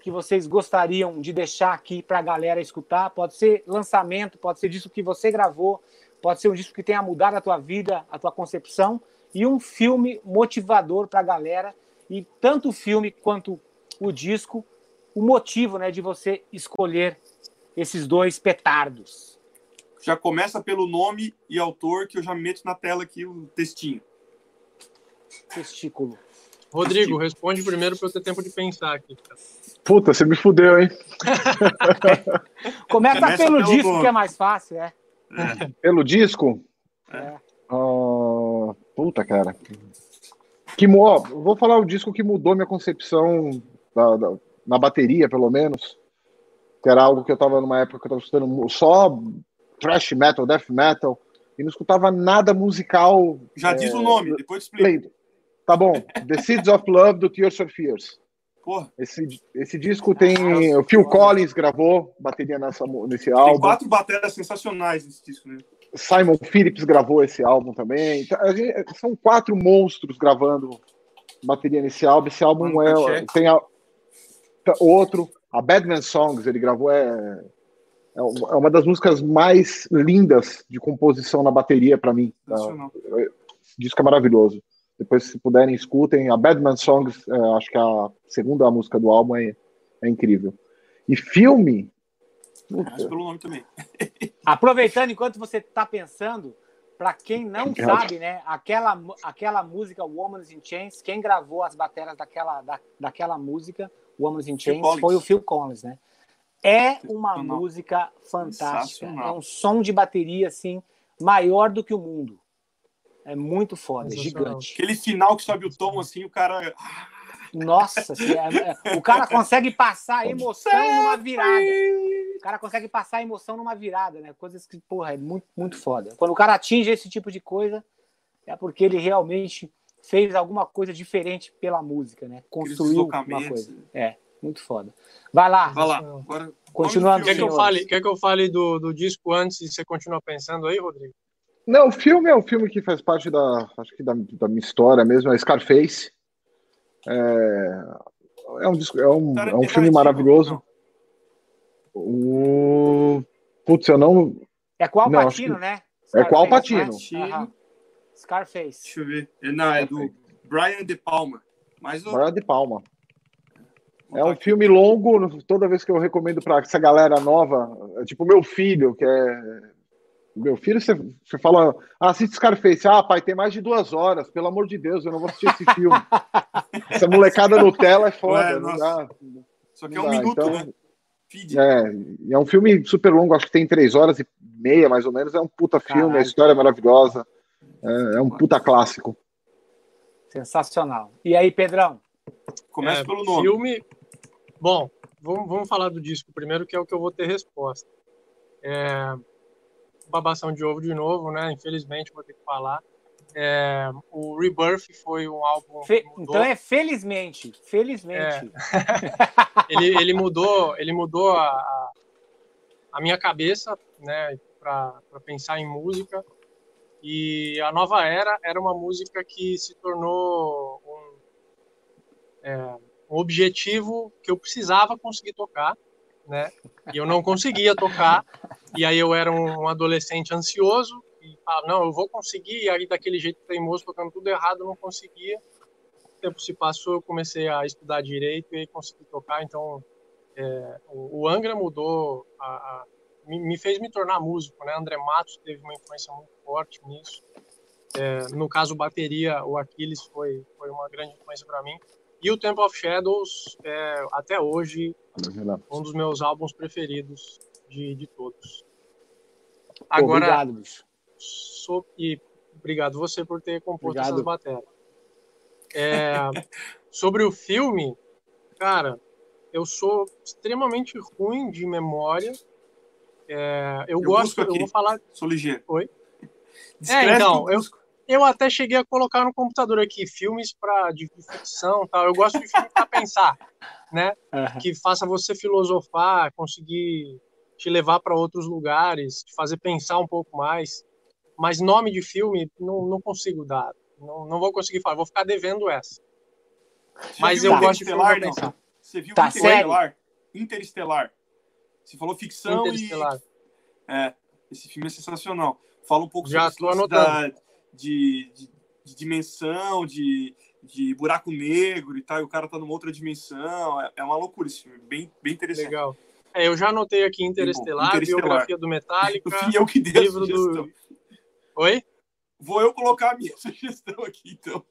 que vocês gostariam de deixar aqui para a galera escutar. Pode ser lançamento, pode ser disco que você gravou, pode ser um disco que tenha mudado a tua vida, a tua concepção, e um filme motivador para a galera. E tanto o filme quanto o disco, o motivo né, de você escolher esses dois petardos. Já começa pelo nome e autor, que eu já meto na tela aqui o textinho. Testículo. Rodrigo, responde primeiro para eu ter tempo de pensar aqui. Puta, você me fudeu, hein? Começa, Começa pelo, pelo disco, nome. que é mais fácil, é. É. Pelo disco? É. Uh, puta, cara. Que, ó, vou falar o disco que mudou minha concepção da, da, na bateria, pelo menos. Que era algo que eu tava numa época que eu tava escutando só thrash metal, death metal, e não escutava nada musical. Já é, diz o nome, depois explica. Tá bom. The Seeds of Love do Tears for Fears. Porra. Esse, esse disco tem. o Phil Collins gravou bateria nessa, nesse álbum. Tem quatro baterias sensacionais nesse disco, né? Simon Phillips gravou esse álbum também. Então, gente, são quatro monstros gravando bateria nesse álbum. Esse álbum Mano, é. Tem a, outro, a Badman Songs, ele gravou. É, é uma das músicas mais lindas de composição na bateria para mim. Esse disco é maravilhoso. Depois, se puderem, escutem. A Badman Songs, é, acho que a segunda música do álbum é, é incrível. E filme. Acho pelo nome também. Aproveitando enquanto você está pensando, para quem não sabe, né, aquela, aquela música Woman's in Chains, quem gravou as baterias daquela, da, daquela música, Woman's in Chains, foi o Phil Collins, né? É uma música fantástica. É um som de bateria assim maior do que o mundo. É muito foda, é gigante. Aquele final que sobe o tom assim, o cara. Nossa, assim, é, é, o cara consegue passar a emoção numa virada. O cara consegue passar a emoção numa virada, né? Coisas que, porra, é muito, muito foda. Quando o cara atinge esse tipo de coisa, é porque ele realmente fez alguma coisa diferente pela música, né? Construiu uma coisa. É, muito foda. Vai lá. Vai lá. Agora, Continuando. Quer que eu fale, quer que eu fale do, do disco antes e você continua pensando aí, Rodrigo? Não, o filme é um filme que faz parte da, acho que da, da minha história mesmo, é Scarface. É, é um, é um, é um filme maravilhoso. O... Putz, eu não. É qual não, Patino, que... né? Scarface, é qual Patino? Scarface. Deixa eu ver. É, não, é do Brian De Palma. Mas o... Brian De Palma. É um filme longo, toda vez que eu recomendo para essa galera nova, é tipo meu filho, que é meu filho, você, você fala, ah, assiste Scarface. Ah, pai, tem mais de duas horas, pelo amor de Deus, eu não vou assistir esse filme. Essa molecada no tela é foda. Ué, não dá, Só que é um dá. minuto, então, né? Feed. É, é um filme super longo, acho que tem três horas e meia, mais ou menos. É um puta Caralho. filme, a história é maravilhosa. É, é, um puta clássico. Sensacional. E aí, Pedrão? Começa é, pelo nome. Filme. Bom, vamos, vamos falar do disco primeiro, que é o que eu vou ter resposta. É, babação de ovo de novo, né? Infelizmente, vou ter que falar. É, o Rebirth foi um álbum. Fe... Então é felizmente, felizmente. É. ele, ele mudou, ele mudou a, a minha cabeça, né, para pensar em música. E a Nova Era era uma música que se tornou um, é, um objetivo que eu precisava conseguir tocar né? E eu não conseguia tocar. E aí eu era um adolescente ansioso e falava, não, eu vou conseguir. E aí daquele jeito teimoso, tocando tudo errado, eu não conseguia. O tempo se passou, eu comecei a estudar direito e consegui tocar. Então, é, o, o Angra mudou a, a, me, me, fez me tornar músico, né? André Matos teve uma influência muito forte nisso. É, no caso, bateria, o Aquiles foi, foi uma grande influência para mim. E o Temple of Shadows, é, até hoje, um dos meus álbuns preferidos de, de todos. Agora, obrigado, bicho. So, e obrigado você por ter composto obrigado. essas matérias. É, sobre o filme, cara, eu sou extremamente ruim de memória. É, eu, eu, gosto, eu vou falar. Sou ligeiro. Oi? é, então, eu, eu até cheguei a colocar no computador aqui filmes para de ficção, tal. Eu gosto de filme para pensar, né? Uhum. Que faça você filosofar, conseguir te levar para outros lugares, te fazer pensar um pouco mais. Mas nome de filme não, não consigo dar, não, não vou conseguir falar, vou ficar devendo essa. Mas eu gosto de filme pra pensar. Você viu tá, Interestelar? Interestelar. Você falou ficção Interestelar. e é, esse filme é sensacional. Fala um pouco Já sobre a de, de, de, dimensão, de, de buraco negro e tal, e o cara tá numa outra dimensão. É, é uma loucura esse filme, bem, bem interessante. Legal. É, eu já anotei aqui Interestelar, Interestelar. biografia do Metallica, Fui eu que dei livro do... Oi? Vou eu colocar a minha sugestão aqui, então.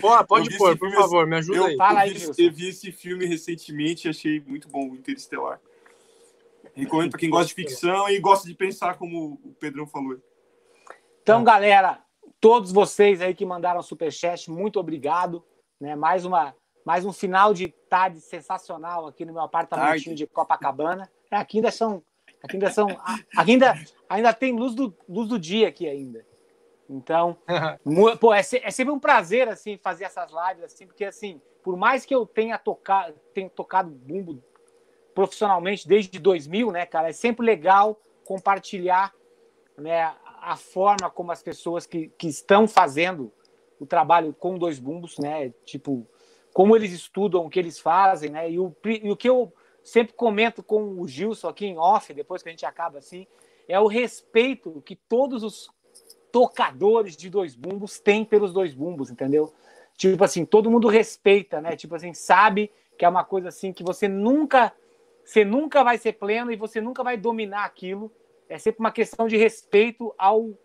Pô, pode pôr, por favor, me ajuda eu, aí. Fala aí, eu vi, eu vi esse filme recentemente e achei muito bom, Interestelar. Recomendo para quem gosta de ficção e gosta de pensar, como o Pedrão falou. Então, galera, todos vocês aí que mandaram superchat, muito obrigado. Né? Mais, uma, mais um final de tarde sensacional aqui no meu apartamentinho de Copacabana. É, aqui ainda são. Aqui ainda são. Aqui ainda, ainda tem luz do, luz do dia aqui ainda. Então, pô, é, é, sempre um prazer assim fazer essas lives assim, porque assim, por mais que eu tenha tocado, tenha tocado bumbo profissionalmente desde 2000, né, cara, é sempre legal compartilhar, né, a forma como as pessoas que, que estão fazendo o trabalho com dois bumbos, né? Tipo, como eles estudam, o que eles fazem, né? E o, e o que eu sempre comento com o Gilson aqui em off, depois que a gente acaba assim, é o respeito que todos os tocadores de dois bumbos têm pelos dois bumbos, entendeu? Tipo assim, todo mundo respeita, né? Tipo assim, sabe que é uma coisa assim que você nunca você nunca vai ser pleno e você nunca vai dominar aquilo é sempre uma questão de respeito ao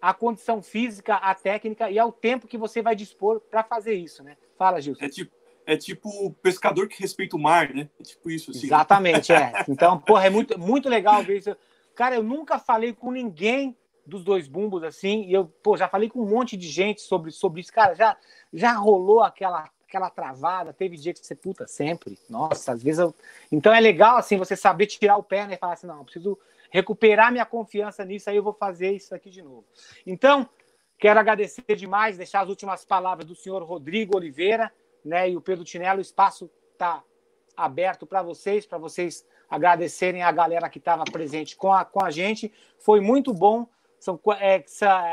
à condição física, à técnica e ao tempo que você vai dispor para fazer isso, né? Fala, Gilson. É tipo, é tipo o pescador que respeita o mar, né? É tipo isso. Assim. Exatamente, é. Então, porra, é muito, muito legal ver isso. Cara, eu nunca falei com ninguém dos dois bumbos assim, e eu, pô, já falei com um monte de gente sobre, sobre isso. Cara, já, já rolou aquela aquela travada, teve dia que você puta sempre. Nossa, às vezes eu. Então é legal assim você saber tirar o pé né, e falar assim, não, preciso recuperar minha confiança nisso, aí eu vou fazer isso aqui de novo. Então, quero agradecer demais, deixar as últimas palavras do senhor Rodrigo Oliveira, né, e o Pedro Tinello, o espaço está aberto para vocês, para vocês agradecerem a galera que estava presente com a, com a gente. Foi muito bom. São, é,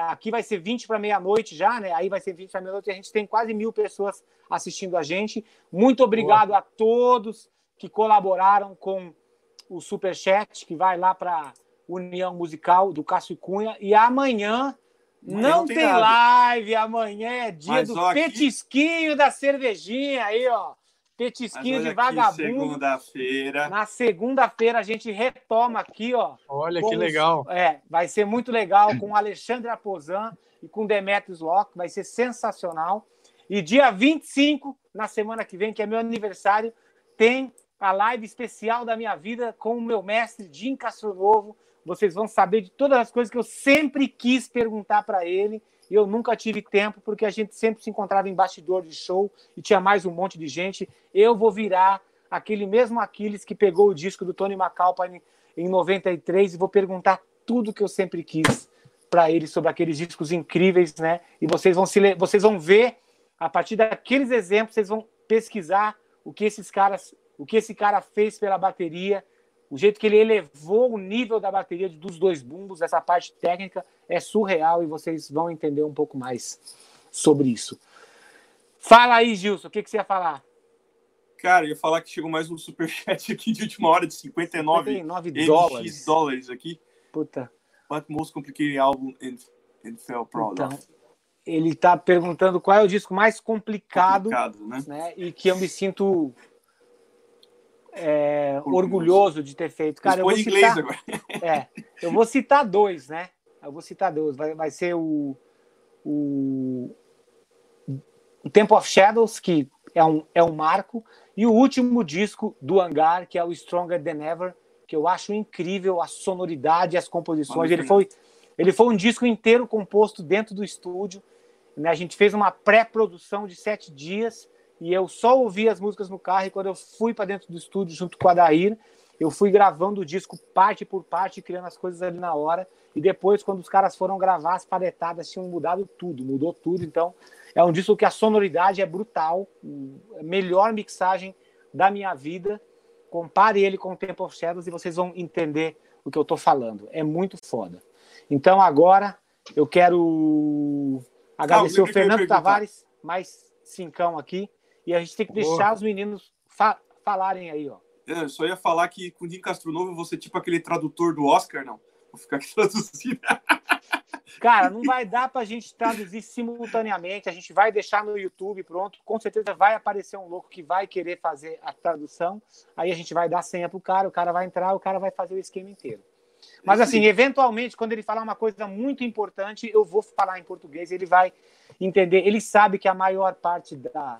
aqui vai ser 20 para meia-noite já, né? Aí vai ser 20 para meia-noite. A gente tem quase mil pessoas assistindo a gente. Muito obrigado Boa. a todos que colaboraram com o super chat que vai lá para União Musical do Cássio Cunha e amanhã não, não tem, tem live, amanhã é dia Mas, do ó, petisquinho aqui... da cervejinha aí, ó. Petisquinho de vagabundo. Segunda-feira. Na segunda-feira a gente retoma aqui, ó. Olha que legal. É, vai ser muito legal com Alexandre Aposan e com Demetrius Locke, vai ser sensacional. E dia 25, na semana que vem, que é meu aniversário, tem a live especial da minha vida com o meu mestre Jim Castronovo. Vocês vão saber de todas as coisas que eu sempre quis perguntar para ele eu nunca tive tempo porque a gente sempre se encontrava em bastidor de show e tinha mais um monte de gente. Eu vou virar aquele mesmo Aquiles que pegou o disco do Tony McAlpine em 93 e vou perguntar tudo que eu sempre quis para ele sobre aqueles discos incríveis, né? E vocês vão se vocês vão ver a partir daqueles exemplos, vocês vão pesquisar o que esses caras o que esse cara fez pela bateria, o jeito que ele elevou o nível da bateria dos dois bumbos, essa parte técnica é surreal e vocês vão entender um pouco mais sobre isso. Fala aí, Gilson, o que, que você ia falar? Cara, eu ia falar que chegou mais um superchat aqui de última hora de 59, 59 dólares. dólares aqui. Puta. What most complicated album in, in fell proud então, Ele está perguntando qual é o disco mais complicado, complicado né? né? E que eu me sinto é, orgulhoso de ter feito. Cara, eu vou citar, agora. É, eu vou citar dois, né? Eu vou citar dois. Vai, vai ser o, o, o Temple of Shadows, que é um, é um marco, e o último disco do Hangar, que é o Stronger Than Ever, que eu acho incrível a sonoridade, as composições. Ele foi, ele foi um disco inteiro composto dentro do estúdio. Né? A gente fez uma pré-produção de sete dias e eu só ouvi as músicas no carro. E quando eu fui para dentro do estúdio junto com a Dair, eu fui gravando o disco parte por parte, criando as coisas ali na hora. E depois, quando os caras foram gravar, as paletadas tinham mudado tudo, mudou tudo. Então, é um disco que a sonoridade é brutal, a melhor mixagem da minha vida. Compare ele com o Temple of Shadows e vocês vão entender o que eu estou falando. É muito foda. Então, agora, eu quero agradecer ah, o Fernando Tavares, mais cincão aqui. E a gente tem que deixar Boa. os meninos fa falarem aí, ó. É, eu só ia falar que com o Dinho Castro Novo eu vou ser tipo aquele tradutor do Oscar, não. Vou ficar aqui traduzindo. Cara, não vai dar para a gente traduzir simultaneamente. A gente vai deixar no YouTube pronto. Com certeza vai aparecer um louco que vai querer fazer a tradução. Aí a gente vai dar senha pro cara, o cara vai entrar, o cara vai fazer o esquema inteiro. Mas assim, eventualmente, quando ele falar uma coisa muito importante, eu vou falar em português, ele vai entender. Ele sabe que a maior parte da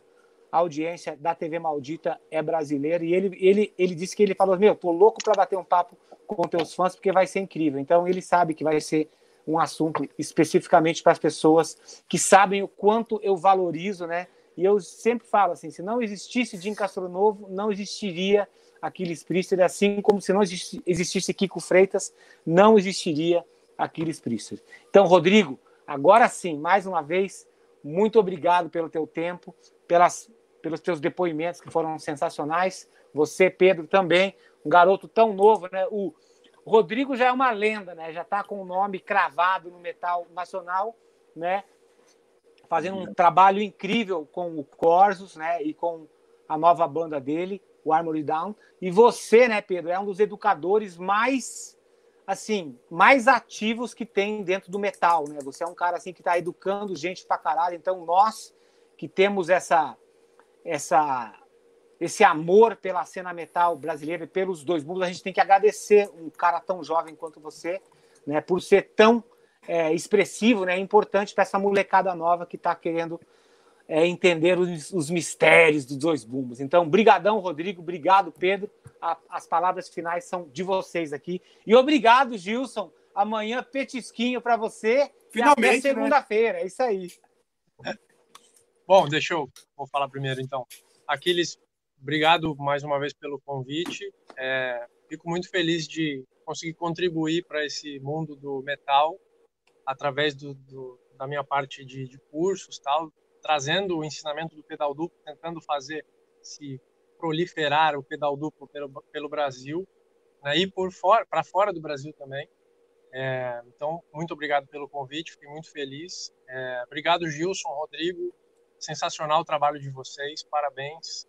audiência da TV Maldita é brasileira e ele, ele, ele disse que ele falou: Meu, tô louco para bater um papo com teus fãs porque vai ser incrível. Então ele sabe que vai ser um assunto especificamente para as pessoas que sabem o quanto eu valorizo, né? E eu sempre falo assim: se não existisse Jim Castro Novo, não existiria Aquiles Priester, assim como se não existisse Kiko Freitas, não existiria Aquiles Priester. Então, Rodrigo, agora sim, mais uma vez, muito obrigado pelo teu tempo, pelas, pelos teus depoimentos que foram sensacionais. Você, Pedro, também, um garoto tão novo, né? O, Rodrigo já é uma lenda, né? Já está com o nome cravado no metal nacional, né? Fazendo um trabalho incrível com o Corsos, né? E com a nova banda dele, o Armory Down. E você, né, Pedro, é um dos educadores mais assim, mais ativos que tem dentro do metal, né? Você é um cara assim que está educando gente pra caralho. Então nós que temos essa essa esse amor pela cena metal brasileira e pelos dois mundos, a gente tem que agradecer um cara tão jovem quanto você, né, por ser tão é, expressivo, né, importante para essa molecada nova que está querendo é, entender os, os, mistérios dos dois bumbos. Então, brigadão, Rodrigo, obrigado, Pedro. A, as palavras finais são de vocês aqui. E obrigado, Gilson. Amanhã, petisquinho para você. Finalmente, né? segunda-feira. Né? É isso aí. Bom, deixa eu vou falar primeiro, então. Aqueles Obrigado mais uma vez pelo convite. É, fico muito feliz de conseguir contribuir para esse mundo do metal através do, do, da minha parte de, de, cursos, tal, trazendo o ensinamento do pedal duplo, tentando fazer se proliferar o pedal duplo pelo, pelo Brasil, né, e por fora, para fora do Brasil também. É, então, muito obrigado pelo convite, fiquei muito feliz. É, obrigado, Gilson, Rodrigo, sensacional o trabalho de vocês, parabéns.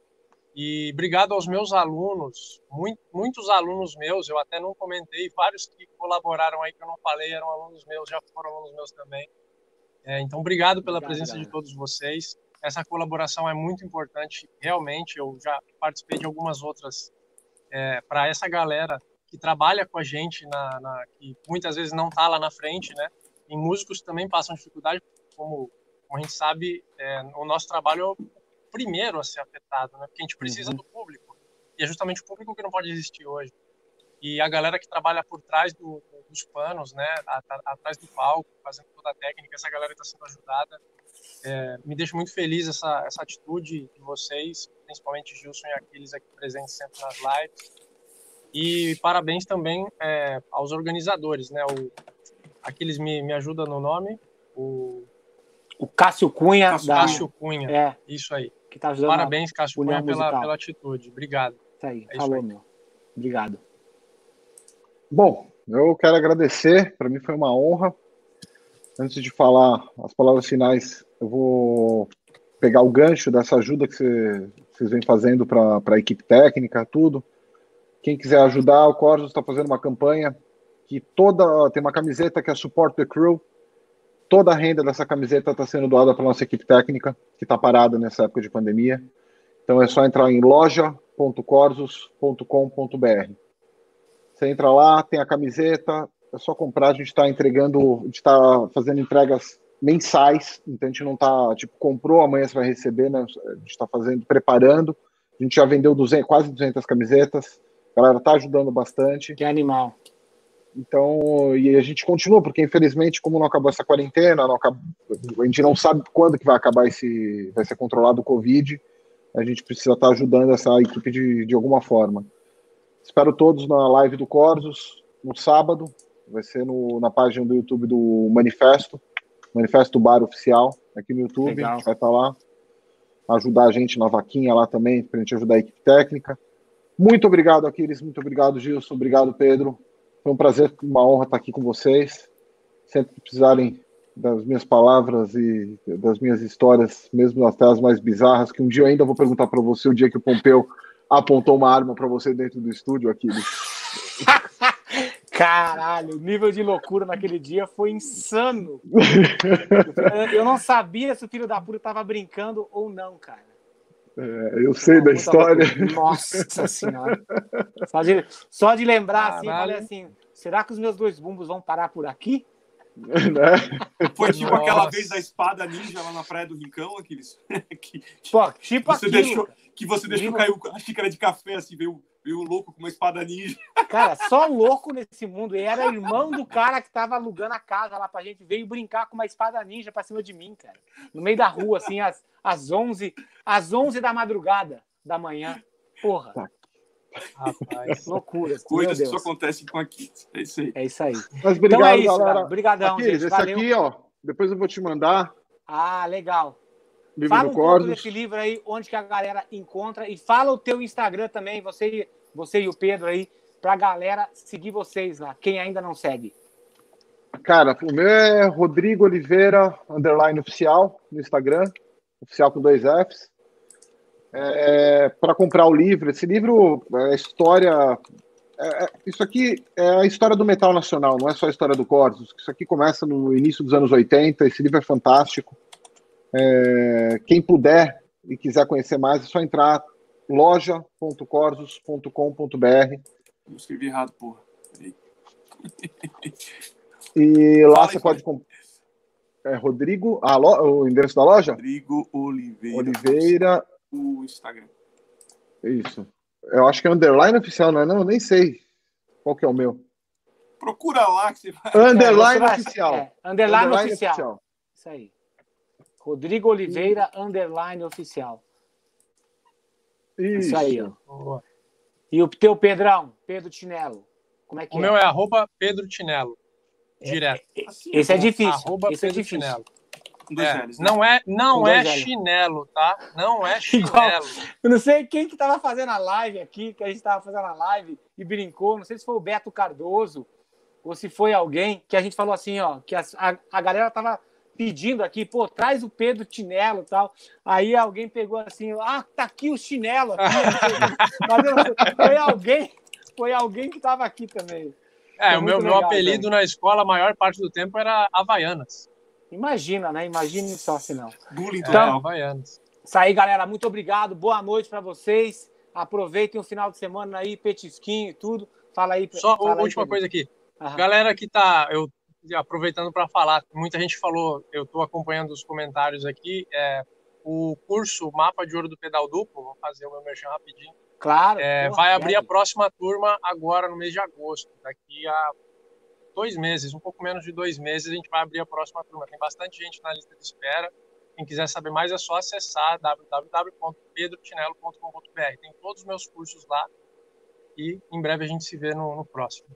E obrigado aos meus alunos, muito, muitos alunos meus, eu até não comentei, vários que colaboraram aí que eu não falei eram alunos meus, já foram alunos meus também. É, então, obrigado pela obrigado, presença de todos vocês. Essa colaboração é muito importante, realmente. Eu já participei de algumas outras é, para essa galera que trabalha com a gente, na, na que muitas vezes não está lá na frente, né? E músicos também passam dificuldade, como, como a gente sabe, é, o nosso trabalho primeiro a ser afetado, né? Porque a gente precisa uhum. do público. E é justamente o público que não pode existir hoje. E a galera que trabalha por trás do, dos panos, né? Atrás do palco, fazendo toda a técnica, essa galera está sendo ajudada. É, me deixa muito feliz essa, essa atitude de vocês, principalmente Gilson e Aquiles aqui presentes sempre nas lives. E parabéns também é, aos organizadores, né? O, Aquiles me, me ajuda no nome, o o Cássio Cunha. Cássio, da... Cássio Cunha. É. Isso aí que tá ajudando. Parabéns, Cássio Cunha, pela, pela atitude. Obrigado. Isso aí, é falou, isso aí. meu. Obrigado. Bom, eu quero agradecer, para mim foi uma honra. Antes de falar as palavras finais, eu vou pegar o gancho dessa ajuda que vocês vêm fazendo para a equipe técnica, tudo. Quem quiser ajudar, o Corsos está fazendo uma campanha que toda tem uma camiseta que é Support the Crew. Toda a renda dessa camiseta está sendo doada para nossa equipe técnica, que está parada nessa época de pandemia. Então é só entrar em loja www.corsos.com.br. Você entra lá, tem a camiseta, é só comprar, a gente está entregando, a gente está fazendo entregas mensais, então a gente não está, tipo, comprou, amanhã você vai receber, né? A gente está fazendo, preparando. A gente já vendeu 200, quase 200 camisetas. A galera tá ajudando bastante. Que animal. Então, e a gente continua, porque infelizmente, como não acabou essa quarentena, não acabou, a gente não sabe quando que vai acabar esse, vai ser controlado o Covid, a gente precisa estar ajudando essa equipe de, de alguma forma. Espero todos na live do Corsos, no sábado, vai ser no, na página do YouTube do Manifesto, Manifesto Bar Oficial, aqui no YouTube, Legal. a gente vai estar lá, ajudar a gente na vaquinha lá também, para a gente ajudar a equipe técnica. Muito obrigado, Aquiles, muito obrigado, Gilson, obrigado, Pedro. Foi um prazer, uma honra estar aqui com vocês. Sempre que precisarem das minhas palavras e das minhas histórias, mesmo até as mais bizarras, que um dia eu ainda vou perguntar para você o dia que o Pompeu apontou uma arma para você dentro do estúdio, Aquiles. Caralho, o nível de loucura naquele dia foi insano. Eu não sabia se o filho da puta tava brincando ou não, cara. É, eu sei da história. Nossa senhora. Só de, só de lembrar assim, falei assim, será que os meus dois bumbos vão parar por aqui? Né? Foi tipo Nossa. aquela vez da espada ninja lá na Praia do Rincão, aqueles. que, Pô, tipo você aquilo. deixou, Que você deixou cair a xícara de café, assim, veio Viu o louco com uma espada ninja. Cara, só louco nesse mundo. E era irmão do cara que tava alugando a casa lá pra gente. Veio brincar com uma espada ninja pra cima de mim, cara. No meio da rua, assim, às, às, 11, às 11 da madrugada da manhã. Porra. Tá. Rapaz, loucura. Coisas que só acontecem com aqui. É isso aí. É isso aí. Mas obrigado, então é isso, galera. Obrigadão, aqui, gente. Esse Valeu. aqui, ó. Depois eu vou te mandar. Ah, legal. Livro fala um pouco desse livro aí, onde que a galera encontra e fala o teu Instagram também, você, você e o Pedro aí, para a galera seguir vocês lá, quem ainda não segue. Cara, o meu é Rodrigo Oliveira, underline oficial, no Instagram, oficial com dois Fs. É, para comprar o livro, esse livro é história. É, é, isso aqui é a história do metal nacional, não é só a história do Corsos. Isso aqui começa no início dos anos 80. Esse livro é fantástico. É, quem puder e quiser conhecer mais, é só entrar loja.corsos.com.br. Eu escrevi errado, porra. E lá Fala você pode comprar. É Rodrigo. Ah, lo... o endereço da loja? Rodrigo Oliveira. Oliveira. O Instagram. Isso. Eu acho que é underline oficial, não é? Não, eu nem sei qual que é o meu. Procura lá que você vai. Underline é, oficial. É, underline, underline oficial. oficial. Isso aí. Rodrigo Oliveira, underline oficial. Isso, Isso aí, ó. E o teu Pedrão, Pedro Tinelo. Como é que o é? meu é arroba Pedro Tinelo. Direto. É, é, esse é difícil. Arroba esse é Pedro é difícil. É, né? Não é, não é chinelo, tá? Não é chinelo. eu não sei quem que tava fazendo a live aqui, que a gente tava fazendo a live e brincou. Não sei se foi o Beto Cardoso ou se foi alguém que a gente falou assim, ó, que a, a, a galera tava pedindo aqui, pô, traz o Pedro Chinelo e tal. Aí alguém pegou assim, ah, tá aqui o chinelo aqui. foi alguém, foi alguém que estava aqui também. É, o meu, legal, meu apelido também. na escola, a maior parte do tempo era Havaianas. Imagina, né? Imagine só se não. Bullying então, Havaianas. Isso aí, galera. Muito obrigado. Boa noite para vocês. Aproveitem o final de semana aí, petisquinho e tudo. Fala aí. Só fala uma última coisa aqui. Aham. Galera que tá. Eu aproveitando para falar, muita gente falou, eu estou acompanhando os comentários aqui, é, o curso Mapa de Ouro do Pedal Duplo, vou fazer o meu merchan rapidinho. Claro. É, porra, vai abrir é. a próxima turma agora no mês de agosto. Daqui a dois meses, um pouco menos de dois meses, a gente vai abrir a próxima turma. Tem bastante gente na lista de espera. Quem quiser saber mais é só acessar www.pedrotinelo.com.br. Tem todos os meus cursos lá e em breve a gente se vê no, no próximo.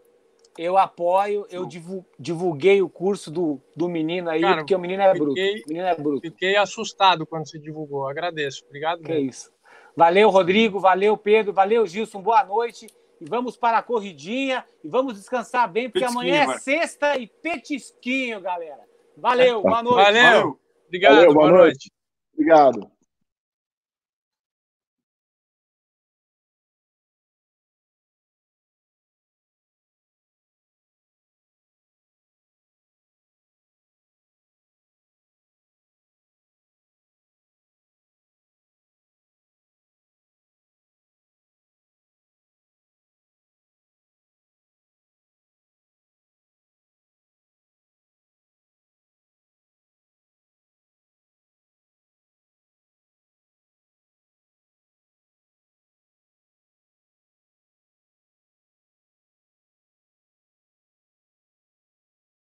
Eu apoio, eu divulguei o curso do, do menino aí, Cara, porque o menino é fiquei, bruto. O menino é bruto. Fiquei assustado quando você divulgou. Agradeço. Obrigado. Que mesmo. isso. Valeu, Rodrigo. Valeu, Pedro. Valeu, Gilson. Boa noite. E vamos para a corridinha e vamos descansar bem, porque amanhã é sexta e petisquinho, galera. Valeu, boa noite. Valeu. Obrigado, Valeu, boa, boa noite. noite. Obrigado.